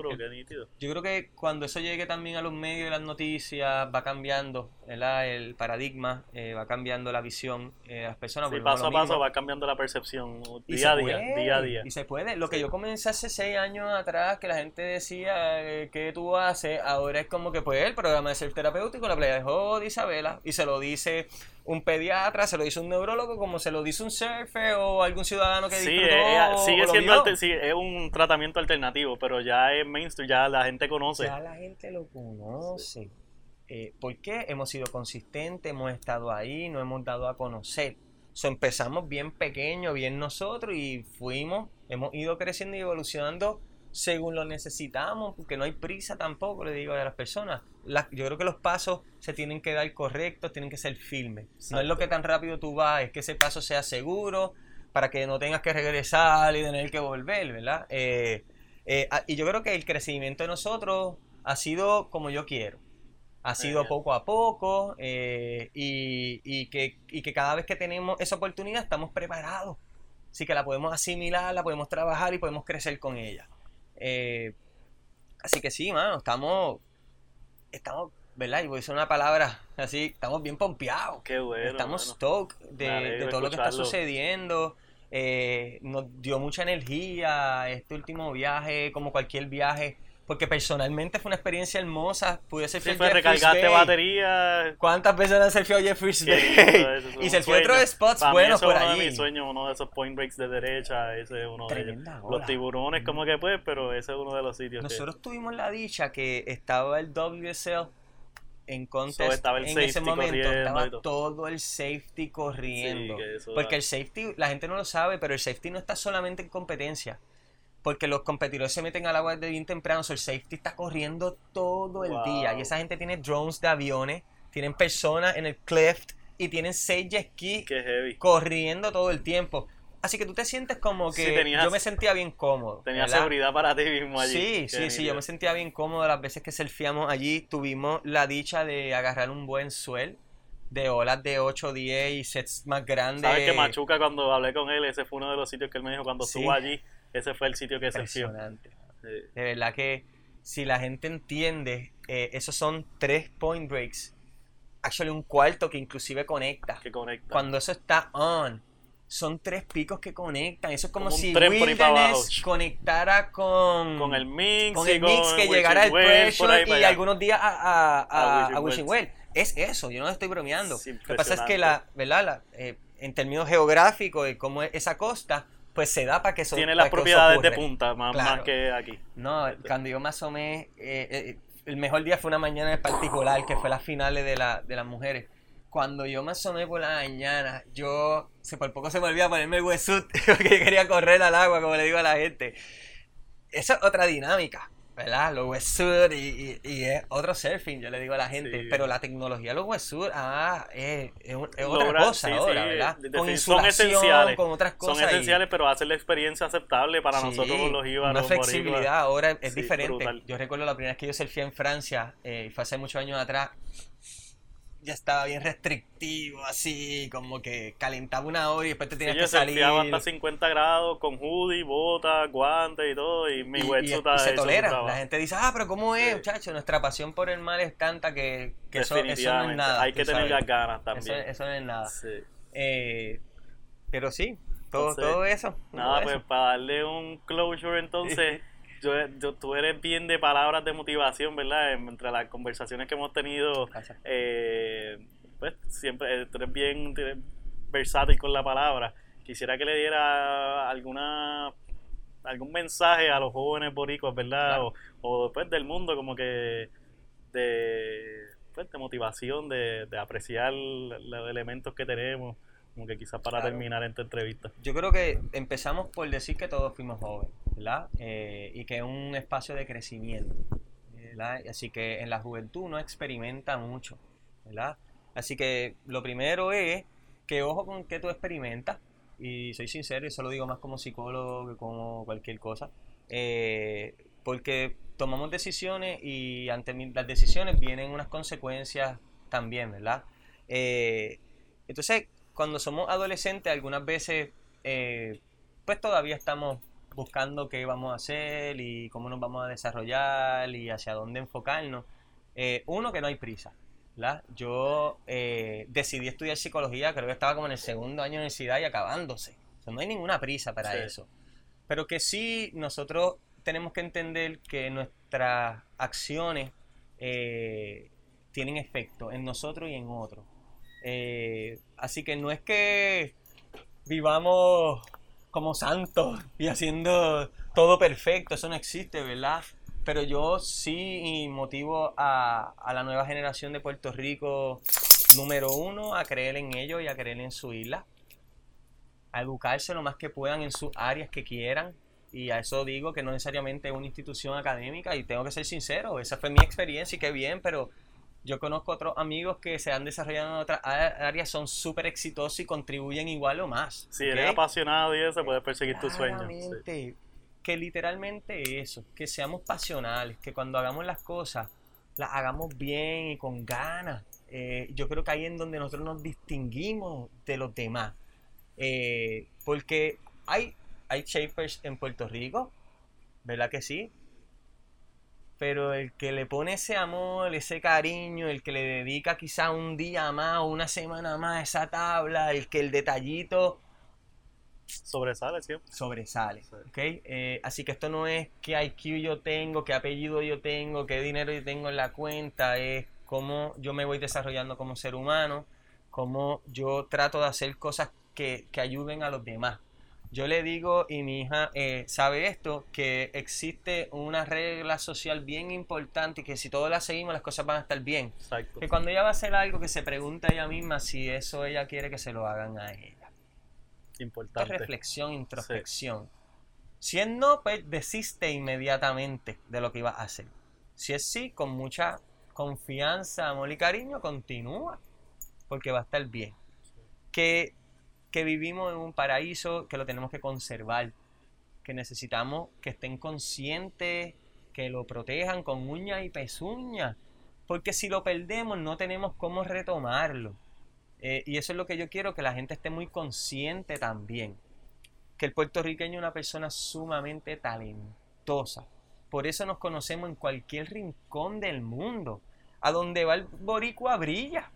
Speaker 1: Yo creo que cuando eso llegue también a los medios de las noticias va cambiando el paradigma, eh, va cambiando la visión eh, las personas.
Speaker 2: Sí, paso a paso va cambiando la percepción día a día, día a día.
Speaker 1: Y se puede. Lo que yo comencé hace seis años atrás, que la gente decía eh, que tú haces, ahora es como que pues el programa de ser terapéutico, la playa de Isabela, y se lo dice un pediatra, se lo dice un neurólogo, como se lo dice un surfer o algún ciudadano que
Speaker 2: sí, sigue siendo es un tratamiento alternativo, pero ya es mainstream, ya la gente conoce.
Speaker 1: Ya la gente lo conoce. Eh, ¿Por qué? Hemos sido consistentes, hemos estado ahí, nos hemos dado a conocer. So, empezamos bien pequeño, bien nosotros y fuimos, hemos ido creciendo y evolucionando según lo necesitamos, porque no hay prisa tampoco, le digo a las personas. yo creo que los pasos se tienen que dar correctos, tienen que ser firmes. No es lo que tan rápido tú vas, es que ese paso sea seguro para que no tengas que regresar y tener que volver, ¿verdad? Eh, eh, y yo creo que el crecimiento de nosotros ha sido como yo quiero. Ha sido poco a poco eh, y, que, y que cada vez que tenemos esa oportunidad estamos preparados. Así que la podemos asimilar, la podemos trabajar y podemos crecer con ella. Eh, así que sí, mano, estamos, estamos, ¿verdad? Y voy a decir una palabra así, estamos bien pompeados.
Speaker 2: Qué bueno.
Speaker 1: Estamos stoked de, todo lo que está sucediendo. eh, nos dio mucha energía este último viaje, como cualquier viaje porque personalmente fue una experiencia hermosa. Pude surfear
Speaker 2: sí, recargaste batería.
Speaker 1: ¿Cuántas veces han surfeado Jeffries Bay? y surfeé otros spots buenos por allí.
Speaker 2: Mis sueños, uno de esos point breaks de derecha, ese es uno de ellos. Los tiburones como que pues, pero ese es uno de los sitios
Speaker 1: Nosotros tuvimos la dicha que estaba el WSL en contest en ese momento estaba todo el safety corriendo. porque el safety, la gente no lo sabe, pero el safety no está solamente en competencia porque los competidores se meten al agua desde bien temprano, so el safety está corriendo todo el día. Y esa gente tiene drones de aviones, tienen personas en el cleft y tienen seis jet corriendo todo el tiempo. Así que tú te sientes como que yo me sentía bien cómodo.
Speaker 2: Tenía seguridad para ti mismo allí.
Speaker 1: Sí, sí, sí, yo me sentía bien cómodo. Las veces que surfeamos allí tuvimos la dicha de agarrar un buen suel de olas de 8, 10 y sets más grandes.
Speaker 2: ¿Sabes que Machuca cuando hablé con él, ese fue uno de los sitios que él me dijo cuando estuvo allí, ese fue el sitio que
Speaker 1: Impresionante. De verdad que si la gente entiende, eh, esos son tres point breaks. Actually, un cuarto que inclusive conecta.
Speaker 2: Que conecta.
Speaker 1: Cuando eso está on, son tres picos que conectan. Eso es como, si Wilderness conectara con,
Speaker 2: con el Mix,
Speaker 1: con el Mix que llegara al Pressure y algunos días a, a, a, Wishing Well. Es eso, yo no estoy bromeando. Lo que pasa es que la, ¿verdad? Eh, en términos geográficos y cómo es esa costa, pues se da para que eso
Speaker 2: Tiene las propiedades de punta, más, que aquí.
Speaker 1: No, cuando yo me asomé, eh, eh, el mejor día fue una mañana en particular, que fue las finales de, la, de las mujeres. Cuando yo me asomé por la mañana, yo, se por poco se me olvidó ponerme el wetsuit, porque quería correr al agua, como le digo a la gente. Esa es otra dinámica. ¿Verdad? Los wetsuit y, y, es otro surfing, yo le digo a la gente. Pero la tecnología de los wetsuit ah, es, es, otra cosa ahora, ¿verdad?
Speaker 2: con son esenciales, con otras cosas. Son esenciales, pero hacen la experiencia aceptable para nosotros los íbaros.
Speaker 1: Una flexibilidad ahora es diferente. Yo recuerdo la primera vez que yo surfé en Francia, eh, fue hace muchos años atrás ya estaba bien restrictivo, así, como que calentaba una hora y después te tenías que salir.
Speaker 2: hasta 50 grados con hoodie, botas, guantes y todo, y mi y,
Speaker 1: se tolera. La gente dice, ah, pero ¿cómo es, muchacho? Nuestra pasión por el mar es tanta que, eso, no es nada.
Speaker 2: Hay que tener las ganas también.
Speaker 1: Eso, no es nada. Eh, pero sí, todo, todo eso.
Speaker 2: Nada, pues para darle un closure entonces. yo, tú eres bien de palabras de motivación, ¿verdad? Entre las conversaciones que hemos tenido, eh, pues siempre eh, tú eres bien versátil con la palabra. Quisiera que le diera alguna algún mensaje a los jóvenes boricuas, ¿verdad? O, o después del mundo, como que de, pues, de motivación, de, de apreciar los elementos que tenemos como que quizás para terminar esta entrevista.
Speaker 1: Yo creo que empezamos por decir que todos fuimos jóvenes, ¿verdad? Eh, y que es un espacio de crecimiento, ¿verdad? Así que en la juventud uno experimenta mucho, ¿verdad? Así que lo primero es que ojo con que tú experimentas, y soy sincero, y eso lo digo más como psicólogo que como cualquier cosa, eh, porque tomamos decisiones y ante las decisiones vienen unas consecuencias también, ¿verdad? Eh, entonces, cuando somos adolescentes, algunas veces, eh, pues todavía estamos buscando qué vamos a hacer y cómo nos vamos a desarrollar y hacia dónde enfocarnos. Eh, uno, que no hay prisa. ¿verdad? Yo eh, decidí estudiar psicología, creo que estaba como en el segundo año de universidad y acabándose. no hay ninguna prisa para eso. Pero que sí, nosotros tenemos que entender que nuestras acciones tienen efecto en nosotros y en otros. Eh, así que no es que vivamos como santos y haciendo todo perfecto, eso no existe, ¿verdad? Pero yo sí motivo a, la nueva generación de Puerto Rico, número uno, a creer en ellos y a creer en su isla, a educarse lo más que puedan en sus áreas que quieran. Y a eso digo que no necesariamente es una institución académica y tengo que ser sincero, esa fue mi experiencia y qué bien, pero yo conozco otros amigos que se han desarrollado en otras áreas, son súper exitosos y contribuyen igual o más.
Speaker 2: Si eres apasionado y eso, puedes perseguir tus sueños.
Speaker 1: Que literalmente eso, que seamos pasionales, que cuando hagamos las cosas, las hagamos bien y con ganas. Eh, yo creo que ahí es donde nosotros nos distinguimos de los demás. Eh, porque hay, hay shapers en Puerto Rico, ¿verdad que sí? Pero el que le pone ese amor, ese cariño, el que le dedica quizá un día más o una semana más a esa tabla, el que el detallito
Speaker 2: Sobresale siempre.
Speaker 1: Sobresale. Eh, así que esto no es qué IQ yo tengo, qué apellido yo tengo, qué dinero yo tengo en la cuenta, es cómo yo me voy desarrollando como ser humano, cómo yo trato de hacer cosas que, que ayuden a los demás. Yo le digo, y mi hija eh, sabe esto, que existe una regla social bien importante y que si todos la seguimos las cosas van a estar bien. Exacto. Que cuando ella va a hacer algo que se pregunta ella misma si eso ella quiere que se lo hagan a ella.
Speaker 2: Importante.
Speaker 1: reflexión, introspección. Si es no, pues desiste inmediatamente de lo que iba a hacer. Si es sí, con mucha confianza, amor y cariño, continúa. Porque va a estar bien. Que que vivimos en un paraíso que lo tenemos que conservar, que necesitamos que estén conscientes, que lo protejan con uña y pezuña, porque si lo perdemos no tenemos cómo retomarlo. Eh, y eso es lo que yo quiero, que la gente esté muy consciente también, que el puertorriqueño es una persona sumamente talentosa. Por eso nos conocemos en cualquier rincón del mundo. A donde va el boricua brilla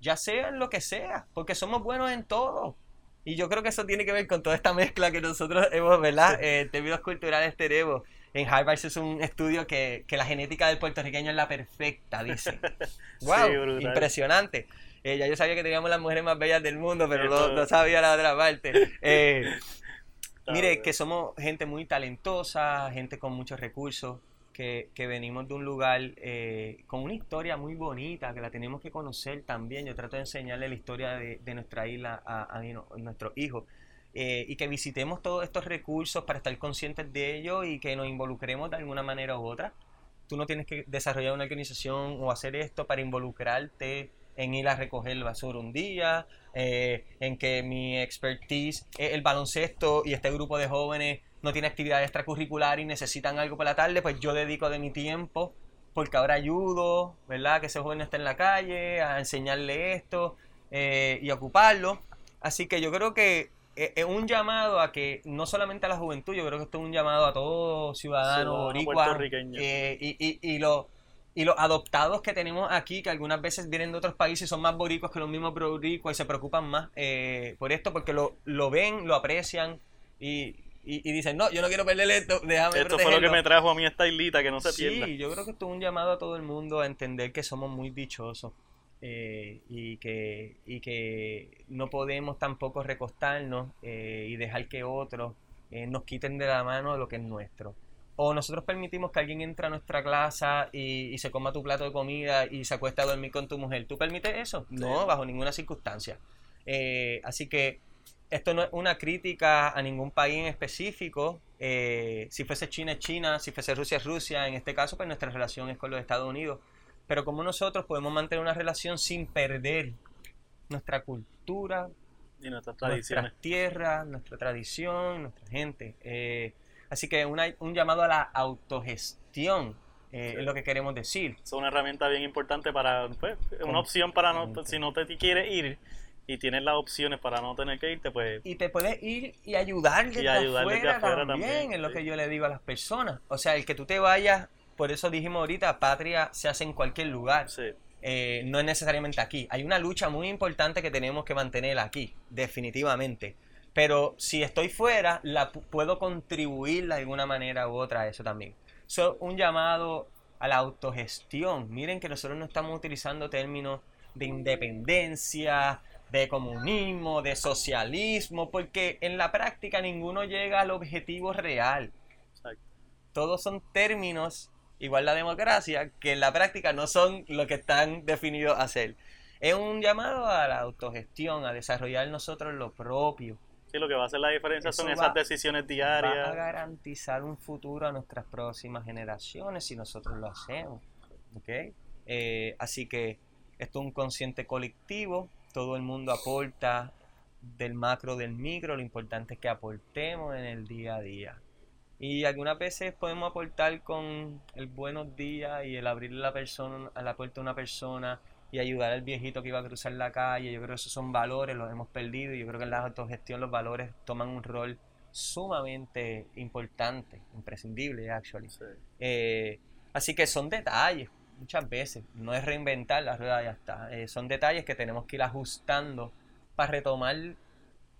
Speaker 1: ya sea en lo que sea, porque somos buenos en todo. Y yo creo que eso tiene que ver con toda esta mezcla que nosotros hemos, ¿verdad? Eh, en términos culturales tenemos. En Harvard es un estudio que, la genética del puertorriqueño es la perfecta, dice. ¡Wow! impresionante. Eh, ya yo sabía que teníamos las mujeres más bellas del mundo, pero no, sabía la otra parte. Eh, mire, que somos gente muy talentosa, gente con muchos recursos que, venimos de un lugar eh, con una historia muy bonita, que la tenemos que conocer también. Yo trato de enseñarle la historia de, nuestra isla a, nuestros hijos. Eh, y que visitemos todos estos recursos para estar conscientes de ellos y que nos involucremos de alguna manera u otra. Tú no tienes que desarrollar una organización o hacer esto para involucrarte en ir a recoger basura un día, eh, en que mi expertise es el baloncesto y este grupo de jóvenes no tiene actividad extracurricular y necesitan algo por la tarde, pues yo dedico de mi tiempo, porque ahora ayudo, ¿verdad? Que ese joven esté en la calle, a enseñarle esto eh, y ocuparlo. Así que yo creo que eh, es un llamado a que no solamente a la juventud, yo creo que esto es un llamado a todo ciudadano boricua eh, y, y, lo, y los adoptados que tenemos aquí, que algunas veces vienen de otros países, son más boricuas que los mismos boricuas y se preocupan más por esto porque lo, lo ven, lo aprecian y, y, dicen, no, yo no quiero perder esto, déjame
Speaker 2: Esto fue lo que me trajo a mí esta islita, que no se pierda.
Speaker 1: Sí, yo creo que esto es un llamado a todo el mundo a entender que somos muy dichosos eh, y, que, y que no podemos tampoco recostarnos eh, y dejar que otros eh, nos quiten de la mano lo que es nuestro. O nosotros permitimos que alguien entre a nuestra clase y, y, se coma tu plato de comida y se acuesta a dormir con tu mujer. ¿Tú permites eso? No, bajo ninguna circunstancia. así que esto no es una crítica a ningún país en específico. Eh, si fuese China es China, si fuese Rusia es Rusia. En este caso, pues nuestra relación es con los Estados Unidos. Pero como nosotros podemos mantener una relación sin perder nuestra cultura,
Speaker 2: y nuestras tradiciones.
Speaker 1: Nuestras tierras, nuestra tradición, nuestra gente. Eh, así que un llamado a la autogestión eh, es lo que queremos decir.
Speaker 2: Es una herramienta bien importante para, pues, una opción para no, si no te quieres ir, y tienes las opciones para no tener que irte, pues...
Speaker 1: Y te puedes ir y ayudar desde, afuera, también, es lo que yo le digo a las personas. O sea, el que tú te vayas, por eso dijimos ahorita, patria se hace en cualquier lugar. Eh, no es necesariamente aquí. Hay una lucha muy importante que tenemos que mantener aquí, definitivamente. Pero si estoy fuera, la puedo contribuir de alguna manera u otra a eso también. So, un llamado a la autogestión. Miren que nosotros no estamos utilizando términos de independencia, de comunismo, de socialismo, porque en la práctica ninguno llega al objetivo real. Todos son términos, igual la democracia, que en la práctica no son lo que están definidos a ser. Es un llamado a la autogestión, a desarrollar nosotros lo propio.
Speaker 2: Sí, lo que va a hacer la diferencia son esas decisiones diarias.
Speaker 1: Va a garantizar un futuro a nuestras próximas generaciones si nosotros lo hacemos. ¿okay? Eh, así que esto es un consciente colectivo todo el mundo aporta del macro del micro, lo importante es que aportemos en el día a día. Y algunas veces podemos aportar con el buenos días y el abrirle la persona, a la puerta a una persona y ayudar al viejito que iba a cruzar la calle. Yo creo que esos son valores, los hemos perdido. Y yo creo que en la autogestión los valores toman un rol sumamente importante, imprescindible, actually. Eh, así que son detalles, muchas veces. No es reinventar la rueda, ya está. Eh, son detalles que tenemos que ir ajustando para retomar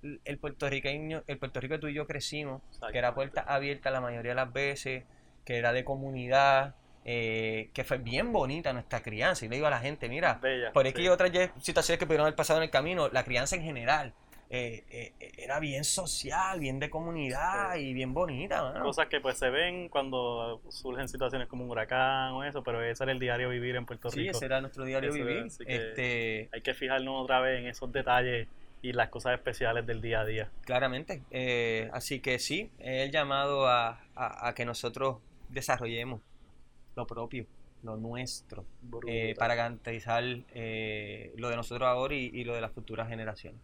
Speaker 1: el puertorriqueño, el Puerto Rico que tú y yo crecimos, que era puerta abierta la mayoría de las veces, que era de comunidad, eh, que fue bien bonita nuestra crianza. Y le digo a la gente, mira,
Speaker 2: Bella,
Speaker 1: por aquí
Speaker 2: sí.
Speaker 1: otras situaciones que pudieron haber pasado en el camino, la crianza en general eh, eh, era bien social, bien de comunidad y bien bonita.
Speaker 2: Cosas que pues se ven cuando surgen situaciones como un huracán o eso, pero ese era el diario vivir en Puerto
Speaker 1: Sí,
Speaker 2: Rico.
Speaker 1: ese era nuestro diario
Speaker 2: Eso era,
Speaker 1: vivir. Este,
Speaker 2: Hay que fijarnos otra vez en esos detalles y las cosas especiales del día a día.
Speaker 1: Claramente. Eh, así que sí, es el llamado a, a- a que nosotros desarrollemos lo propio, lo nuestro, eh, para garantizar eh, lo de nosotros ahora y, y lo de las futuras generaciones.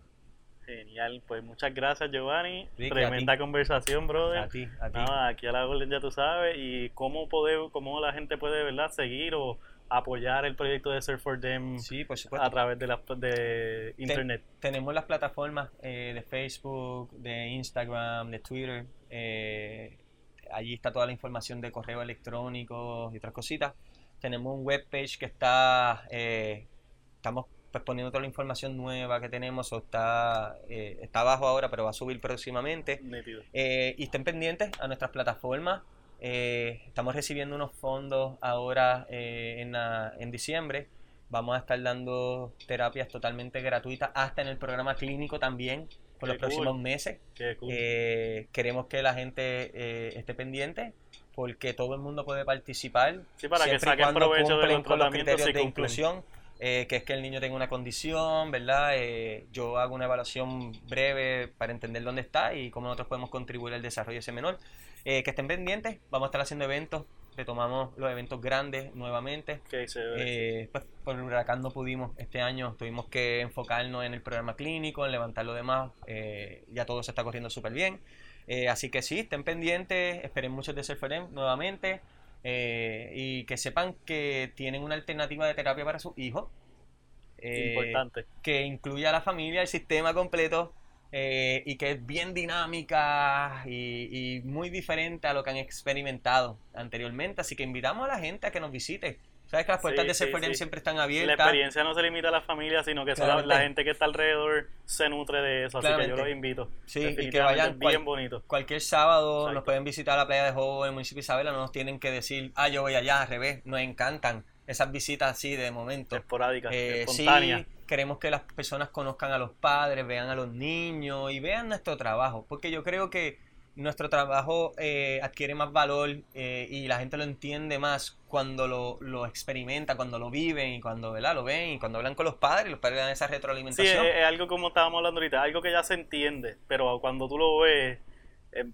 Speaker 2: Genial, pues muchas gracias Giovanni.
Speaker 1: A
Speaker 2: Tremenda conversación, brother.
Speaker 1: A ti, a ti.
Speaker 2: Nada, aquí a la orden ya tú sabes. Y cómo, poder, cómo la gente puede ¿verdad? seguir o apoyar el proyecto de Surf for Them
Speaker 1: Sí, por supuesto.
Speaker 2: a través de, la, de internet.
Speaker 1: Tenemos las plataformas eh, de Facebook, de Instagram, de Twitter. eh, allí está toda la información de correo electrónico y otras cositas. Tenemos un webpage que está, eh, estamos pues, poniendo toda la información nueva que tenemos, o está, eh, está abajo ahora, pero va a subir próximamente. Eh, y estén pendientes a nuestras plataformas. Eh, estamos recibiendo unos fondos ahora eh, en, la- en diciembre. Vamos a estar dando terapias totalmente gratuitas, hasta en el programa clínico también, por
Speaker 2: Qué
Speaker 1: los próximos meses.
Speaker 2: Cool.
Speaker 1: Eh, queremos que la gente eh, esté pendiente porque todo el mundo puede participar.
Speaker 2: Sí, para que
Speaker 1: siempre y
Speaker 2: saquen
Speaker 1: cuando
Speaker 2: provecho de
Speaker 1: con los criterios de inclusión, eh, que es que el niño tenga una condición, ¿verdad? Eh, yo hago una evaluación breve para entender dónde está y cómo nosotros podemos contribuir al desarrollo de ese menor. Eh, que estén pendientes, vamos a estar haciendo eventos, retomamos los eventos grandes nuevamente. Eh, pues por el huracán no pudimos este año, tuvimos que enfocarnos en el programa clínico, en levantar lo demás, eh, ya todo se está corriendo súper bien. Eh, así que sí, estén pendientes, esperen muchos de Surferem nuevamente eh, y que sepan que tienen una alternativa de terapia para sus hijos.
Speaker 2: Importante.
Speaker 1: que incluye a la familia, el sistema completo eh, y que es bien dinámica y, y muy diferente a lo que han experimentado anteriormente. Así que invitamos a la gente a que nos visite. Sabes que las puertas
Speaker 2: Sí,
Speaker 1: de
Speaker 2: sí,
Speaker 1: Surferem
Speaker 2: sí.
Speaker 1: siempre están
Speaker 2: La
Speaker 1: abiertas.
Speaker 2: experiencia no se limita a la familia, sino que la- la, gente que está alrededor se nutre de eso. Así que yo los invito.
Speaker 1: Sí, y que vayan
Speaker 2: bien
Speaker 1: cual-
Speaker 2: bonito.
Speaker 1: Cualquier sábado
Speaker 2: Exacto.
Speaker 1: nos pueden visitar a la playa de Jobo en el municipio de Isabela. No nos tienen que decir, ah, yo voy allá, al revés. Nos encantan esas visitas así de momento.
Speaker 2: Esporádica,
Speaker 1: Eh,
Speaker 2: espontánea.
Speaker 1: sí, queremos que las personas conozcan a los padres, vean a los niños y vean nuestro trabajo, porque yo creo que nuestro trabajo eh, adquiere más valor eh, y la gente lo entiende más cuando lo, lo experimenta, cuando lo viven y cuando ¿verdad? lo ven y cuando hablan con los padres y los padres dan esa
Speaker 2: Sí, es,
Speaker 1: retroalimentación.
Speaker 2: es algo como estábamos hablando ahorita, algo que ya se entiende, pero cuando tú lo ves, eh,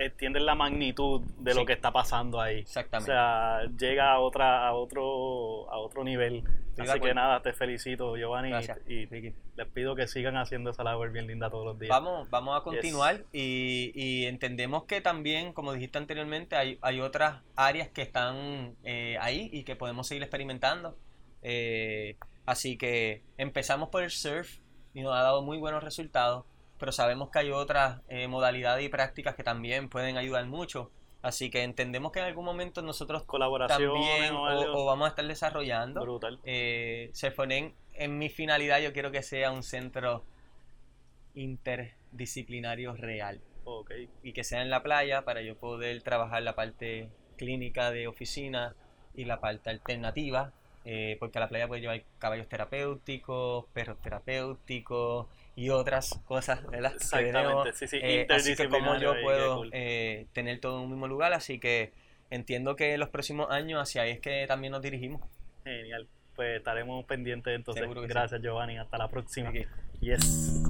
Speaker 2: entiendes la magnitud de
Speaker 1: Sí.
Speaker 2: lo que está pasando ahí. O
Speaker 1: Exactamente.
Speaker 2: sea, llega a otra, a otro, a otro nivel. Así que nada, te felicito, Giovanni,
Speaker 1: Gracias,
Speaker 2: y
Speaker 1: Ricky.
Speaker 2: les pido que sigan haciendo esa labor bien linda todos los días.
Speaker 1: Vamos, vamos a continuar y, y entendemos que también, como dijiste anteriormente, hay, hay otras áreas que están eh, ahí y que podemos seguir experimentando. Eh, así que empezamos por el surf y nos ha dado muy buenos resultados, pero sabemos que hay otras eh, modalidades y prácticas que también pueden ayudar mucho. Así que entendemos que en algún momento nosotros también
Speaker 2: o
Speaker 1: o,
Speaker 2: algo.
Speaker 1: o vamos a estar desarrollando.
Speaker 2: Brutal.
Speaker 1: Eh, Surfonen, en mi finalidad, yo quiero que sea un centro interdisciplinario real
Speaker 2: Ok.
Speaker 1: y que sea en la playa para yo poder trabajar la parte clínica de oficina y la parte alternativa, eh, porque a la playa puede llevar caballos terapéuticos, perros terapéuticos y otras cosas, tenemos.
Speaker 2: sí, sí,
Speaker 1: Eh, así que como yo puedo
Speaker 2: cool.
Speaker 1: eh, tener todo en un mismo lugar, así que entiendo que en los próximos años hacia ahí es que también nos dirigimos.
Speaker 2: Genial. Pues estaremos pendientes entonces.
Speaker 1: Sí.
Speaker 2: Gracias, Giovanni. Hasta la próxima.
Speaker 1: Aquí.
Speaker 2: Yes.